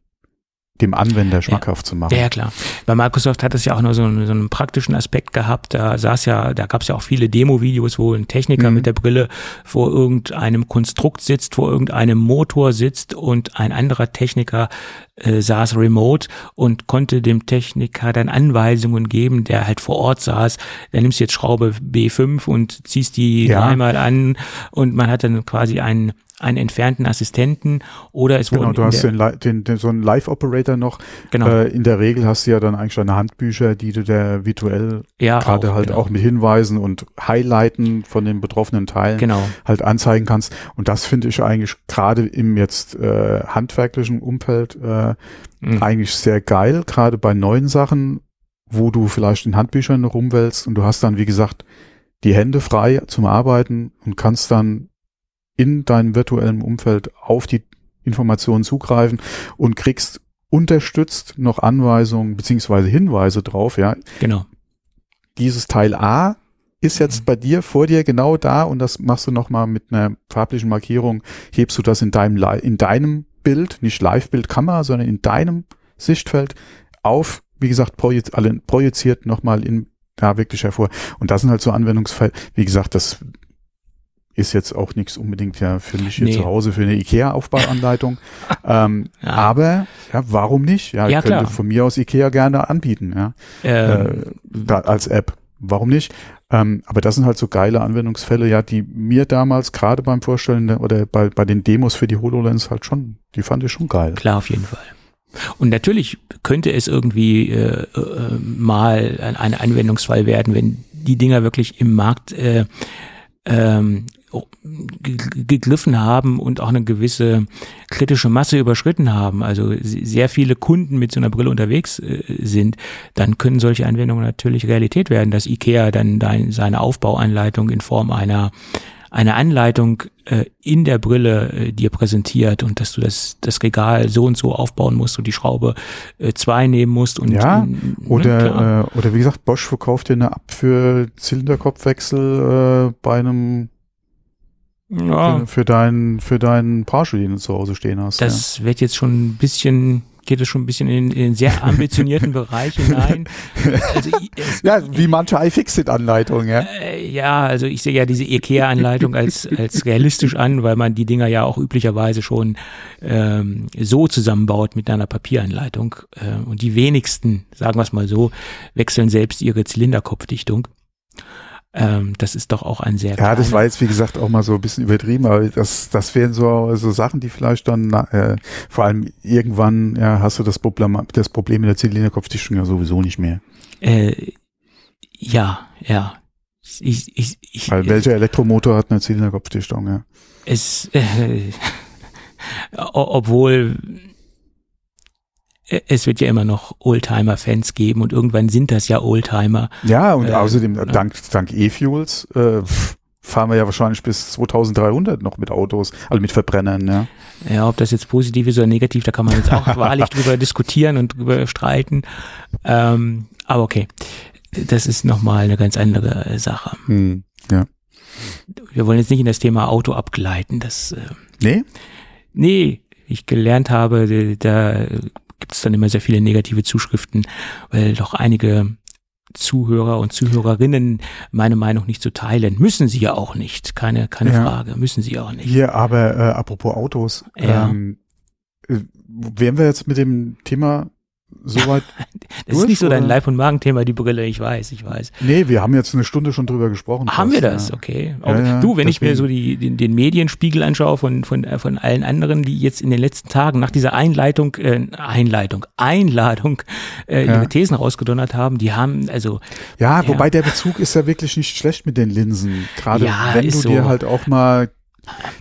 B: dem Anwender schmackhaft
C: ja.
B: zu machen.
C: Ja, klar. Bei Microsoft hat es ja auch nur so einen, so einen praktischen Aspekt gehabt. Da saß ja, da gab es ja auch viele Demo-Videos, wo ein Techniker mhm. mit der Brille vor irgendeinem Konstrukt sitzt, vor irgendeinem Motor sitzt und ein anderer Techniker äh, saß remote und konnte dem Techniker dann Anweisungen geben, der halt vor Ort saß. Da nimmst du jetzt Schraube B5 und ziehst die ja. dreimal an und man hat dann quasi einen einen entfernten Assistenten oder es
B: Genau, du hast den, den, den, so einen Live-Operator noch. Genau. Äh, in der Regel hast du ja dann eigentlich deine Handbücher, die du der virtuell
C: ja,
B: gerade halt genau. auch mit Hinweisen und Highlighten von den betroffenen Teilen
C: genau.
B: halt anzeigen kannst. Und das finde ich eigentlich gerade im jetzt äh, handwerklichen Umfeld äh, mhm. eigentlich sehr geil, gerade bei neuen Sachen, wo du vielleicht in Handbüchern rumwälzt und du hast dann, wie gesagt, die Hände frei zum Arbeiten und kannst dann in deinem virtuellen Umfeld auf die Informationen zugreifen und kriegst unterstützt noch Anweisungen beziehungsweise Hinweise drauf, ja.
C: Genau.
B: Dieses Teil A ist jetzt mhm. bei dir vor dir genau da und das machst du nochmal mit einer farblichen Markierung, hebst du das in deinem, in deinem Bild, nicht Live-Bild-Kamera, sondern in deinem Sichtfeld auf, wie gesagt, projiziert, projiziert nochmal in, ja, wirklich hervor. Und das sind halt so Anwendungsfälle, wie gesagt, das ist jetzt auch nichts unbedingt ja für mich hier
C: Nee.
B: zu Hause für eine IKEA-Aufbauanleitung. <laughs> ähm,
C: Ja.
B: Aber ja, warum nicht? Ja,
C: Ja,
B: könnte
C: klar.
B: von mir aus IKEA gerne anbieten, ja,
C: Ähm,
B: äh, als App. Warum nicht? Ähm, aber das sind halt so geile Anwendungsfälle, ja, die mir damals gerade beim Vorstellen der- oder bei, bei den Demos für die HoloLens halt schon, die fand ich schon geil.
C: Klar, auf jeden Fall. Und natürlich könnte es irgendwie äh, äh, mal ein, ein Anwendungsfall werden, wenn die Dinger wirklich im Markt äh, ähm, gegriffen haben und auch eine gewisse kritische Masse überschritten haben, also se- sehr viele Kunden mit so einer Brille unterwegs äh, sind, dann können solche Anwendungen natürlich Realität werden, dass IKEA dann seine Aufbauanleitung in Form einer eine Anleitung äh, in der Brille äh, dir präsentiert und dass du das, das Regal so und so aufbauen musst und die Schraube äh, zwei nehmen musst und
B: Ja,
C: ne, klar.
B: Oder, äh, oder wie gesagt, Bosch verkauft dir eine App für Zylinderkopfwechsel äh, bei einem
C: ja,
B: für, deinen für deinen Porsche, den du zu Hause stehen hast.
C: das wird jetzt schon ein bisschen geht es schon ein bisschen in, in den sehr ambitionierten <laughs> Bereich hinein. Also, es,
B: ja. ja, wie manche iFixit-Anleitungen, ja.
C: äh, ja, also ich sehe ja diese IKEA-Anleitung als, als realistisch an, weil man die Dinger ja auch üblicherweise schon ähm, so zusammenbaut mit einer Papieranleitung. Äh, und die wenigsten, sagen wir es mal so, wechseln selbst ihre Zylinderkopfdichtung. Ähm, das ist doch auch ein sehr
B: Ja, das war jetzt, wie gesagt, auch mal so ein bisschen übertrieben, aber das, das wären so, so Sachen, die vielleicht dann, äh, vor allem irgendwann, ja, hast du das Problem, das Problem mit der Zylinderkopfdichtung ja sowieso nicht mehr.
C: Äh, ja, ja. Ich, ich, ich,
B: Weil welcher Elektromotor hat eine Zylinderkopfdichtung, ja?
C: es, äh, <laughs> obwohl äh, es wird ja immer noch Oldtimer-Fans geben und irgendwann sind das ja Oldtimer.
B: Ja, und
C: Äh,
B: außerdem,
C: ja.
B: dank, dank E-Fuels, äh, fahren wir ja wahrscheinlich bis 2300 noch mit Autos, also mit Verbrennern, ja.
C: Ja, ob das jetzt positiv ist oder negativ, da kann man jetzt auch <laughs> wahrlich drüber diskutieren und drüber streiten. Ähm, aber okay, das ist nochmal eine ganz andere äh, Sache.
B: Hm.
C: Wir wollen jetzt nicht in das Thema Auto abgleiten. Das, äh,
B: Nee?
C: nee, ich gelernt habe, äh, da gibt es dann immer sehr viele negative Zuschriften, weil doch einige Zuhörer und Zuhörerinnen meine Meinung nicht so teilen. Müssen sie ja auch nicht, keine, keine
B: Ja.
C: Frage, müssen sie auch nicht.
B: Hier, aber äh, apropos Autos,
C: Ja.
B: ähm, äh, wären wir jetzt mit dem Thema soweit? <laughs>
C: Das ist nicht so dein
B: oder?
C: Leib- und Magenthema, die Brille, ich weiß, ich weiß.
B: nee, wir haben jetzt eine Stunde schon drüber gesprochen.
C: Haben wir das?
B: Ja.
C: Okay.
B: Ja, ja,
C: du, wenn ich mir so die, den, den Medienspiegel anschaue von, von, äh, von allen anderen, die jetzt in den letzten Tagen nach dieser Einleitung, äh, Einleitung, Einladung äh, ihre Thesen rausgedonnert haben, die haben, also
B: Ja, wobei der Bezug ist ja wirklich nicht schlecht mit den Linsen. Gerade
C: Ja,
B: wenn du dir
C: so.
B: halt auch mal,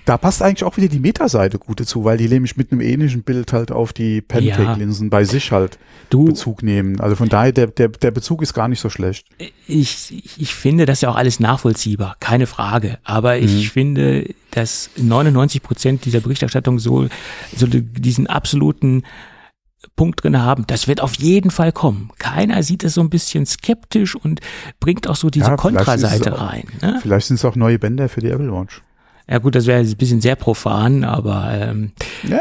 B: da passt eigentlich auch wieder die Metaseite gut dazu, weil die nämlich mit einem ähnlichen Bild halt auf die Pentake-Linsen bei sich halt
C: du,
B: Bezug nehmen. Also von daher, der, der, der Bezug ist gar nicht so schlecht.
C: ich, ich finde das ja auch alles nachvollziehbar, keine Frage. Aber ich
B: Mhm.
C: finde, dass 99 Prozent dieser Berichterstattung so, so die- diesen absoluten Punkt drin haben. Das wird auf jeden Fall kommen. Keiner sieht es so ein bisschen skeptisch und bringt auch so diese
B: Ja,
C: Kontraseite rein. Ne?
B: Vielleicht sind es auch neue Bänder für die Apple Watch.
C: Ja gut, das wäre ein bisschen sehr profan, aber ähm,
B: Ja,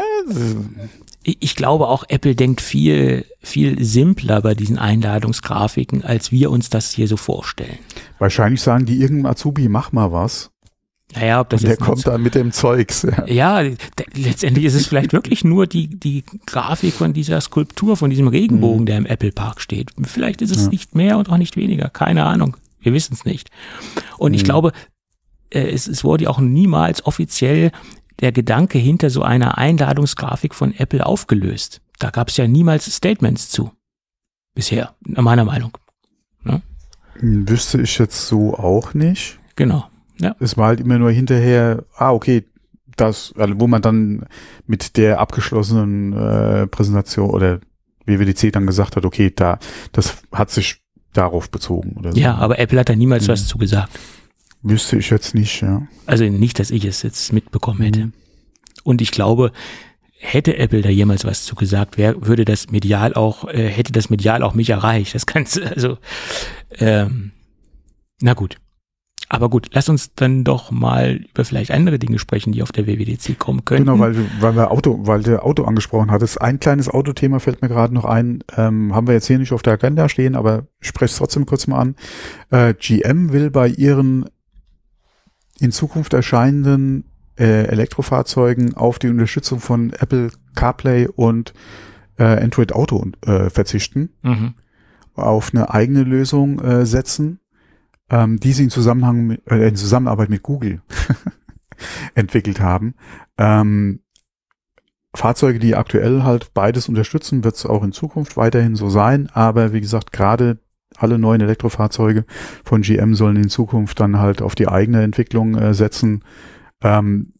C: ich, ich glaube auch, Apple denkt viel, viel simpler bei diesen Einladungsgrafiken, als wir uns das hier so vorstellen.
B: wahrscheinlich sagen die irgendeinem Azubi, mach mal was.
C: Naja, ob das
B: Und der kommt dann mit dem Zeugs. Ja.
C: Ja, letztendlich ist es vielleicht wirklich nur die, die Grafik von dieser Skulptur, von diesem Regenbogen, der im Apple Park steht. Vielleicht ist es
B: Ja.
C: nicht mehr und auch nicht weniger. Keine Ahnung. Wir wissen es nicht. Und ich
B: Mhm.
C: glaube, äh, es, es wurde auch niemals offiziell der Gedanke hinter so einer Einladungsgrafik von Apple aufgelöst. Da gab es ja niemals Statements zu. Bisher, nach meiner Meinung.
B: Hm, Wüsste ich jetzt so auch nicht.
C: Genau.
B: Es war halt immer nur hinterher, ah, okay, das, also wo man dann mit der abgeschlossenen äh, Präsentation oder WWDC dann gesagt hat, okay, da, das hat sich darauf bezogen oder so.
C: Ja, aber Apple hat da niemals
B: Mhm.
C: was zu gesagt.
B: Wüsste ich jetzt nicht, ja.
C: Also nicht, dass ich es jetzt mitbekommen hätte.
B: Mhm.
C: Und ich glaube, hätte Apple da jemals was zu gesagt, wär, würde das medial auch, äh, hätte das medial auch mich erreicht. Das Ganze, <laughs> also, ähm, na gut. Aber gut, lass uns dann doch mal über vielleicht andere Dinge sprechen, die auf der WWDC kommen könnten.
B: Genau, weil, du- weil wir Auto, weil der Auto angesprochen hattest. Ein kleines Autothema fällt mir gerade noch ein. Ähm, haben wir jetzt hier nicht auf der Agenda stehen, aber ich spreche es trotzdem kurz mal an. Äh, GM will bei ihren in Zukunft erscheinenden äh, Elektrofahrzeugen auf die Unterstützung von Apple CarPlay und äh, Android Auto äh, verzichten,
C: Mhm.
B: auf eine eigene Lösung äh, setzen, ähm, die sie in Zusammenhang mit, äh, in Zusammenarbeit mit Google <laughs> entwickelt haben. Ähm, Fahrzeuge, die aktuell halt beides unterstützen, wird es auch in Zukunft weiterhin so sein. Aber wie gesagt, gerade alle neuen Elektrofahrzeuge von GM sollen in Zukunft dann halt auf die eigene Entwicklung äh, setzen. Ähm,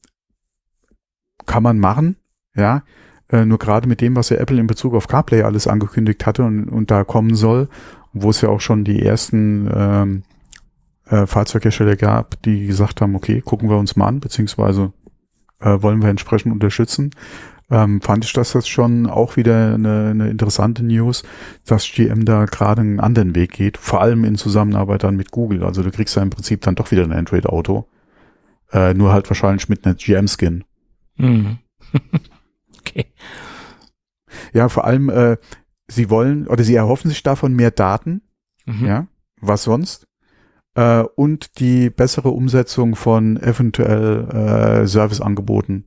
B: kann man machen, ja. Äh, nur gerade mit dem, was ja Apple in Bezug auf CarPlay alles angekündigt hatte und, und da kommen soll, wo es ja auch schon die ersten ähm, äh, Fahrzeughersteller gab, die gesagt haben, okay, gucken wir uns mal an, beziehungsweise äh, wollen wir entsprechend unterstützen. Ähm, fand ich das jetzt schon auch wieder eine, eine interessante News, dass GM da gerade einen anderen Weg geht, vor allem in Zusammenarbeit dann mit Google. Also du kriegst ja im Prinzip dann doch wieder ein Android-Auto, äh, nur halt wahrscheinlich mit einer GM-Skin.
C: Mhm. <laughs> okay.
B: Ja, vor allem, äh, sie wollen oder sie erhoffen sich davon mehr Daten,
C: Mhm.
B: ja, was sonst? Äh, und die bessere Umsetzung von eventuell äh, Serviceangeboten.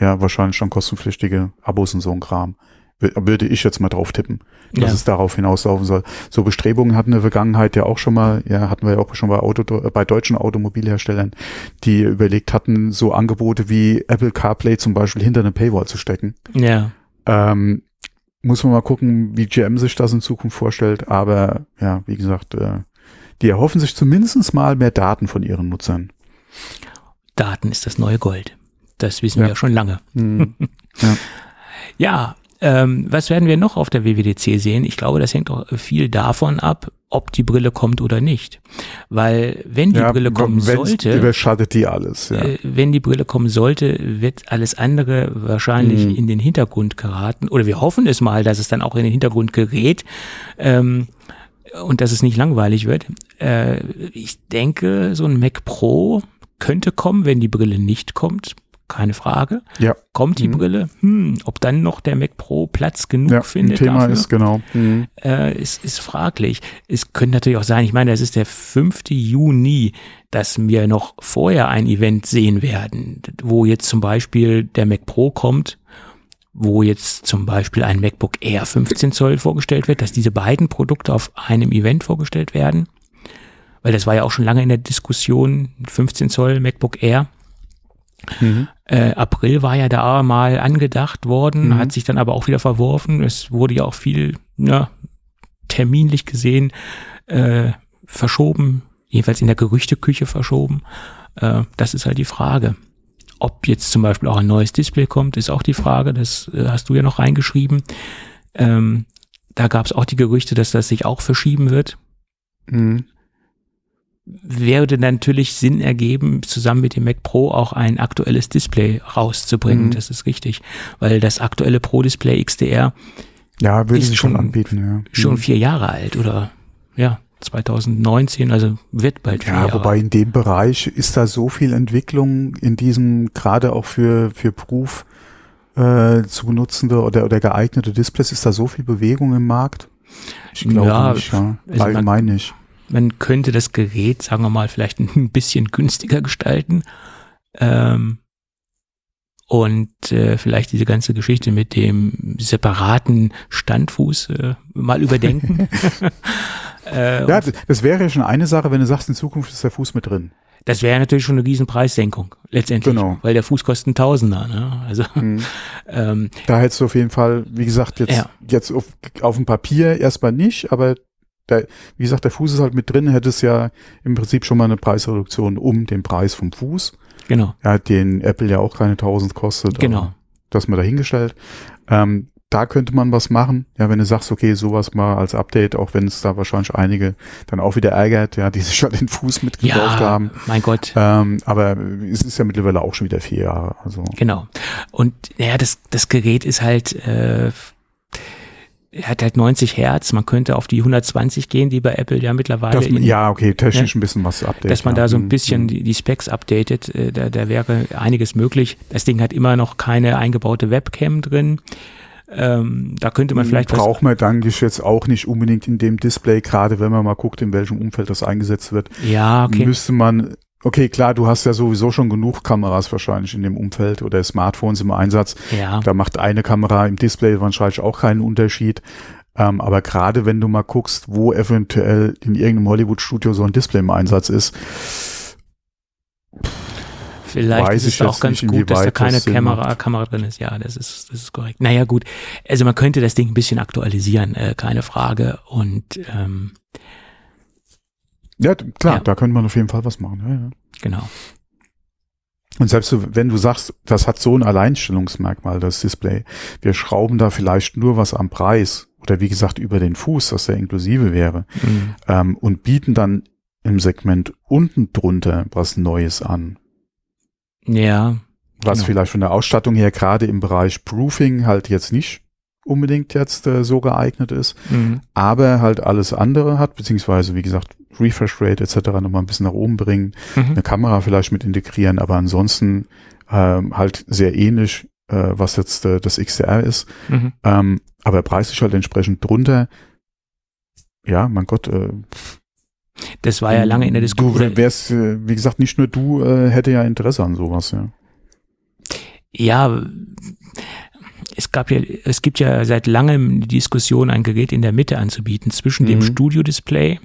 B: Ja, wahrscheinlich schon kostenpflichtige Abos und so ein Kram. Wür- Würde ich jetzt mal drauf tippen, dass
C: Ja.
B: es darauf hinauslaufen soll. So Bestrebungen hatten in der Vergangenheit ja auch schon mal, ja, hatten wir ja auch schon bei Auto, bei deutschen Automobilherstellern, die überlegt hatten, so Angebote wie Apple CarPlay zum Beispiel hinter eine Paywall zu stecken.
C: Ja.
B: Ähm, muss man mal gucken, wie GM sich das in Zukunft vorstellt. Aber ja, wie gesagt, äh, die erhoffen sich zumindest mal mehr Daten von ihren Nutzern.
C: Daten ist das neue Gold. Das wissen
B: Ja.
C: wir ja schon lange. <laughs>
B: Hm.
C: Ja, ähm, was werden wir noch auf der WWDC sehen? Ich glaube, das hängt auch viel davon ab, ob die Brille kommt oder nicht. Weil wenn die
B: ja,
C: Brille kommen sollte,
B: Überschattet die alles, ja.
C: äh, wenn die Brille kommen sollte, wird alles andere wahrscheinlich
B: Mhm.
C: in den Hintergrund geraten. Oder wir hoffen es mal, dass es dann auch in den Hintergrund gerät. Ähm, und dass es nicht langweilig wird. Äh, ich denke, so ein Mac Pro könnte kommen, wenn die Brille nicht kommt. Keine Frage.
B: ja,
C: Kommt die
B: Mhm.
C: Brille? Hm, ob dann noch der Mac Pro Platz genug
B: ja,
C: findet
B: Thema
C: dafür,
B: ist genau. Hm.
C: äh, ist, ist fraglich. Es könnte natürlich auch sein, ich meine, das ist der 5. Juni, dass wir noch vorher ein Event sehen werden, wo jetzt zum Beispiel der Mac Pro kommt, wo jetzt zum Beispiel ein MacBook Air 15 Zoll vorgestellt wird, dass diese beiden Produkte auf einem Event vorgestellt werden. Weil das war ja auch schon lange in der Diskussion, 15 Zoll MacBook Air.
B: Mhm.
C: Äh, April war ja da mal angedacht worden,
B: Mhm.
C: hat sich dann aber auch wieder verworfen. Es wurde ja auch viel ja, terminlich gesehen äh, verschoben, jedenfalls in der Gerüchteküche verschoben. Äh, das ist halt die Frage. Ob jetzt zum Beispiel auch ein neues Display kommt, ist auch die Frage. Das äh, hast du ja noch reingeschrieben. Ähm, da gab es auch die Gerüchte, dass das sich auch verschieben wird
B: Mhm.
C: Würde natürlich Sinn ergeben, zusammen mit dem Mac Pro auch ein aktuelles Display rauszubringen.
B: Mhm.
C: Das ist richtig, weil das aktuelle Pro Display XDR
B: Ja, würde
C: Ist
B: schon
C: schon-
B: anbieten, ja.
C: schon
B: Mhm.
C: vier Jahre alt oder ja 2019, also wird bald vier
B: Ja,
C: Jahre.
B: wobei in dem Bereich ist da so viel Entwicklung in diesem, gerade auch für, für Beruf äh, zu benutzende oder, oder geeignete Displays, ist da so viel Bewegung im Markt? Ich glaube
C: Ja,
B: nicht, ja.
C: also man-
B: Allgemein nicht.
C: Man könnte das Gerät, sagen wir mal, vielleicht <laughs> ein bisschen günstiger gestalten. Ähm, und äh, vielleicht diese ganze Geschichte mit dem separaten Standfuß äh, mal überdenken. <laughs> <laughs> äh,
B: Ja, das wäre ja schon eine Sache, wenn du sagst, in Zukunft ist der Fuß mit drin.
C: Das wäre natürlich schon eine riesen Preissenkung, letztendlich.
B: Genau.
C: Weil der Fuß kostet Tausender, ne? Also,
B: Mhm.
C: ähm,
B: Da hättest du auf jeden Fall, wie gesagt, jetzt,
C: Ja.
B: jetzt auf, auf dem Papier erstmal nicht, aber der, wie gesagt, der Fuß ist halt mit drin, hätte es ja im Prinzip schon mal eine Preisreduktion um den Preis vom Fuß.
C: genau,
B: Ja, den Apple ja auch keine 1000 kostet.
C: genau.
B: Das mal dahingestellt. Ähm, da könnte man was machen. Ja, wenn du sagst, okay, sowas mal als Update, auch wenn es da wahrscheinlich einige dann auch wieder ärgert, ja, die <laughs> sich schon den Fuß mitgekauft
C: Ja,
B: haben.
C: mein Gott,
B: Ähm, aber es ist ja mittlerweile auch schon wieder vier Jahre. Also
C: genau. Und ja, das, das Gerät ist halt, äh, er hat halt 90 Hertz, man könnte auf die 120 gehen, die bei Apple ja mittlerweile
B: man,
C: in,
B: ja, okay, technisch ein bisschen was update.
C: dass man da so ein
B: Mhm.
C: bisschen
B: Mhm.
C: die, die Specs updatet, äh, da, da wäre einiges möglich. Das Ding hat immer noch keine eingebaute Webcam drin. Ähm, da könnte man vielleicht was
B: braucht man dann jetzt auch nicht unbedingt in dem Display, gerade wenn man mal guckt, in welchem Umfeld das eingesetzt wird,
C: Ja, okay.
B: müsste man okay, klar, du hast ja sowieso schon genug Kameras wahrscheinlich in dem Umfeld oder Smartphones im Einsatz.
C: Ja.
B: Da macht eine Kamera im Display wahrscheinlich auch keinen Unterschied. Ähm, aber gerade wenn du mal guckst, wo eventuell in irgendeinem Hollywood-Studio so ein Display im Einsatz ist,
C: Vielleicht
B: Weiß
C: ist es auch ganz
B: nicht,
C: gut, dass da keine Kamera. Kamera drin ist. Ja, das ist, das ist korrekt. Naja, gut. Also man könnte das Ding ein bisschen aktualisieren, äh, keine Frage. Und ähm,
B: ja, klar,
C: Ja.
B: da könnte man auf jeden Fall was machen. Ja, ja.
C: genau.
B: Und selbst wenn du sagst, das hat so ein Alleinstellungsmerkmal, das Display, wir schrauben da vielleicht nur was am Preis oder wie gesagt über den Fuß, dass der inklusive wäre,
C: Mhm.
B: ähm, und bieten dann im Segment unten drunter was Neues an,
C: Ja,
B: was
C: Genau.
B: vielleicht von der Ausstattung her gerade im Bereich Proofing halt jetzt nicht unbedingt jetzt äh, so geeignet ist,
C: mhm.
B: aber halt alles andere hat, beziehungsweise wie gesagt Refresh Rate etc. nochmal ein bisschen nach oben bringen,
C: Mhm.
B: eine Kamera vielleicht mit integrieren, aber ansonsten ähm, halt sehr ähnlich, äh, was jetzt äh, das XDR ist,
C: Mhm.
B: ähm, aber preislich halt entsprechend drunter. Ja, mein Gott, äh,
C: Das war ja lange in der Diskussion.
B: Du wärst, äh, wie gesagt, nicht nur du äh, hätte ja Interesse an sowas, ja.
C: Ja, es gab ja, es gibt ja seit langem die Diskussion, ein Gerät in der Mitte anzubieten, zwischen dem
B: Mhm.
C: Studio-Display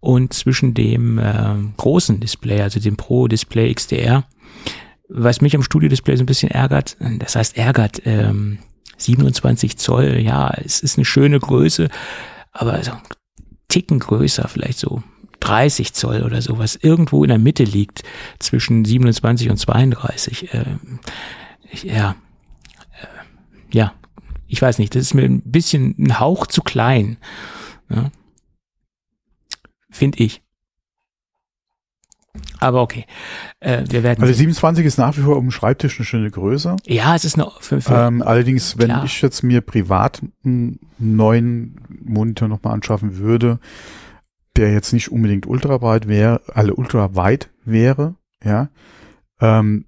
C: und zwischen dem äh, großen Display, also dem Pro-Display XDR. Was mich am Studio-Display so ein bisschen ärgert, das heißt ärgert, ähm, 27 Zoll, ja, es ist eine schöne Größe, aber so ein Ticken größer, vielleicht so 30 Zoll oder so, was irgendwo in der Mitte liegt zwischen 27 und 32. Ähm, ich, ja, ja, ich weiß nicht, das ist mir ein bisschen ein Hauch zu klein. Ja. Finde ich. Aber okay, äh, wir werden.
B: Also
C: sehen.
B: 27 ist nach wie vor auf dem Schreibtisch eine schöne Größe.
C: ja, es ist noch für, für
B: Ähm, allerdings, wenn
C: Klar.
B: ich jetzt mir privat einen neuen Monitor nochmal anschaffen würde, der jetzt nicht unbedingt ultraweit wäre, alle ultraweit wäre, ja, ähm,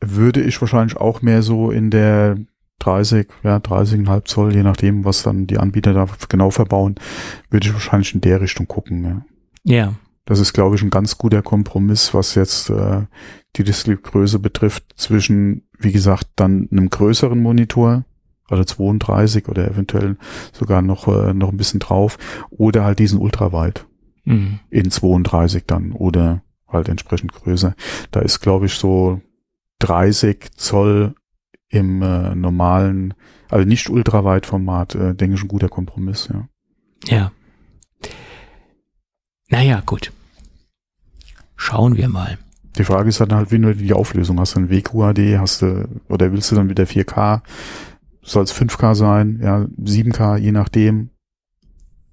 B: würde ich wahrscheinlich auch mehr so in der 30, ja, 30,5 Zoll, je nachdem, was dann die Anbieter da genau verbauen, würde ich wahrscheinlich in der Richtung gucken, ja.
C: ja,
B: Das ist, glaube ich, ein ganz guter Kompromiss, was jetzt äh, die Displaygröße betrifft, zwischen, wie gesagt, dann einem größeren Monitor, also 32 oder eventuell sogar noch, äh, noch ein bisschen drauf, oder halt diesen ultraweit
C: mhm.
B: in 32 dann oder halt entsprechend größer. Da ist, glaube ich, so 30 Zoll im äh, normalen, also nicht ultraweit Format, äh, denke ich, ein guter Kompromiss, ja.
C: ja. Naja, gut. Schauen wir mal.
B: Die Frage ist dann halt, wie du die Auflösung hast. Du ein WQHD, hast du, oder willst du dann wieder 4K? Soll es 5K sein? Ja, 7K, je nachdem.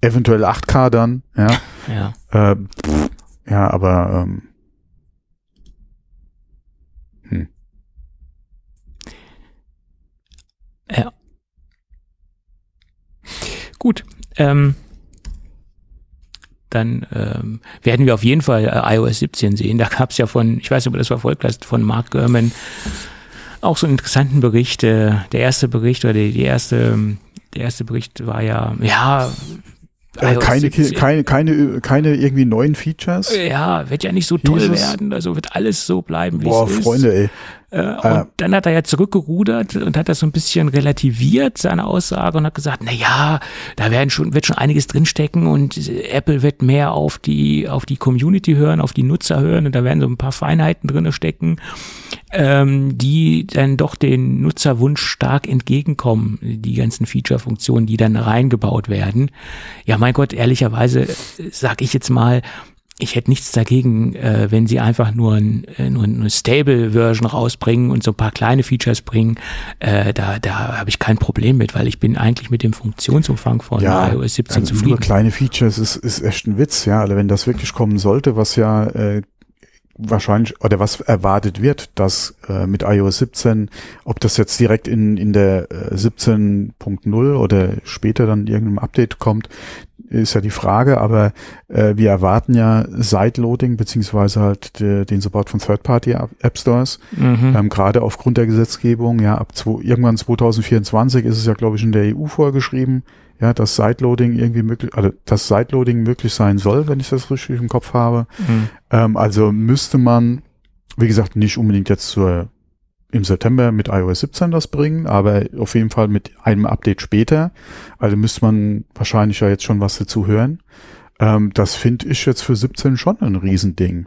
B: Eventuell 8K dann, ja. <laughs>
C: Ja.
B: äh, pff, ja, aber ähm, hm.
C: Ja. Gut. Ähm, dann ähm, werden wir auf jeden Fall äh, iOS 17 sehen. Da gab es ja von, ich weiß nicht, ob das verfolgt hast, von Mark Gurman auch so einen interessanten Bericht. Äh, der erste Bericht oder die, die erste, der erste Bericht war ja, ja,
B: Äh, keine,
C: 17.
B: keine, keine, keine irgendwie neuen Features.
C: ja, wird ja nicht so toll
B: es?
C: werden. Also wird alles so bleiben, wie
B: Boah,
C: es ist.
B: Freunde, ey.
C: Äh, und dann hat er ja zurückgerudert und hat das so ein bisschen relativiert, seine Aussage, und hat gesagt, na ja, da werden schon, wird schon einiges drinstecken und Apple wird mehr auf die, auf die Community hören, auf die Nutzer hören und da werden so ein paar Feinheiten drinne stecken, ähm, die dann doch den Nutzerwunsch stark entgegenkommen, die ganzen Feature-Funktionen, die dann reingebaut werden. Ja, mein Gott, ehrlicherweise äh, sag ich jetzt mal, ich hätte nichts dagegen, äh, wenn sie einfach nur, ein, äh, nur eine Stable-Version rausbringen und so ein paar kleine Features bringen. Äh, da da habe ich kein Problem mit, weil ich bin eigentlich mit dem Funktionsumfang von
B: Ja,
C: iOS 17
B: also nur
C: zufrieden.
B: kleine Features ist, ist echt ein Witz, ja. Also wenn das wirklich kommen sollte, was ja äh, wahrscheinlich oder was erwartet wird, dass äh, mit iOS 17, ob das jetzt direkt in, in der äh, 17.0 oder später dann irgendeinem Update kommt, ist ja die Frage, aber äh, wir erwarten ja Sideloading beziehungsweise halt de, den Support von Third-Party-App Stores,
C: Mhm.
B: ähm, gerade aufgrund der Gesetzgebung, ja, ab zwei, irgendwann 2024 ist es ja, glaube ich, in der EU vorgeschrieben, ja, dass Sideloading irgendwie möglich, also dass Sideloading möglich sein soll, wenn ich das richtig im Kopf habe.
C: Mhm.
B: Ähm, also müsste man, wie gesagt, nicht unbedingt jetzt zur im September mit iOS 17 das bringen, aber auf jeden Fall mit einem Update später. Also müsste man wahrscheinlich ja jetzt schon was dazu hören. Ähm, das finde ich jetzt für 17 schon ein Riesending.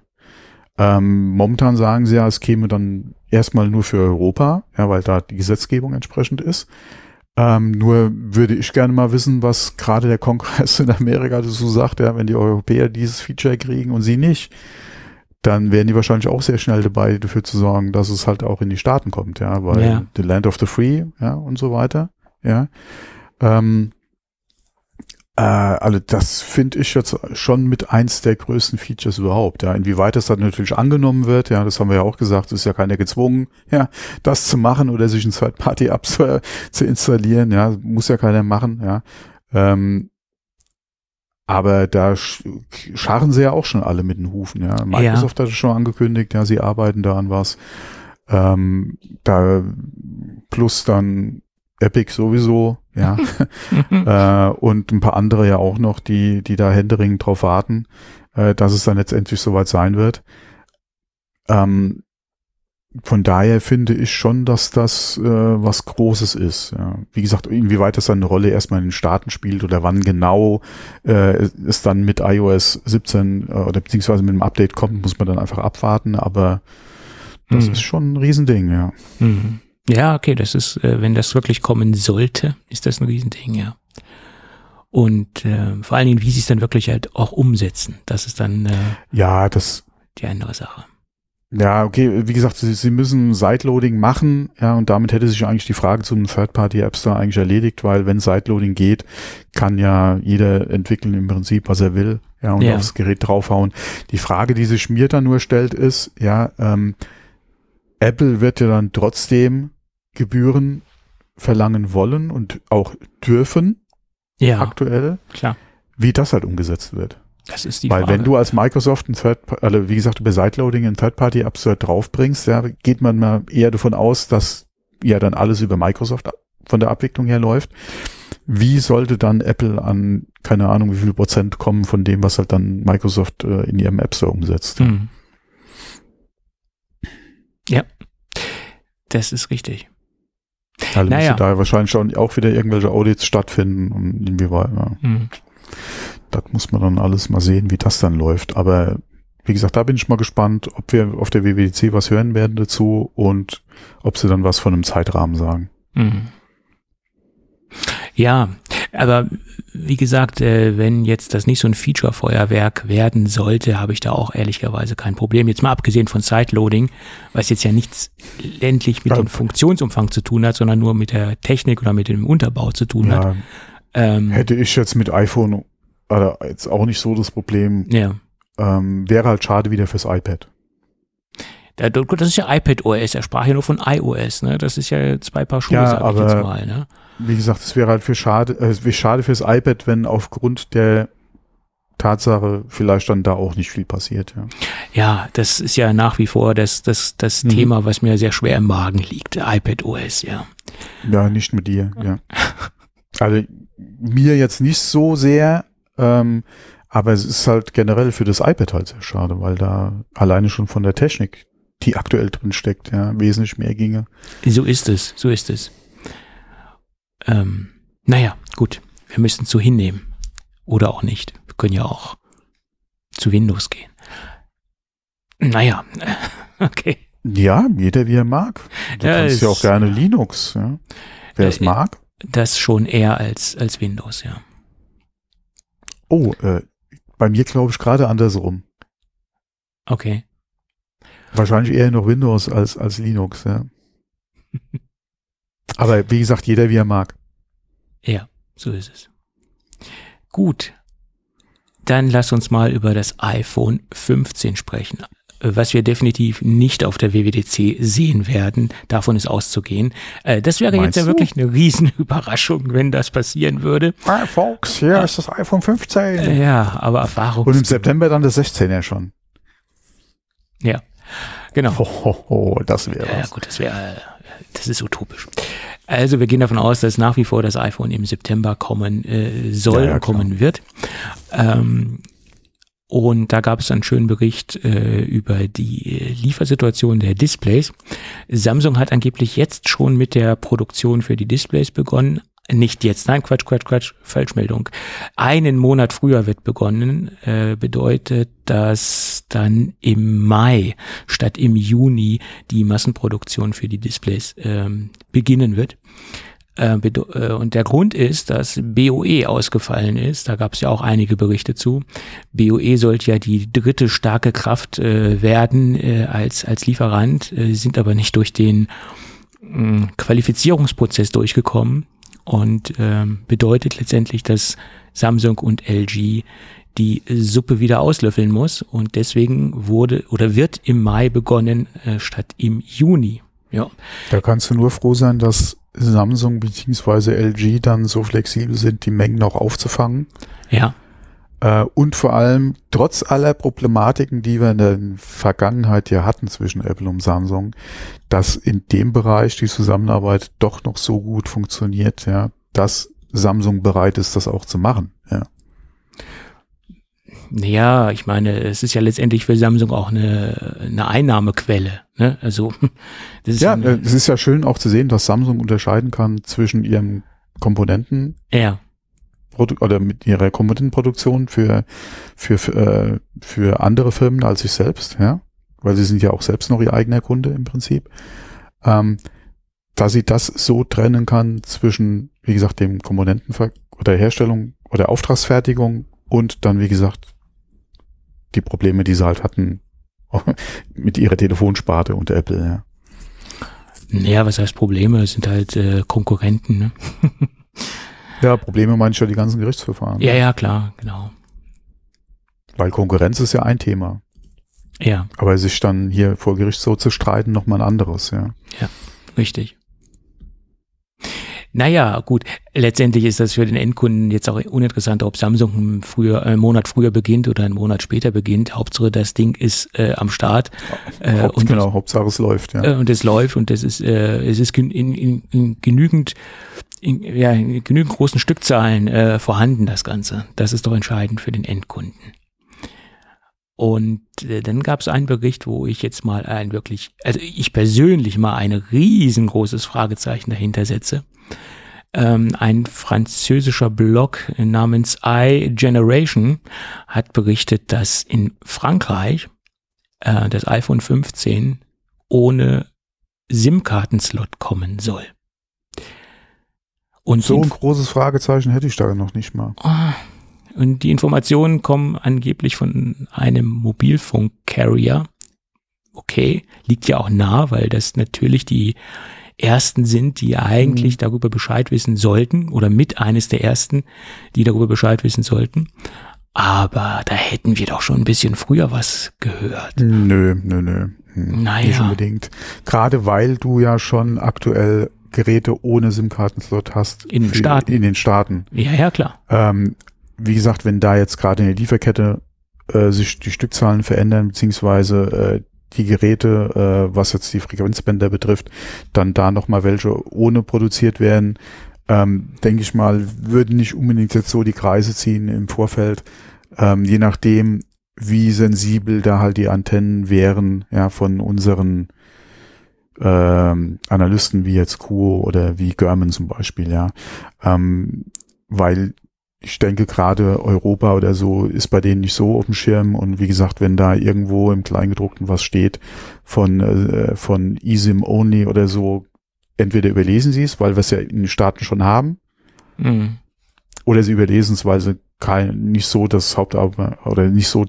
B: Ähm, momentan sagen sie ja, es käme dann erstmal nur für Europa, ja, weil da die Gesetzgebung entsprechend ist. Ähm, nur würde ich gerne mal wissen, was gerade der Kongress in Amerika dazu sagt, ja, wenn die Europäer dieses Feature kriegen und sie nicht dann wären die wahrscheinlich auch sehr schnell dabei, dafür zu sorgen, dass es halt auch in die Staaten kommt, ja, weil
C: Ja.
B: the land of the free, ja, und so weiter, ja. Ähm, äh, also das finde ich jetzt schon mit eins der größten Features überhaupt, ja. Inwieweit das dann natürlich angenommen wird, ja, das haben wir ja auch gesagt, es ist ja keiner gezwungen, ja, das zu machen oder sich ein Third-Party-App zu, zu installieren, ja, muss ja keiner machen, ja. Ähm, aber da sch scharren sie ja auch schon alle mit den Hufen, ja. Microsoft hat es schon angekündigt, ja, sie arbeiten da an was. Ähm, da plus dann Epic sowieso, ja. <laughs> äh, und ein paar andere ja auch noch, die, die da händeringend drauf warten, äh, dass es dann letztendlich soweit sein wird. Ähm, von daher finde ich schon, dass das äh, was Großes ist. Ja. Wie gesagt, inwieweit das dann eine Rolle erstmal in den Staaten spielt oder wann genau äh, es dann mit iOS 17 äh, oder beziehungsweise mit dem Update kommt, muss man dann einfach abwarten. Aber das
C: Mhm.
B: ist schon ein Riesending, ja.
C: Mhm. Ja, okay, das ist, äh, wenn das wirklich kommen sollte, ist das ein Riesending, ja. Und äh, vor allen Dingen, wie sie es dann wirklich halt auch umsetzen, das ist dann äh,
B: Ja, das
C: die andere Sache.
B: Ja, okay, wie gesagt, sie, sie müssen Sideloading machen, ja, und damit hätte sich eigentlich die Frage zu einem Third-Party-Apps da eigentlich erledigt, weil wenn Sideloading geht, kann ja jeder entwickeln im Prinzip, was er will, ja, und
C: Ja.
B: aufs Gerät draufhauen. Die Frage, die sich mir dann nur stellt, ist, ja, ähm, Apple wird ja dann trotzdem Gebühren verlangen wollen und auch dürfen,
C: Ja,
B: aktuell,
C: klar.
B: wie das halt umgesetzt wird.
C: Das ist die
B: Weil
C: Frage.
B: wenn du als Microsoft ein Third, also wie gesagt, über Sideloading ein Third-Party-Apps draufbringst, ja, geht man mal eher davon aus, dass ja dann alles über Microsoft von der Abwicklung her läuft. Wie sollte dann Apple an, keine Ahnung, wie viel Prozent kommen von dem, was halt dann Microsoft äh, in ihrem App Store umsetzt?
C: Hm. Ja, das ist richtig.
B: Also
C: Naja.
B: da wahrscheinlich auch wieder irgendwelche Audits stattfinden und inwieweit, ja.
C: Hm.
B: Das muss man dann alles mal sehen, wie das dann läuft. Aber wie gesagt, da bin ich mal gespannt, ob wir auf der WWDC was hören werden dazu und ob sie dann was von einem Zeitrahmen sagen.
C: Mhm. Ja, aber wie gesagt, äh, wenn jetzt das nicht so ein Feature-Feuerwerk werden sollte, habe ich da auch ehrlicherweise kein Problem. Jetzt mal abgesehen von Sideloading, was jetzt ja nichts endlich mit dem Funktionsumfang zu tun hat, sondern nur mit der Technik oder mit dem Unterbau zu tun hat.
B: Ja,
C: Ähm,
B: hätte ich jetzt mit iPhone oder jetzt auch nicht so das Problem.
C: ja.
B: Ähm, wäre halt schade wieder fürs iPad.
C: Da- Das ist ja iPad OS, er sprach ja nur von iOS, ne? Das ist ja zwei Paar Schuhe,
B: Ja,
C: sag ich jetzt mal, ne?
B: Wie gesagt, es wäre halt für schade, äh, es wäre schade fürs iPad, wenn aufgrund der Tatsache vielleicht dann da auch nicht viel passiert. Ja.
C: Ja, das ist ja nach wie vor das, das, das
B: Mhm.
C: Thema, was mir sehr schwer im Magen liegt. iPad OS, ja.
B: Ja, nicht mit dir, ja. Also mir jetzt nicht so sehr, ähm, aber es ist halt generell für das iPad halt sehr schade, weil da alleine schon von der Technik, die aktuell drin steckt, ja, wesentlich mehr ginge.
C: So ist es, so ist es. Ähm, naja, gut. Wir müssen zu hinnehmen. Oder auch nicht. Wir können ja auch zu Windows gehen. Naja, <laughs> okay.
B: Ja, jeder wie er mag. Du
C: Ja,
B: kannst ja auch gerne Linux, ja. Wer es
C: Äh,
B: mag.
C: Das schon eher als, als Windows, ja.
B: Oh, äh, bei mir glaube ich gerade andersrum.
C: Okay.
B: Wahrscheinlich eher noch Windows als, als Linux, ja. <laughs> Aber wie gesagt, jeder wie er mag.
C: Ja, so ist es. Gut. Dann lass uns mal über das iPhone 15 sprechen. Äh, Was wir definitiv nicht auf der WWDC sehen werden, davon ist auszugehen. Äh, Das wäre
B: Meinst
C: jetzt ja
B: du?
C: wirklich eine Riesenüberraschung, wenn das passieren würde.
B: Hi, Folks, hier ist das iPhone 15.
C: Äh, Ja, aber Erfahrung.
B: Und im September dann das 16er schon.
C: Ja, genau.
B: Ho, ho, ho, das wäre
C: Ja,
B: was.
C: gut, das wäre das ist utopisch. Also wir gehen davon aus, dass nach wie vor das iPhone im September kommen äh, soll
B: Ja, ja,
C: und kommen wird. Ähm, und da gab es einen schönen Bericht äh, über die äh, Liefersituation der Displays. Samsung hat angeblich jetzt schon mit der Produktion für die Displays begonnen. Nicht jetzt, nein, Quatsch, Quatsch, Quatsch, Falschmeldung. Einen Monat früher wird begonnen, äh, bedeutet, dass dann im Mai statt im Juni die Massenproduktion für die Displays ähm, beginnen wird. Äh, äh, Und der Grund ist, dass BOE ausgefallen ist. Da gab es ja auch einige Berichte zu. BOE sollte ja die dritte starke Kraft äh, werden äh, als, als Lieferant, äh, sind aber nicht durch den mh, Qualifizierungsprozess durchgekommen und ähm, bedeutet letztendlich, dass Samsung und LG die Suppe wieder auslöffeln muss und deswegen wurde oder wird im Mai begonnen äh, statt im Juni. Ja.
B: Da kannst du nur froh sein, dass Samsung bzw. LG dann so flexibel sind, die Mengen auch aufzufangen.
C: Ja.
B: Äh, und vor allem, trotz aller Problematiken, die wir in der Vergangenheit ja hatten zwischen Apple und Samsung, dass in dem Bereich die Zusammenarbeit doch noch so gut funktioniert, ja, dass Samsung bereit ist, das auch zu machen. Ja.
C: Naja, ich meine, es ist ja letztendlich für Samsung auch eine, eine Einnahmequelle. Ne? Also <laughs> das ist
B: Ja,
C: eine,
B: es ist ja schön auch zu sehen, dass Samsung unterscheiden kann zwischen ihren Komponenten
C: ja,
B: Produ- oder mit ihrer Komponentenproduktion für, für, für, äh, für andere Firmen als sich selbst, ja, weil sie sind ja auch selbst noch ihr eigener Kunde im Prinzip, ähm, dass sie das so trennen kann zwischen, wie gesagt, dem Komponentenver oder Herstellung oder Auftragsfertigung und dann, wie gesagt, die Probleme, die sie halt hatten <laughs> mit ihrer Telefonsparte und Apple, ja.
C: naja, was heißt Probleme? Es sind halt äh, Konkurrenten. Ne? <laughs>
B: Ja, Probleme meine ich ja die ganzen Gerichtsverfahren.
C: Ja, ja, klar, genau.
B: Weil Konkurrenz ist ja ein Thema.
C: Ja,
B: Aber sich dann hier vor Gericht so zu streiten, nochmal ein anderes, ja.
C: richtig. Naja, gut. Letztendlich ist das für den Endkunden jetzt auch uninteressant, ob Samsung einen, früher, einen Monat früher beginnt oder einen Monat später beginnt. Hauptsache, das Ding ist äh, am Start. Äh,
B: Haupt,
C: und
B: genau, Hauptsache es läuft, ja.
C: äh, und es läuft und es ist äh, es ist in, in, in genügend in, ja, in genügend großen Stückzahlen äh, vorhanden das Ganze. Das ist doch entscheidend für den Endkunden. Und äh, dann gab es einen Bericht, wo ich jetzt mal ein wirklich, also ich persönlich mal ein riesengroßes Fragezeichen dahinter setze. Ähm, ein französischer Blog namens iGeneration hat berichtet, dass in Frankreich äh, das iPhone 15 ohne SIM-Kartenslot kommen soll. Und
B: So ein großes Fragezeichen hätte ich da noch nicht mal.
C: Ah, Und die Informationen kommen angeblich von einem Mobilfunk-Carrier. Okay, liegt ja auch nah, weil das natürlich die ersten sind, die eigentlich
B: Mhm.
C: darüber Bescheid wissen sollten oder mit eines der ersten, die darüber Bescheid wissen sollten. Aber da hätten wir doch schon ein bisschen früher was gehört.
B: Nö, nö, nö. Hm,
C: Naja.
B: Nicht unbedingt. Gerade weil du ja schon aktuell Geräte ohne SIM-Kartenslot hast.
C: In den Staaten.
B: In den Staaten.
C: Ja, ja, klar.
B: Ähm, wie gesagt, wenn da jetzt gerade in der Lieferkette äh, sich die Stückzahlen verändern, beziehungsweise äh, die Geräte, äh, was jetzt die Frequenzbänder betrifft, dann da nochmal welche ohne produziert werden, ähm, denke ich mal, würden nicht unbedingt jetzt so die Kreise ziehen im Vorfeld, ähm, je nachdem, wie sensibel da halt die Antennen wären, ja, von unseren ähm, Analysten wie jetzt Kuo oder wie German zum Beispiel, ja. Ähm, weil ich denke gerade Europa oder so ist bei denen nicht so auf dem Schirm und wie gesagt, wenn da irgendwo im Kleingedruckten was steht von, äh, von eSIM only oder so, entweder überlesen sie es, weil wir es ja in den Staaten schon haben,
C: Mhm.
B: oder sie überlesen es, weil sie kein, nicht so das Hauptaugenmerk oder nicht so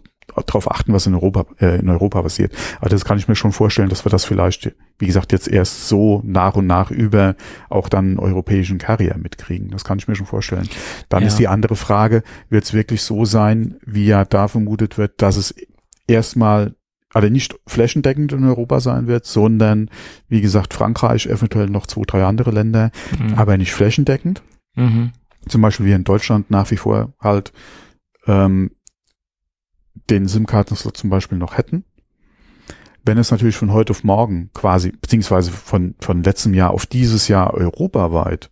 B: darauf achten, was in Europa, äh, in Europa passiert. Aber das kann ich mir schon vorstellen, dass wir das vielleicht, wie gesagt, jetzt erst so nach und nach über auch dann europäischen Carrier mitkriegen. Das kann ich mir schon vorstellen. Dann
C: Ja.
B: ist die andere Frage, wird es wirklich so sein, wie ja da vermutet wird, dass es erstmal also nicht flächendeckend in Europa sein wird, sondern wie gesagt Frankreich, eventuell noch zwei, drei andere Länder,
C: Mhm.
B: aber nicht flächendeckend
C: Mhm.
B: zum Beispiel wir in Deutschland nach wie vor halt ähm, den SIM-Kartenslot zum Beispiel noch hätten. wenn es natürlich von heute auf morgen quasi, beziehungsweise von, von letztem Jahr auf dieses Jahr europaweit,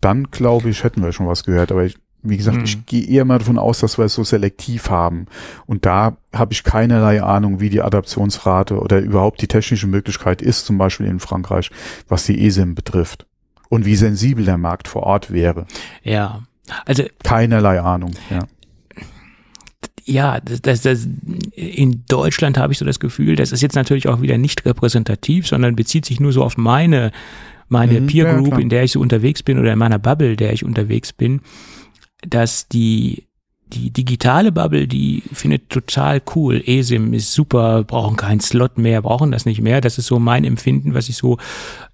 B: dann glaube ich, hätten wir schon was gehört. Aber ich, wie gesagt,
C: Hm.
B: ich gehe eher mal davon aus, dass wir es so selektiv haben. Und da habe ich keinerlei Ahnung, wie die Adaptionsrate oder überhaupt die technische Möglichkeit ist, zum Beispiel in Frankreich, was die ESIM betrifft. Und wie sensibel der Markt vor Ort wäre.
C: Ja. Also
B: Keinerlei Ahnung. Ja.
C: Ja, das, das, das, in Deutschland habe ich so das Gefühl, das ist jetzt natürlich auch wieder nicht repräsentativ, sondern bezieht sich nur so auf meine, meine
B: Mhm,
C: Peer
B: ja,
C: Group,
B: klar.
C: in der ich so unterwegs bin oder in meiner Bubble, der ich unterwegs bin, dass die die digitale Bubble, die findet total cool. ESIM ist super, brauchen keinen Slot mehr, brauchen das nicht mehr. Das ist so mein Empfinden, was ich so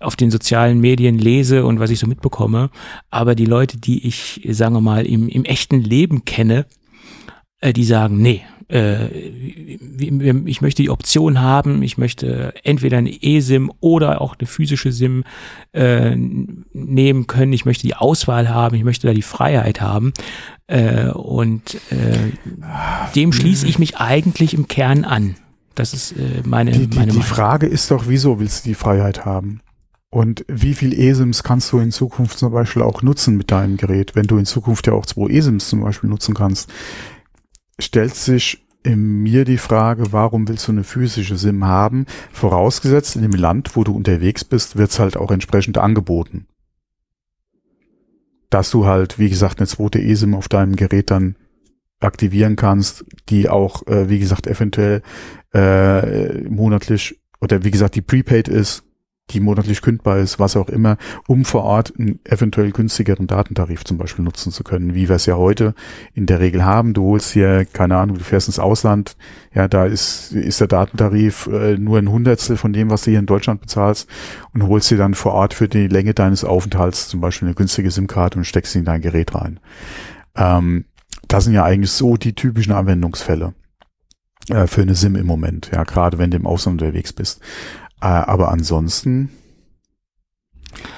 C: auf den sozialen Medien lese und was ich so mitbekomme. Aber die Leute, die ich, sagen wir mal, im, im echten Leben kenne, äh, die sagen, nee, äh, ich möchte die Option haben, ich möchte entweder eine eSIM oder auch eine physische SIM äh, nehmen können, ich möchte die Auswahl haben, ich möchte da die Freiheit haben äh, und äh, dem schließe ich mich eigentlich im Kern an. Das ist äh, meine,
B: Die, die,
C: meine
B: die
C: Meinung.
B: Frage ist doch, wieso willst du die Freiheit haben? Und wie viel ESIMs kannst du in Zukunft zum Beispiel auch nutzen mit deinem Gerät, wenn du in Zukunft ja auch zwei ESIMs zum Beispiel nutzen kannst? Stellt sich in mir die Frage, warum willst du eine physische SIM haben? Vorausgesetzt, in dem Land, wo du unterwegs bist, wird's halt auch entsprechend angeboten. Dass du halt, wie gesagt, eine zweite ESIM auf deinem Gerät dann aktivieren kannst, die auch, äh, wie gesagt, eventuell äh, monatlich oder wie gesagt, die prepaid ist, die monatlich kündbar ist, was auch immer, um vor Ort einen eventuell günstigeren Datentarif zum Beispiel nutzen zu können, wie wir es ja heute in der Regel haben. Du holst hier, keine Ahnung, du fährst ins Ausland, ja, da ist, ist der Datentarif äh, nur ein Hundertstel von dem, was du hier in Deutschland bezahlst und holst dir dann vor Ort für die Länge deines Aufenthalts zum Beispiel eine günstige SIM-Karte und steckst sie in dein Gerät rein. Ähm, das sind ja eigentlich so die typischen Anwendungsfälle äh, für eine SIM im Moment, ja, gerade wenn du im Ausland unterwegs bist. Äh, aber ansonsten,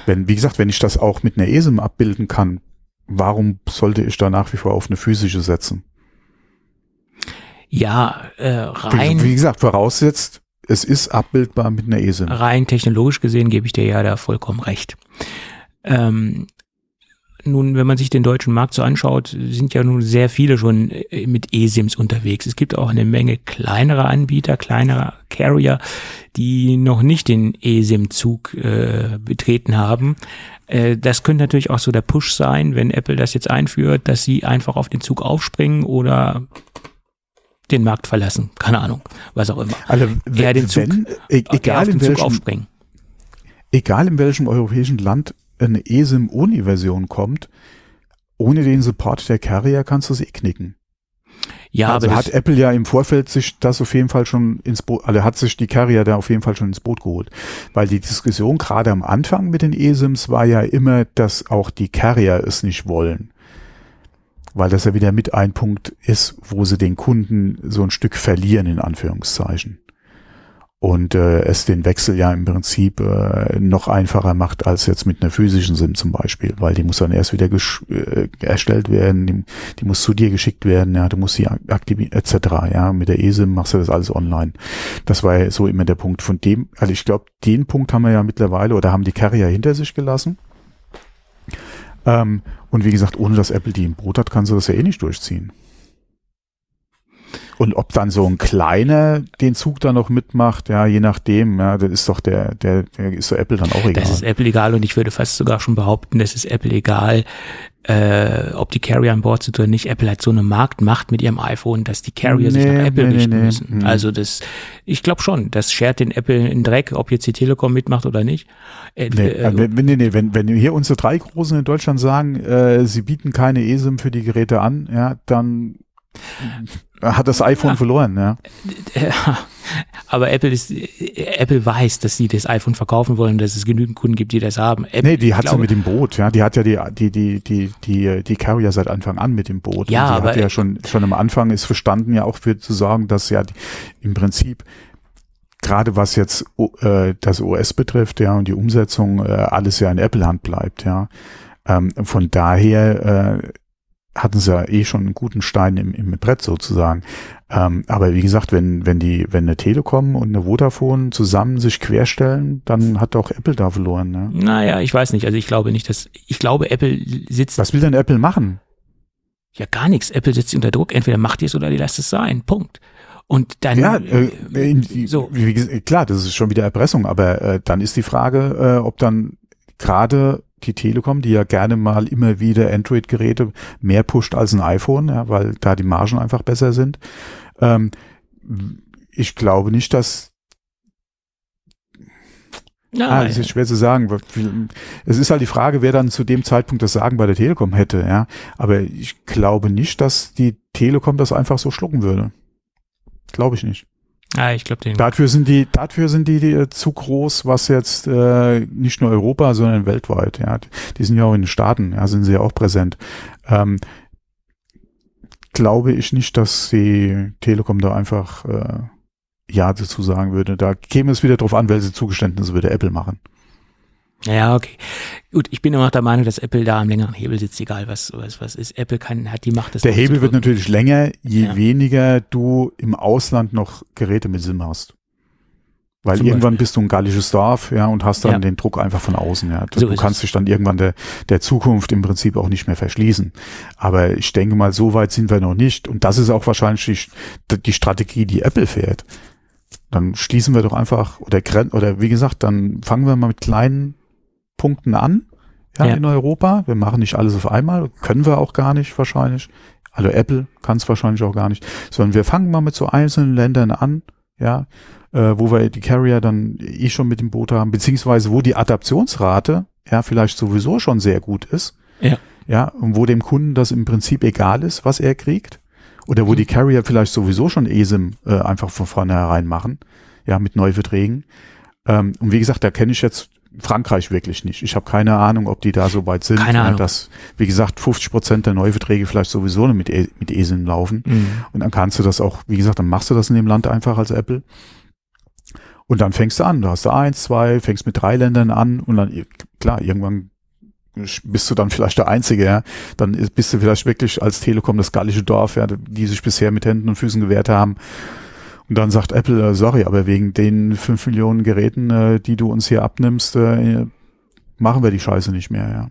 B: wenn, wie gesagt, wenn ich das auch mit einer ESIM abbilden kann, warum sollte ich da nach wie vor auf eine physische setzen?
C: Ja, äh, rein.
B: Wie, wie gesagt, voraussetzt, es ist abbildbar mit einer ESIM.
C: rein technologisch gesehen gebe ich dir ja da vollkommen recht. Ähm, nun, wenn man sich den deutschen Markt so anschaut, sind ja nun sehr viele schon äh, mit eSIMs unterwegs. Es gibt auch eine Menge kleinere Anbieter, kleinere Carrier, die noch nicht den eSIM-Zug äh, betreten haben. Äh, das könnte natürlich auch so der Push sein, wenn Apple das jetzt einführt, dass sie einfach auf den Zug aufspringen oder den Markt verlassen. Keine Ahnung, was auch immer.
B: Also,
C: Eher den Zug,
B: wenn, egal
C: auf den Zug aufspringen.
B: egal in welchem europäischen Land eine eSIM-Uni-Version kommt, ohne den Support der Carrier kannst du es eh knicken.
C: Ja,
B: also
C: aber
B: hat Apple ja im Vorfeld sich das auf jeden Fall schon ins Boot, also hat sich die Carrier da auf jeden Fall schon ins Boot geholt. Weil die Diskussion gerade am Anfang mit den eSIMs war ja immer, dass auch die Carrier es nicht wollen. Weil das ja wieder mit ein Punkt ist, wo sie den Kunden so ein Stück verlieren, in Anführungszeichen. Und äh, es den Wechsel ja im Prinzip äh, noch einfacher macht als jetzt mit einer physischen SIM zum Beispiel, weil die muss dann erst wieder äh, erstellt werden, die, die muss zu dir geschickt werden, ja, du musst sie ak- aktivieren, etc. Ja, mit der eSIM machst du das alles online. Das war ja so immer der Punkt. Von dem, also ich glaube, den Punkt haben wir ja mittlerweile oder haben die Carrier hinter sich gelassen. Ähm, und wie gesagt, ohne dass Apple die im Brot hat, kann sie das ja eh nicht durchziehen. Und ob dann so ein kleiner den Zug dann noch mitmacht, ja, je nachdem, ja, das ist doch der, der, der ist so Apple dann auch egal.
C: das ist Apple egal und ich würde fast sogar schon behaupten, das ist Apple egal, äh, ob die Carrier an Bord sind oder nicht. Apple hat so eine Marktmacht mit ihrem iPhone, dass die Carrier sich
B: Nee,
C: nach Apple
B: nee,
C: richten
B: nee,
C: müssen.
B: Hm.
C: Also das, ich glaube schon, das schert den Apple in Dreck, ob jetzt die Telekom mitmacht oder nicht. Äh,
B: Nee,
C: äh,
B: äh, wenn, nee, nee, wenn, wenn hier unsere drei Großen in Deutschland sagen, äh, sie bieten keine eSIM für die Geräte an, ja, dann hat das iPhone
C: Ja.
B: verloren, ja. <laughs>
C: aber Apple ist, Apple weiß, dass sie das iPhone verkaufen wollen, dass es genügend Kunden gibt, die das haben. Apple,
B: Nee, die hat sie mit dem Boot, ja. Die hat ja die, die, die, die, die, die Carrier seit Anfang an mit dem Boot.
C: Ja, aber-
B: hat ja schon, schon am Anfang ist verstanden, ja auch für zu sorgen, dass ja die, im Prinzip gerade was jetzt äh, das OS betrifft, ja, und die Umsetzung, äh, alles ja in Apple-Hand bleibt, ja. Ähm, von daher äh, hatten sie ja eh schon einen guten Stein im, im Brett sozusagen. Ähm, aber wie gesagt, wenn, wenn die, wenn eine Telekom und eine Vodafone zusammen sich querstellen, dann hat auch Apple da verloren. Ne?
C: Naja, ich weiß nicht. Also ich glaube nicht, dass, ich glaube, Apple sitzt.
B: Was will denn Apple machen?
C: Ja, gar nichts. Apple sitzt unter Druck. Entweder macht ihr es oder ihr lasst es sein. Punkt. Und dann.
B: Ja, äh, in, so. Wie, klar, das ist schon wieder Erpressung, aber äh, dann ist die Frage, äh, ob dann gerade die Telekom, die ja gerne mal immer wieder Android-Geräte mehr pusht als ein iPhone, ja, weil da die Margen einfach besser sind. Ähm, ich glaube nicht, dass Nein. Ah, das ist schwer zu sagen. Es ist halt die Frage, wer dann zu dem Zeitpunkt das Sagen bei der Telekom hätte, ja. Aber ich glaube nicht, dass die Telekom das einfach so schlucken würde. Glaube ich nicht.
C: Ah, ich glaube den.
B: Dafür sind die, dafür sind die, die äh, zu groß, was jetzt äh, nicht nur Europa, sondern weltweit. Ja, die sind ja auch in den Staaten, ja, sind sie ja auch präsent. Ähm, glaube ich nicht, dass die Telekom da einfach äh, ja dazu sagen würde. Da käme es wieder drauf an, welche Zugeständnisse würde Apple machen.
C: Ja, okay. Gut, ich bin immer noch der Meinung, dass Apple da am längeren Hebel sitzt, egal was, was, was ist. Apple kann, hat die Macht. Das
B: der Hebel wird natürlich länger, je ja. weniger du im Ausland noch Geräte mit SIM hast. Weil Zum irgendwann Beispiel. bist du ein gallisches Dorf, ja, und hast dann ja. den Druck einfach von außen, ja. Du, so du kannst es. dich dann irgendwann der, der Zukunft im Prinzip auch nicht mehr verschließen. Aber ich denke mal, so weit sind wir noch nicht. Und das ist auch wahrscheinlich die, die Strategie, die Apple fährt. Dann schließen wir doch einfach, oder, oder wie gesagt, dann fangen wir mal mit kleinen Punkten an ja, ja. in Europa. Wir machen nicht alles auf einmal, können wir auch gar nicht wahrscheinlich. Also Apple kann es wahrscheinlich auch gar nicht, sondern wir fangen mal mit so einzelnen Ländern an, ja, äh, wo wir die Carrier dann eh schon mit dem Boot haben, beziehungsweise wo die Adaptionsrate ja vielleicht sowieso schon sehr gut ist.
C: Ja.
B: Ja, und wo dem Kunden das im Prinzip egal ist, was er kriegt. Oder wo mhm. die Carrier vielleicht sowieso schon ESIM äh, einfach von vornherein machen, ja, mit Neuverträgen. Ähm, und wie gesagt, da kenne ich jetzt Frankreich wirklich nicht. Ich habe keine Ahnung, ob die da so weit sind.
C: Keine Ahnung.
B: Dass, wie gesagt, 50 Prozent der Neuverträge vielleicht sowieso mit, e mit ESIM laufen. Mhm. Und dann kannst du das auch, wie gesagt, dann machst du das in dem Land einfach als Apple. Und dann fängst du an. Du hast da eins, zwei, fängst mit drei Ländern an und dann, klar, irgendwann bist du dann vielleicht der Einzige, ja. Dann bist du vielleicht wirklich als Telekom das gallische Dorf, ja, die sich bisher mit Händen und Füßen gewehrt haben. Und dann sagt Apple, äh, sorry, aber wegen den fünf Millionen Geräten, äh, die du uns hier abnimmst, äh, machen wir die Scheiße nicht mehr, ja.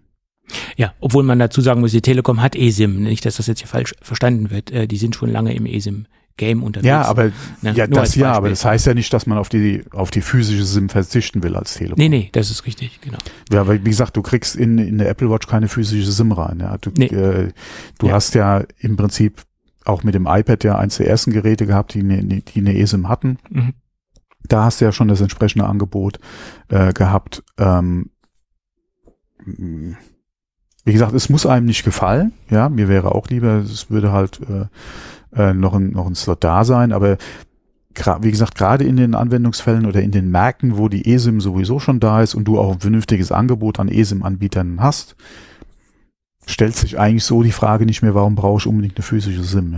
C: Ja, obwohl man dazu sagen muss, die Telekom hat eSIM, nicht, dass das jetzt hier falsch verstanden wird. Äh, die sind schon lange im eSIM Game unterwegs.
B: Ja, aber ne? ja, das ja, aber das heißt ja nicht, dass man auf die auf die physische SIM verzichten will als Telekom.
C: Nee, nee, das ist richtig, genau.
B: Ja, weil wie gesagt, du kriegst in in der Apple Watch keine physische SIM rein, ja. Du, nee. äh, du ja. hast ja im Prinzip auch mit dem iPad ja eins der ersten Geräte gehabt, die eine, die eine eSIM hatten. Mhm. Da hast du ja schon das entsprechende Angebot äh, gehabt. Ähm, wie gesagt, es muss einem nicht gefallen. Ja, mir wäre auch lieber, es würde halt äh, äh, noch, ein, noch ein Slot da sein, aber wie gesagt, gerade in den Anwendungsfällen oder in den Märkten, wo die eSIM sowieso schon da ist und du auch ein vernünftiges Angebot an eSIM-Anbietern hast, stellt sich eigentlich so die Frage nicht mehr, warum brauche ich unbedingt eine physische SIM?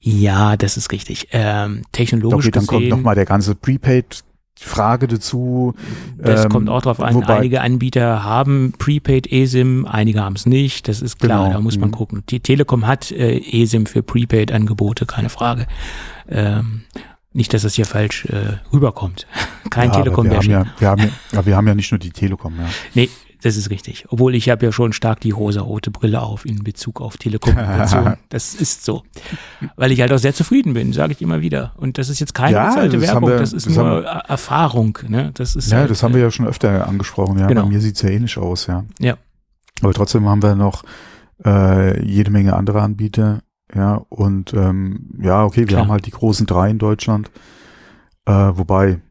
B: Ja,
C: ja das ist richtig. Ähm, technologisch
B: Doch, dann gesehen, kommt nochmal der ganze Prepaid Frage dazu.
C: Das ähm, kommt auch drauf an. Wobei, einige Anbieter haben Prepaid eSIM, einige haben es nicht. Das ist klar, genau. da muss man mhm. gucken. Die Telekom hat äh, eSIM für Prepaid-Angebote, keine Frage. Ähm, nicht, dass das hier falsch äh, rüberkommt. <laughs> Kein ja, Telekom
B: wir haben ja, wir haben ja, wir haben ja nicht nur die Telekom, ja.
C: Nee, das ist richtig. Obwohl ich habe ja schon stark die rosa-rote Brille auf in Bezug auf Telekommunikation. <laughs> das ist so. Weil ich halt auch sehr zufrieden bin, sage ich immer wieder. Und das ist jetzt keine ja, bezahlte Werbung, wir, das ist das nur haben, Erfahrung. Ne? Das ist
B: ja,
C: halt,
B: das haben wir ja schon öfter angesprochen. Ja, genau. bei mir sieht's ja ähnlich aus, ja.
C: Ja.
B: Aber trotzdem haben wir noch äh, jede Menge andere Anbieter. Ja, und ähm, ja, okay, wir Klar. haben halt die großen drei in Deutschland. Äh, wobei,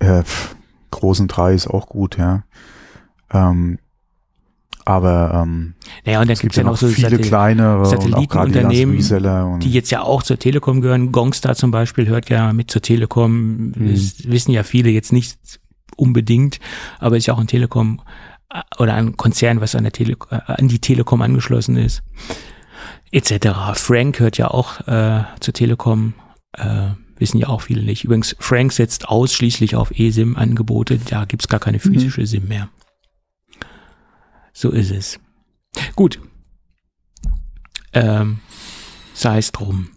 B: äh, pff, großen drei ist auch gut, ja. Ähm, aber ähm,
C: naja, und dann gibt es ja noch so
B: viele Satel kleinere
C: Satellitenunternehmen, die, jetzt ja auch zur Telekom gehören. Gongstar zum Beispiel hört ja mit zur Telekom. Mhm. Das wissen ja viele jetzt nicht unbedingt, aber ist ja auch ein Telekom äh, oder ein Konzern, was an, der Tele äh, an die Telekom angeschlossen ist, etc. Frank hört ja auch äh, zur Telekom. Äh, Wissen ja auch viele nicht. Übrigens, Frank setzt ausschließlich auf eSIM-Angebote. Da gibt's gar keine mhm. physische mhm. SIM mehr. So ist es. Gut. Ähm, sei es drum.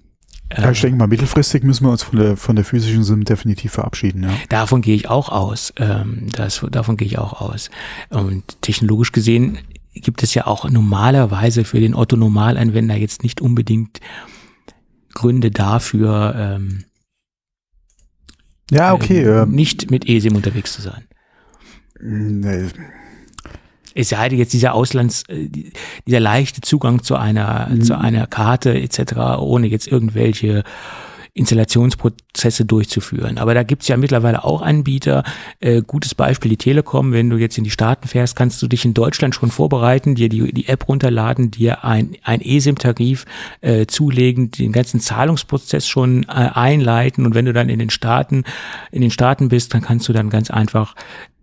B: Ja, ich denke mal, mittelfristig müssen wir uns von der, von der physischen SIM definitiv verabschieden. Ja.
C: Davon gehe ich auch aus. Ähm, das, davon gehe ich auch aus. Und technologisch gesehen gibt es ja auch normalerweise für den Otto-Normalanwender jetzt nicht unbedingt Gründe dafür, ähm,
B: ja, okay.
C: äh,
B: ähm,
C: nicht mit eSIM unterwegs zu sein.
B: nee,
C: Es sei denn jetzt dieser Auslands, äh, die- dieser leichte Zugang zu einer,
B: Mhm.
C: zu einer Karte etc., ohne jetzt irgendwelche Installationsprozesse durchzuführen. Aber da gibt's ja mittlerweile auch Anbieter. Äh, gutes Beispiel die Telekom. Wenn du jetzt in die Staaten fährst, kannst du dich in Deutschland schon vorbereiten, dir die, die App runterladen, dir ein, ein eSIM-Tarif äh, zulegen, den ganzen Zahlungsprozess schon äh, einleiten. Und wenn du dann in den Staaten, in den Staaten bist, dann kannst du dann ganz einfach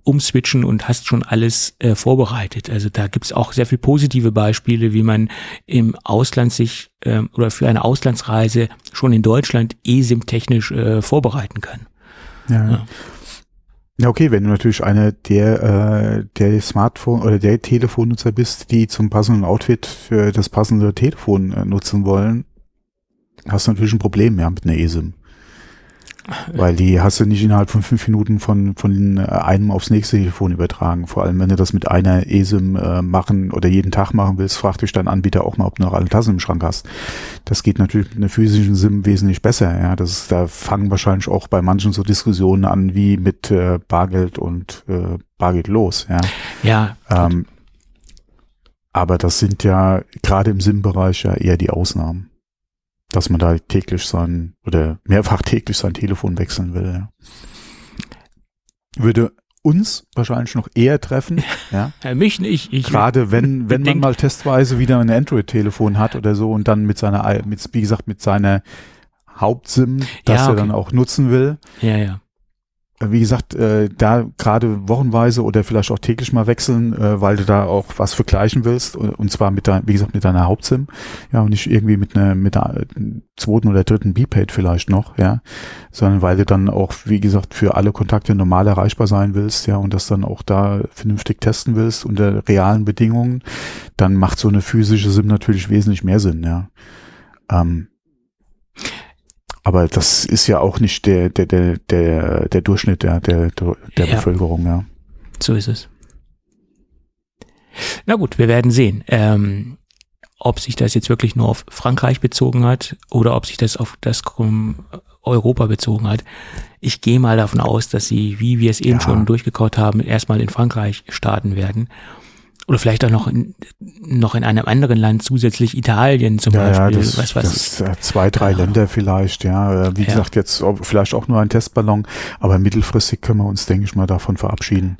C: umswitchen und hast schon alles äh, vorbereitet. Also da gibt's auch sehr viel positive Beispiele, wie man im Ausland sich ähm, oder für eine Auslandsreise schon in Deutschland eSIM-technisch äh, vorbereiten kann.
B: ja.
C: Ja.
B: Ja, okay, wenn du natürlich einer der, äh, der Smartphone oder der Telefonnutzer bist, die zum passenden Outfit für das passende Telefon äh, nutzen wollen, hast du natürlich ein Problem ja, mit einer eSIM. Weil die hast du nicht innerhalb von fünf Minuten von, von äh, einem aufs nächste Telefon übertragen. Vor allem, wenn du das mit einer eSIM äh, machen oder jeden Tag machen willst, frag dich dein Anbieter auch mal, ob du noch alle Tassen im Schrank hast. Das geht natürlich mit einer physischen SIM wesentlich besser. Ja, das ist, da fangen wahrscheinlich auch bei manchen so Diskussionen an wie mit äh, Bargeld und äh, Bargeld los. Ja,
C: Ja,
B: ähm, aber das sind ja gerade im SIM-Bereich ja eher die Ausnahmen, dass man da täglich sein oder mehrfach täglich sein Telefon wechseln will. Ja. Würde uns wahrscheinlich noch eher treffen, <laughs> ja.
C: mich nicht. Ich,
B: Gerade wenn, wenn man mal testweise wieder ein Android-Telefon hat oder so und dann mit seiner, mit, wie gesagt, mit seiner Hauptsim, das
C: Ja,
B: er
C: okay.
B: dann auch nutzen will.
C: ja, ja.
B: Äh, Wie gesagt, äh, da gerade wochenweise oder vielleicht auch täglich mal wechseln, äh, weil du da auch was vergleichen willst und, und zwar mit dein, wie gesagt, mit deiner Hauptsim, ja, und nicht irgendwie mit einer, mit einer äh, zweiten oder dritten B-Pad vielleicht noch, ja, sondern weil du dann auch, wie gesagt, für alle Kontakte normal erreichbar sein willst, ja, und das dann auch da vernünftig testen willst unter realen Bedingungen, dann macht so eine physische SIM natürlich wesentlich mehr Sinn, ja. Ähm, aber das ist ja auch nicht der, der, der, der, der Durchschnitt der, der, der
C: Ja.
B: Bevölkerung, ja.
C: So ist es. Na gut, wir werden sehen, ähm, ob sich das jetzt wirklich nur auf Frankreich bezogen hat oder ob sich das auf das Europa bezogen hat. Ich gehe mal davon aus, dass sie, wie wir es eben
B: Ja.
C: schon durchgekaut haben, erstmal in Frankreich starten werden. Oder vielleicht auch noch in, noch in einem anderen Land, zusätzlich Italien zum
B: Ja, ja,
C: Beispiel.
B: das,
C: was weiß
B: das äh, zwei, drei
C: Ahnung.
B: Länder vielleicht, ja. Äh, Wie
C: Ja.
B: gesagt, jetzt vielleicht auch nur ein Testballon, aber mittelfristig können wir uns, denke ich mal, davon verabschieden.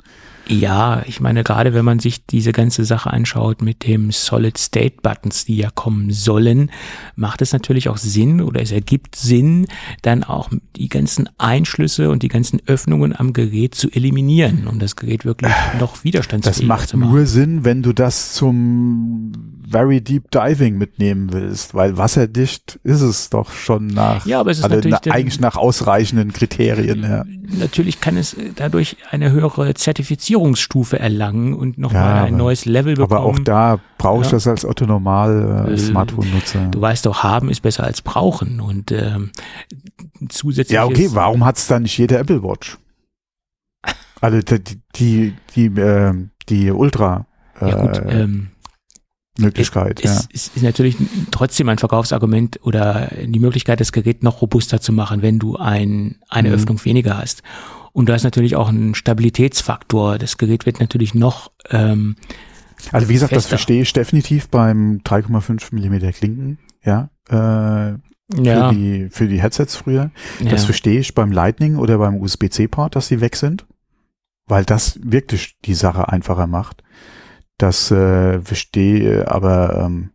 C: Ja, ich meine, gerade wenn man sich diese ganze Sache anschaut mit dem Solid-State-Buttons, die ja kommen sollen, macht es natürlich auch Sinn oder es ergibt Sinn, dann auch die ganzen Einschlüsse und die ganzen Öffnungen am Gerät zu eliminieren, um das Gerät wirklich noch
B: Das
C: widerstandsfähiger
B: macht
C: zu machen.
B: nur Sinn, wenn du das zum Very Deep Diving mitnehmen willst, weil wasserdicht ist es doch schon nach,
C: Ja, aber es ist
B: alle,
C: natürlich
B: eigentlich nach ausreichenden Kriterien, ja.
C: Natürlich kann es dadurch eine höhere Zertifizierungsstufe erlangen und nochmal
B: Ja,
C: ein neues Level bekommen.
B: Aber auch da brauche ich
C: Ja.
B: das als Otto Normal äh,
C: Äh,
B: Smartphone-Nutzer.
C: Du weißt doch, haben ist besser als brauchen und ähm, zusätzlich
B: Ja, okay, warum hat es dann nicht jede Apple Watch? Also die, die, die, äh, die Ultra äh,
C: Ja gut, ähm,
B: Möglichkeit, ja.
C: es, es ist natürlich trotzdem ein Verkaufsargument oder die Möglichkeit, das Gerät noch robuster zu machen, wenn du ein, eine
B: Mhm.
C: Öffnung weniger hast. Und du hast natürlich auch einen Stabilitätsfaktor. Das Gerät wird natürlich noch ähm,
B: Also wie gesagt, das
C: fester.
B: verstehe ich definitiv beim 3,5 Millimeter Klinken, ja, äh,
C: ja,
B: für die für die Headsets früher. Das
C: ja.
B: verstehe ich beim Lightning oder beim USB-C-Port, dass die weg sind, weil das wirklich die Sache einfacher macht. Das äh, verstehe, aber ähm,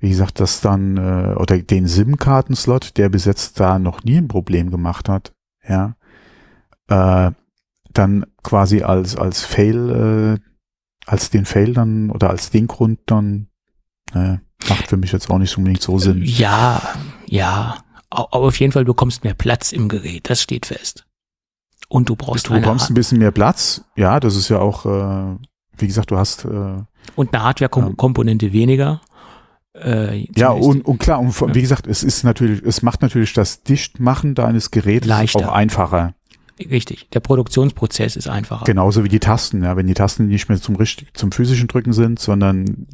B: wie gesagt, das dann äh, oder den SIM-Karten-Slot, der bis jetzt da noch nie ein Problem gemacht hat, ja, äh, dann quasi als als Fail, äh, als den Fail dann oder als den Grund dann äh, macht für mich jetzt auch nicht unbedingt so Sinn.
C: Ja, ja. Au- Aber auf jeden Fall du bekommst mehr Platz im Gerät. Das steht fest. Und du brauchst
B: Du bekommst ein bisschen mehr Platz. Ja, das ist ja auch, äh, wie gesagt, du hast, äh,
C: und eine Hardware-Komponente weniger. Äh,
B: Ja, und, und klar, und
C: Ja.
B: wie gesagt, es ist natürlich, es macht natürlich das Dichtmachen deines Geräts
C: Leichter.
B: auch einfacher.
C: Richtig. Der Produktionsprozess ist einfacher.
B: Genauso wie die Tasten, ja. Wenn die Tasten nicht mehr zum richtig, zum physischen Drücken sind, sondern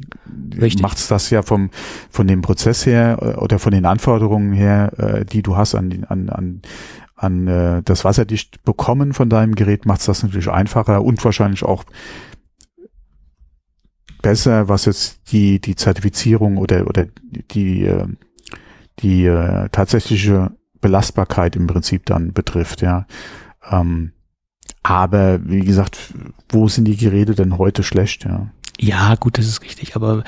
C: Richtig.
B: macht's das ja vom, von dem Prozess her äh, oder von den Anforderungen her, äh, die du hast an, an, an, an äh, das Wasserdicht bekommen von deinem Gerät, macht's das natürlich einfacher und wahrscheinlich auch besser, was jetzt die, die Zertifizierung oder, oder die, äh, die äh, tatsächliche Belastbarkeit im Prinzip dann betrifft, ja. Ähm, aber wie gesagt, wo sind die Geräte denn heute schlecht, ja?
C: Ja, gut, das ist richtig, aber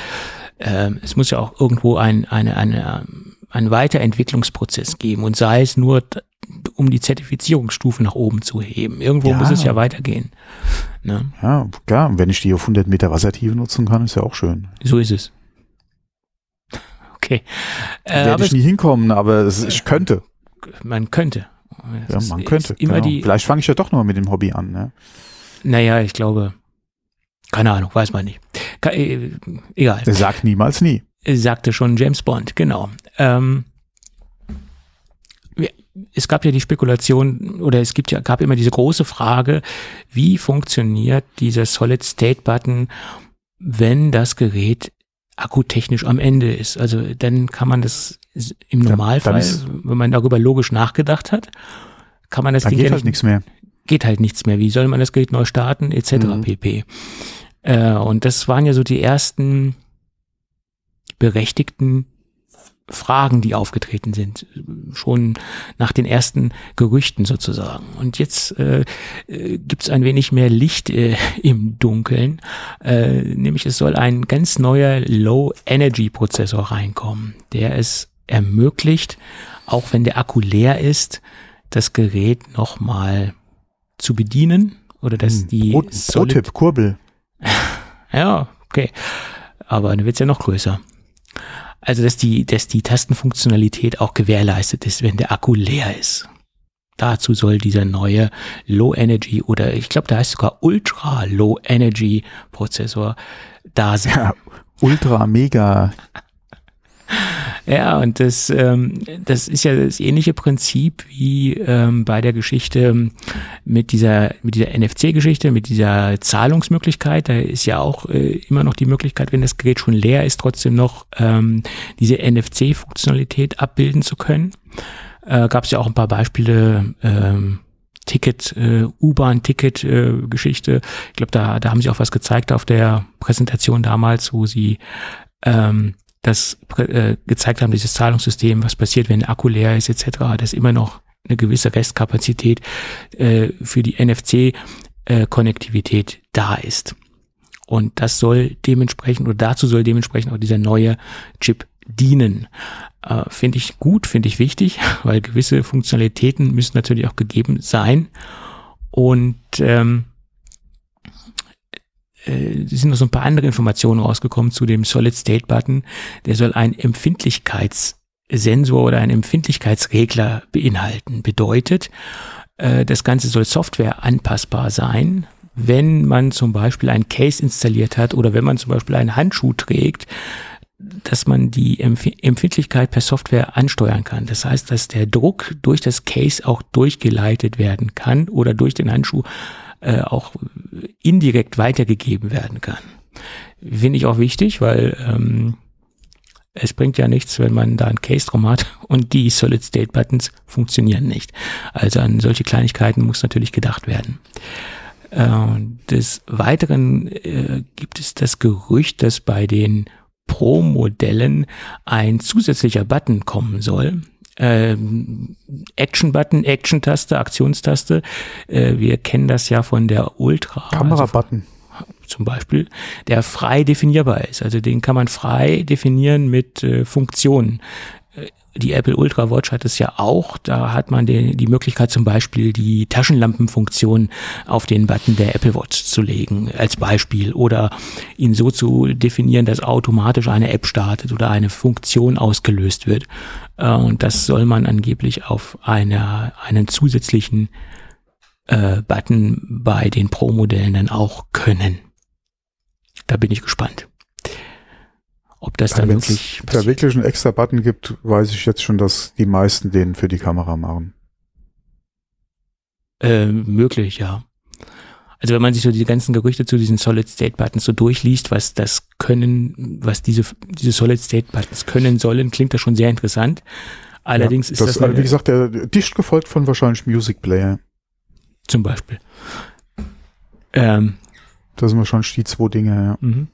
C: ähm, es muss ja auch irgendwo ein, eine, eine, einen Weiterentwicklungsprozess geben und sei es nur, um die Zertifizierungsstufe nach oben zu heben. Irgendwo
B: Ja.
C: muss es ja weitergehen. Ne?
B: Ja, klar. Und wenn ich die auf 100 Meter Wassertiefe nutzen kann, ist ja auch schön.
C: So ist es. Okay. Äh,
B: Werde ich nie hinkommen, aber es, ich könnte.
C: man könnte.
B: Ja,
C: ist-
B: man
C: ist
B: könnte.
C: Immer
B: genau.
C: die,
B: Vielleicht fange ich ja doch noch mit dem Hobby an. Ne?
C: naja, ich glaube, keine Ahnung, weiß man nicht. Ke äh, egal.
B: Sag niemals nie.
C: sagte schon James Bond, genau. Ähm, es gab ja die Spekulation oder es gibt ja gab immer diese große Frage, wie funktioniert dieser Solid State Button, wenn das Gerät akkutechnisch am Ende ist. Also dann kann man das im Normalfall,
B: ist-
C: wenn man darüber logisch nachgedacht hat, kann man das
B: Da
C: Ding
B: geht
C: ja
B: halt nichts mehr.
C: geht halt nichts mehr. Wie soll man das Gerät neu starten, etc.
B: Mhm.
C: pp. Äh, und das waren ja so die ersten berechtigten Fragen, die aufgetreten sind, schon nach den ersten Gerüchten sozusagen. Und jetzt äh, äh, gibt es ein wenig mehr Licht äh, <laughs> im Dunkeln, äh, nämlich es soll ein ganz neuer Low-Energy-Prozessor reinkommen, der es ermöglicht, auch wenn der Akku leer ist, das Gerät nochmal zu bedienen oder dass
B: Hm,
C: die
B: Pro,
C: Solid-
B: Pro-Tipp, Kurbel. <laughs>
C: ja, okay. Aber dann wird's ja noch größer. Also, dass die, dass die Tastenfunktionalität auch gewährleistet ist, wenn der Akku leer ist. Dazu soll dieser neue Low Energy oder ich glaube, da heißt sogar Ultra Low Energy Prozessor da sein.
B: Ja, ultra, mega.
C: Ja, und das, ähm, das ist ja das ähnliche Prinzip wie ähm, bei der Geschichte mit dieser, mit dieser NFC-Geschichte, mit dieser Zahlungsmöglichkeit. Da ist ja auch äh, immer noch die Möglichkeit, wenn das Gerät schon leer ist, trotzdem noch ähm, diese NFC-Funktionalität abbilden zu können. Äh, Gab es ja auch ein paar Beispiele. Ähm, Ticket, äh, U-Bahn-Ticket-Geschichte. ich glaube, da, da haben sie auch was gezeigt auf der Präsentation damals, wo sie ähm, das äh, gezeigt haben, dieses Zahlungssystem, was passiert, wenn der Akku leer ist, etc., dass immer noch eine gewisse Restkapazität äh, für die NFC-Konnektivität da ist. Und das soll dementsprechend, oder dazu soll dementsprechend auch dieser neue Chip dienen. Äh, finde ich gut, finde ich wichtig, <laughs> weil gewisse Funktionalitäten müssen natürlich auch gegeben sein. Und ähm, äh, sind noch so ein paar andere Informationen rausgekommen zu dem Solid State Button. Der soll einen Empfindlichkeitssensor oder einen Empfindlichkeitsregler beinhalten. Bedeutet, äh, das Ganze soll Software anpassbar sein. Wenn man zum Beispiel ein Case installiert hat oder wenn man zum Beispiel einen Handschuh trägt, dass man die Empf Empfindlichkeit per Software ansteuern kann. Das heißt, dass der Druck durch das Case auch durchgeleitet werden kann oder durch den Handschuh äh, auch indirekt weitergegeben werden kann. Finde ich auch wichtig, weil ähm, es bringt ja nichts, wenn man da ein Case drum hat <laughs> und die Solid-State-Buttons funktionieren nicht. Also an solche Kleinigkeiten muss natürlich gedacht werden. Äh, des Weiteren äh, gibt es das Gerücht, dass bei den Pro-Modellen ein zusätzlicher Button kommen soll. Ähm, Action-Button, Action-Taste, Aktionstaste. Äh, wir kennen das ja von der Ultra. also
B: Kamerabutton.
C: zum Beispiel, der frei definierbar ist. Also den kann man frei definieren mit äh, Funktionen. Die Apple Ultra Watch hat es ja auch. Da hat man die, die Möglichkeit zum Beispiel die Taschenlampenfunktion auf den Button der Apple Watch zu legen als Beispiel oder ihn so zu definieren, dass automatisch eine App startet oder eine Funktion ausgelöst wird. Äh, und das soll man angeblich auf einer, einen zusätzlichen äh, Button bei den Pro-Modellen dann auch können. Da bin ich gespannt. Ob das dann
B: wenn's
C: wirklich
B: da wirklich einen extra Button gibt, weiß ich jetzt schon, dass die meisten den für die Kamera machen.
C: äh, möglich, ja. Also wenn man sich so die ganzen Gerüchte zu diesen Solid-State-Buttons so durchliest, was das können, was diese, diese Solid-State-Buttons können sollen, klingt das schon sehr interessant. Allerdings
B: ja,
C: ist das,
B: das, wie gesagt, der dicht gefolgt von wahrscheinlich Music Player.
C: zum Beispiel. Ähm,
B: Das sind wahrscheinlich die zwei Dinge, ja.
C: Mhm.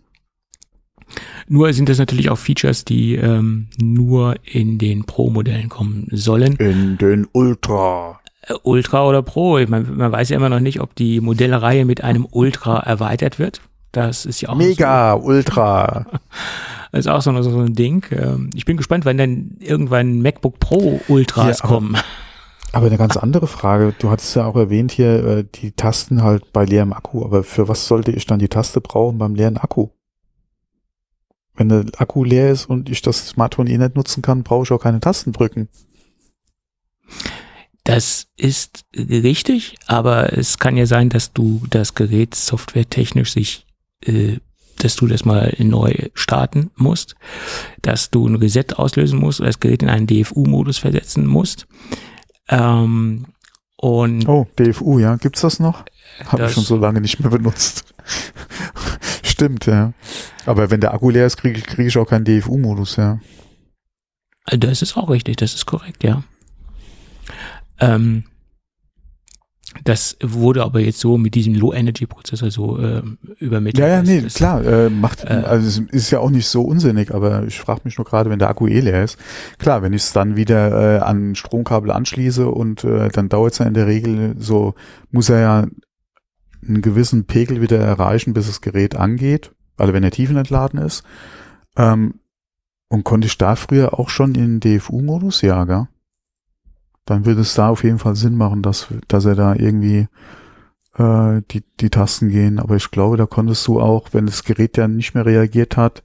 C: Nur sind das natürlich auch Features, die ähm, nur in den Pro-Modellen kommen sollen.
B: In den Ultra.
C: Äh, Ultra oder Pro, ich mein, man weiß ja immer noch nicht, ob die Modellreihe mit einem Ultra erweitert wird. Das ist ja auch
B: Mega, Ultra.
C: So, <laughs> das ist auch so, so ein Ding. Ähm, Ich bin gespannt, wann dann irgendwann MacBook Pro Ultras
B: Ja, aber-
C: kommen. <laughs>
B: Aber eine ganz andere Frage. Du hattest ja auch erwähnt hier äh, die Tasten halt bei leerem Akku. Aber für was sollte ich dann die Taste brauchen beim leeren Akku? Wenn der Akku leer ist und ich das Smartphone eh nicht nutzen kann, brauche ich auch keine Tasten drücken.
C: Das ist richtig, aber es kann ja sein, dass du das Gerät softwaretechnisch sich, äh, dass du das mal neu starten musst, dass du ein Reset auslösen musst oder das Gerät in einen DFU-Modus versetzen musst. Ähm, und
B: Oh, DFU, ja. Gibt's das noch? Habe ich schon so lange nicht mehr benutzt. Stimmt, ja. Aber wenn der Akku leer ist, kriege ich, krieg ich auch keinen DFU-Modus, ja.
C: das ist auch richtig, das ist korrekt, ja. Ähm, das wurde aber jetzt so mit diesem Low-Energy-Prozessor so ähm, übermittelt.
B: Ja, ja, nee,
C: das-
B: klar, äh, macht,
C: Äh,
B: also es ist ja auch nicht so unsinnig, aber ich frage mich nur gerade, wenn der Akku eh leer ist. Klar, wenn ich es dann wieder äh, an Stromkabel anschließe und äh, dann dauert es ja in der Regel so, muss er ja einen gewissen Pegel wieder erreichen, bis das Gerät angeht, also wenn er tiefenentladen ist. Ähm, und konnte ich da früher auch schon in DFU-Modus? Ja, gell? Dann würde es da auf jeden Fall Sinn machen, dass, dass er da irgendwie äh, die, die Tasten gehen. Aber ich glaube, da konntest du auch, wenn das Gerät ja nicht mehr reagiert hat,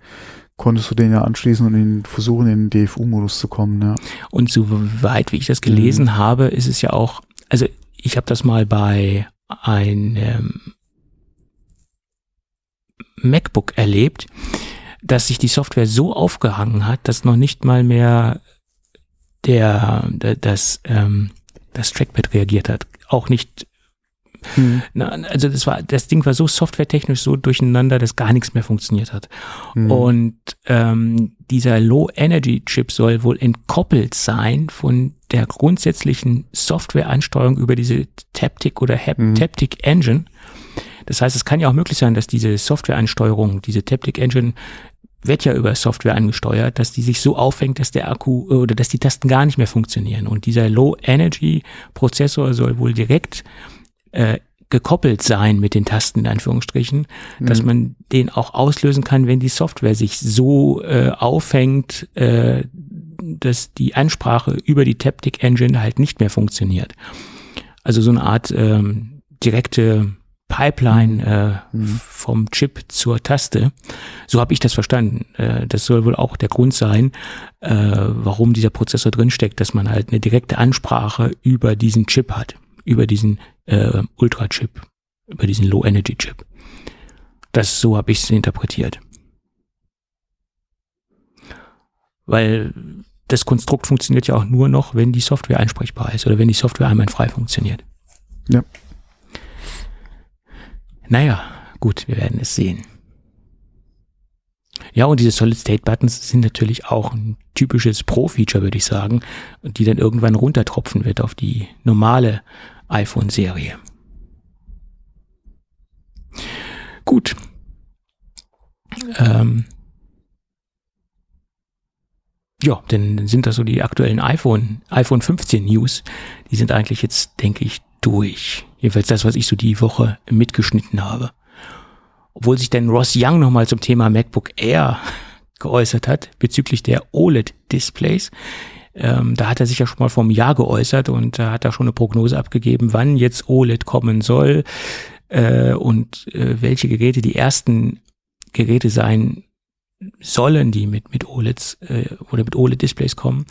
B: konntest du den ja anschließen und ihn versuchen, in den DFU-Modus zu kommen. Ja.
C: Und soweit, wie ich das gelesen
B: Mhm.
C: habe, ist es ja auch, also ich habe das mal bei einem MacBook erlebt, dass sich die Software so aufgehangen hat, dass noch nicht mal mehr der, der das, ähm, das Trackpad reagiert hat. Auch nicht na, also das war, das Ding war so softwaretechnisch so durcheinander, dass gar nichts mehr funktioniert hat.
B: Mhm.
C: Und ähm, dieser Low-Energy-Chip soll wohl entkoppelt sein von der grundsätzlichen Softwareansteuerung über diese Taptic oder Hap
B: Mhm.
C: Taptic Engine. Das heißt, es kann ja auch möglich sein, dass diese Softwareansteuerung, diese Taptic Engine wird ja über Software angesteuert, dass die sich so aufhängt, dass der Akku äh, oder dass die Tasten gar nicht mehr funktionieren. Und dieser Low-Energy-Prozessor soll wohl direkt äh, gekoppelt sein mit den Tasten in Anführungsstrichen, dass
B: Mhm.
C: man den auch auslösen kann, wenn die Software sich so äh, aufhängt, äh, dass die Ansprache über die Taptic Engine halt nicht mehr funktioniert. Also so eine Art ähm, direkte Pipeline äh,
B: Mhm.
C: vom Chip zur Taste. So habe ich das verstanden. Äh, das soll wohl auch der Grund sein, äh, warum dieser Prozessor drinsteckt, dass man halt eine direkte Ansprache über diesen Chip hat, über diesen äh, Ultra-Chip, über diesen Low-Energy-Chip. Das so habe ich es interpretiert. Weil das Konstrukt funktioniert ja auch nur noch, wenn die Software ansprechbar ist oder wenn die Software einwandfrei funktioniert.
B: Ja.
C: Naja, gut, wir werden es sehen. Ja, und diese Solid-State-Buttons sind natürlich auch ein typisches Pro-Feature, würde ich sagen, die dann irgendwann runtertropfen wird auf die normale iPhone-Serie. Gut. Ähm, ja, dann sind das so die aktuellen iPhone, iPhone 15 News. Die sind eigentlich jetzt, denke ich, durch. Jedenfalls das, was ich so die Woche mitgeschnitten habe. Obwohl sich dann Ross Young nochmal zum Thema MacBook Air <laughs> geäußert hat, bezüglich der OLED-Displays. Ähm, da hat er sich ja schon mal vor einem Jahr geäußert und da hat er schon eine Prognose abgegeben, wann jetzt OLED kommen soll äh, und äh, welche Geräte die ersten Geräte sein sollen, die mit, mit OLEDs äh, oder mit OLED-Displays kommen.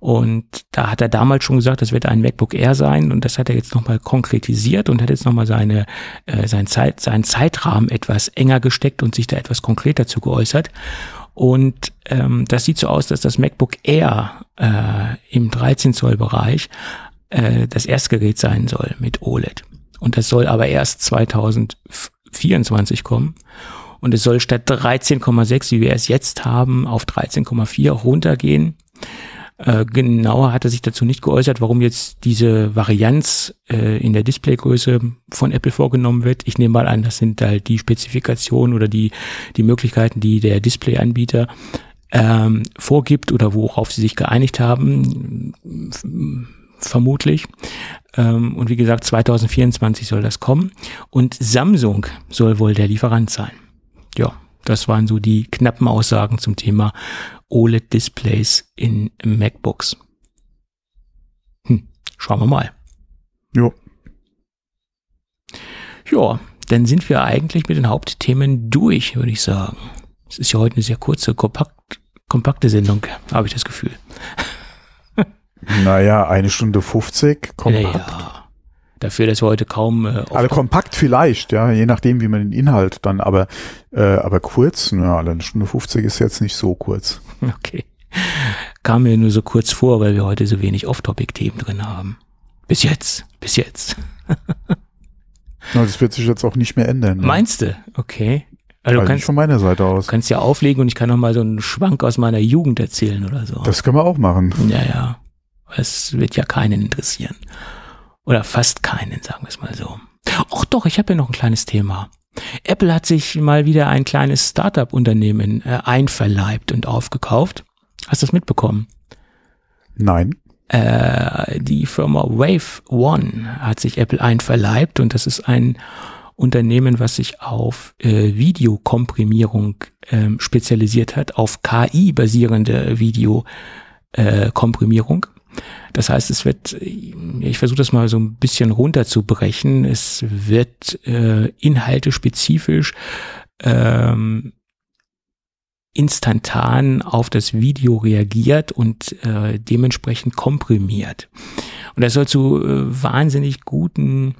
C: Und da hat er damals schon gesagt, das wird ein MacBook Air sein und das hat er jetzt nochmal konkretisiert und hat jetzt nochmal seine, äh, sein Zeit, seinen Zeitrahmen etwas enger gesteckt und sich da etwas konkreter zu geäußert. Und ähm, das sieht so aus, dass das MacBook Air äh, im 13 Zoll Bereich äh, das Erstgerät sein soll mit OLED. Und das soll aber erst 2024 kommen. Und es soll statt 13,6, wie wir es jetzt haben, auf 13,4 runtergehen. Äh, genauer hat er sich dazu nicht geäußert, warum jetzt diese Varianz äh, in der Displaygröße von Apple vorgenommen wird. Ich nehme mal an, das sind halt die Spezifikationen oder die, die Möglichkeiten, die der Displayanbieter ähm, vorgibt oder worauf sie sich geeinigt haben, vermutlich. Ähm, und wie gesagt, 2024 soll das kommen. Und Samsung soll wohl der Lieferant sein. Ja, das waren so die knappen Aussagen zum Thema OLED-Displays in MacBooks. Hm, schauen wir mal.
B: Jo.
C: Ja, dann sind wir eigentlich mit den Hauptthemen durch, würde ich sagen. Es ist ja heute eine sehr kurze, kompakt, kompakte Sendung, habe ich das Gefühl. <laughs>
B: Naja, eine Stunde 50, kompakt.
C: Ja, dafür, dass wir heute kaum. Äh,
B: Also kompakt vielleicht, ja, je nachdem, wie man den Inhalt dann, aber, äh, aber kurz, na, eine Stunde 50 ist jetzt nicht so kurz. <laughs>
C: Okay. Kam mir nur so kurz vor, weil wir heute so wenig Off-Topic-Themen drin haben. Bis jetzt, bis jetzt.
B: Na, das wird sich jetzt auch nicht mehr ändern. Ne?
C: Meinst du? Okay. Also
B: Also
C: du kannst,
B: von meiner Seite aus.
C: kannst ja auflegen und ich kann noch mal so einen Schwank aus meiner Jugend erzählen oder so.
B: Das können wir auch machen.
C: ja, ja. Es wird ja keinen interessieren. Oder fast keinen, sagen wir es mal so. Ach doch, ich habe ja noch ein kleines Thema. Apple hat sich mal wieder ein kleines Startup-Unternehmen äh, einverleibt und aufgekauft. Hast du das mitbekommen?
B: Nein.
C: Äh, die Firma Wave One hat sich Apple einverleibt und das ist ein Unternehmen, was sich auf äh, Videokomprimierung ähm, spezialisiert hat, auf KI basierende Videokomprimierung. Das heißt, es wird, ich versuche das mal so ein bisschen runterzubrechen, es wird äh, Inhalte spezifisch ähm, instantan auf das Video reagiert und äh, dementsprechend komprimiert. Und das soll zu äh, wahnsinnig guten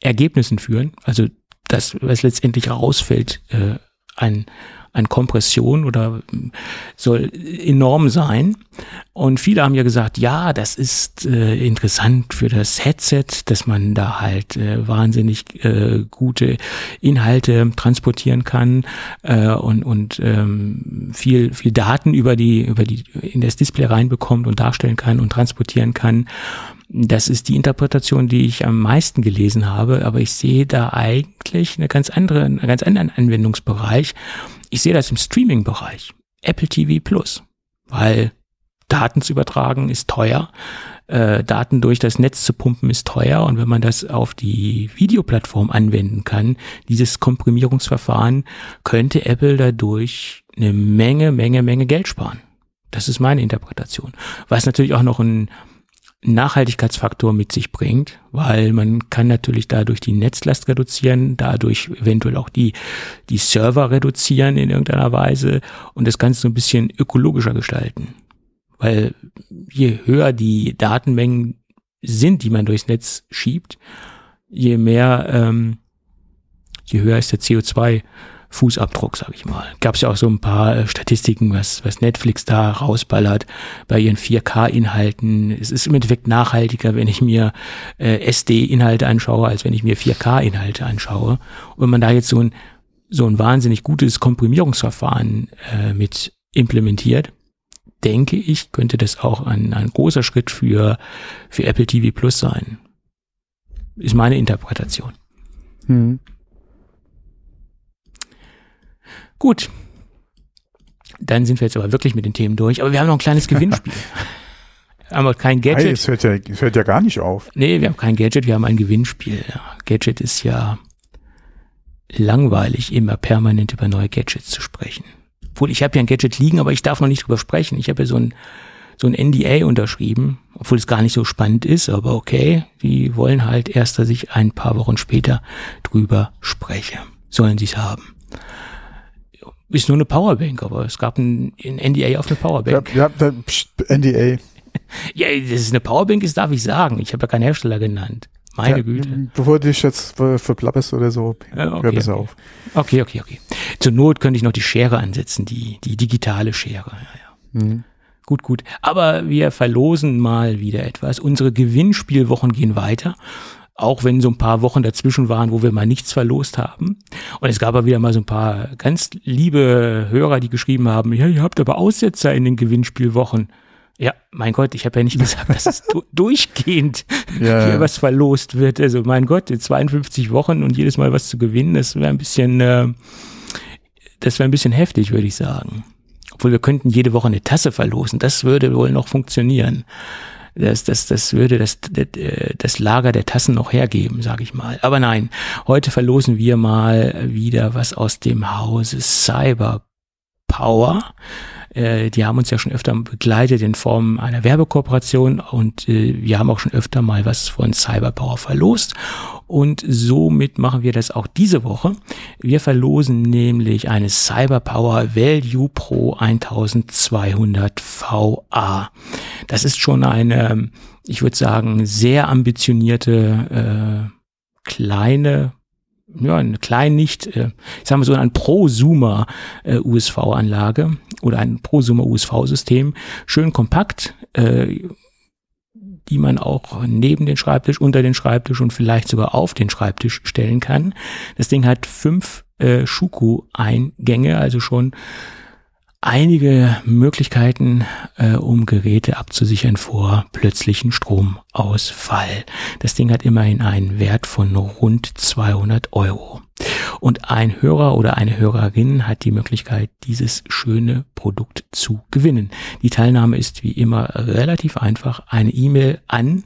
C: Ergebnissen führen. Also das, was letztendlich rausfällt, äh, an, an Kompression oder soll enorm sein. Und viele haben ja gesagt, ja, das ist äh, interessant für das Headset, dass man da halt äh, wahnsinnig äh, gute Inhalte transportieren kann äh, und, und ähm, viel, viel Daten über die, über die, in das Display reinbekommt und darstellen kann und transportieren kann. Das ist die Interpretation, die ich am meisten gelesen habe, aber ich sehe da eigentlich eine ganz andere, einen ganz anderen Anwendungsbereich. Ich sehe das im Streaming-Bereich. Apple TV Plus. Weil Daten zu übertragen ist teuer. Äh, Daten durch das Netz zu pumpen ist teuer. Und wenn man das auf die Videoplattform anwenden kann, dieses Komprimierungsverfahren, könnte Apple dadurch eine Menge, Menge, Menge Geld sparen. Das ist meine Interpretation. Was natürlich auch noch ein Nachhaltigkeitsfaktor mit sich bringt, weil man kann natürlich dadurch die Netzlast reduzieren, dadurch eventuell auch die, die Server reduzieren in irgendeiner Weise und das Ganze so ein bisschen ökologischer gestalten. Weil je höher die Datenmengen sind, die man durchs Netz schiebt, je mehr, ähm, je höher ist der CO2 Fußabdruck, sag ich mal. Gab es ja auch so ein paar äh, Statistiken, was, was Netflix da rausballert bei ihren 4K-Inhalten. Es ist im Endeffekt nachhaltiger, wenn ich mir äh, SD-Inhalte anschaue, als wenn ich mir 4K-Inhalte anschaue. Und wenn man da jetzt so ein, so ein wahnsinnig gutes Komprimierungsverfahren äh, mit implementiert, denke ich, könnte das auch ein, ein großer Schritt für, für Apple TV Plus sein. Ist meine Interpretation.
B: Hm.
C: Gut. Dann sind wir jetzt aber wirklich mit den Themen durch. Aber wir haben noch ein kleines Gewinnspiel. <laughs> haben wir kein
B: Hey,
C: Gadget.
B: es hört, ja, es hört ja gar nicht auf.
C: Nee, wir haben kein Gadget, wir haben ein Gewinnspiel. Ja, Gadget ist ja langweilig, immer permanent über neue Gadgets zu sprechen. Obwohl, ich habe ja ein Gadget liegen, aber ich darf noch nicht drüber sprechen. Ich habe ja so ein, so ein NDA unterschrieben, obwohl es gar nicht so spannend ist, aber okay. Die wollen halt erst, dass ich ein paar Wochen später drüber spreche. Sollen sie es haben. Ist nur eine Powerbank, aber es gab ein, ein NDA auf eine
B: Ja,
C: Powerbank.
B: ja, da, pst, NDA.
C: Ja, <laughs> dass es eine Powerbank ist, darf ich sagen. Ich habe ja keinen Hersteller genannt. Meine
B: ja,
C: Güte.
B: Bevor du dich jetzt ver- verplapperst oder so,
C: Ja, okay,
B: hör besser
C: okay.
B: auf.
C: Okay, okay, okay. Zur Not könnte ich noch die Schere ansetzen, die, die digitale Schere. Ja, ja. Mhm. Gut, gut. Aber wir verlosen mal wieder etwas. Unsere Gewinnspielwochen gehen weiter. Auch wenn so ein paar Wochen dazwischen waren, wo wir mal nichts verlost haben. Und es gab aber wieder mal so ein paar ganz liebe Hörer, die geschrieben haben, ja, ihr habt aber Aussetzer in den Gewinnspielwochen. Ja, mein Gott, ich habe ja nicht gesagt, dass es du <laughs> durchgehend ja, hier was verlost wird. Also mein Gott, 52 Wochen und jedes Mal was zu gewinnen, das wäre ein bisschen, äh, das wäre ein bisschen heftig, würde ich sagen. Obwohl wir könnten jede Woche eine Tasse verlosen, das würde wohl noch funktionieren. Das, das, das würde das, das Lager der Tassen noch hergeben, sage ich mal. Aber nein, heute verlosen wir mal wieder was aus dem Hause Cyber Power. Äh, die haben uns ja schon öfter begleitet in Form einer Werbekooperation und äh, wir haben auch schon öfter mal was von Cyberpower verlost. Und somit machen wir das auch diese Woche. Wir verlosen nämlich eine Cyberpower Value Pro 1200 VA. Das ist schon eine, ich würde sagen, sehr ambitionierte äh, kleine ja, eine klein nicht, äh, ich sage mal so ein Prosumer äh, USV-Anlage oder ein Prosumer USV-System, schön kompakt, äh, die man auch neben den Schreibtisch, unter den Schreibtisch und vielleicht sogar auf den Schreibtisch stellen kann. Das Ding hat fünf äh, Schuko-Eingänge, also schon einige Möglichkeiten, äh, um Geräte abzusichern vor plötzlichen Stromausfall. Das Ding hat immerhin einen Wert von rund 200 Euro. Und ein Hörer oder eine Hörerin hat die Möglichkeit, dieses schöne Produkt zu gewinnen. Die Teilnahme ist wie immer relativ einfach. Eine E-Mail an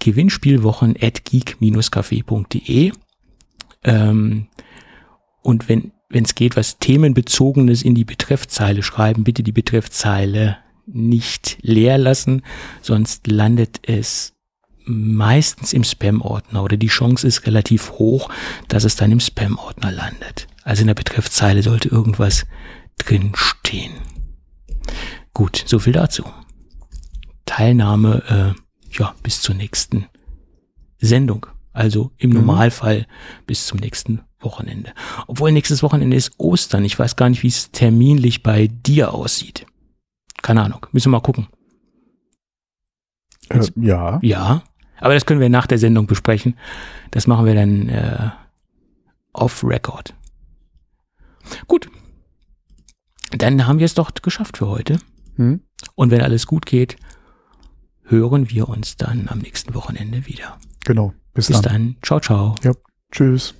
C: gewinnspielwochen.geek-café.de ähm, und wenn wenn es geht, was Themenbezogenes in die Betreffzeile schreiben. Bitte die Betreffzeile nicht leer lassen, sonst landet es meistens im Spam-Ordner oder die Chance ist relativ hoch, dass es dann im Spam-Ordner landet. Also in der Betreffzeile sollte irgendwas drin stehen. Gut, so viel dazu. Teilnahme, äh, ja, bis zur nächsten Sendung. Also im mhm. Normalfall bis zum nächsten Wochenende. Obwohl nächstes Wochenende ist Ostern. Ich weiß gar nicht, wie es terminlich bei dir aussieht. Keine Ahnung. Müssen wir mal gucken.
B: Äh, ja.
C: Ja. Aber das können wir nach der Sendung besprechen. Das machen wir dann äh, off Record. Gut. Dann haben wir es doch geschafft für heute. Hm. Und wenn alles gut geht, hören wir uns dann am nächsten Wochenende wieder.
B: Genau.
C: Bis, Bis dann. dann. Ciao, ciao.
B: Ja. Tschüss.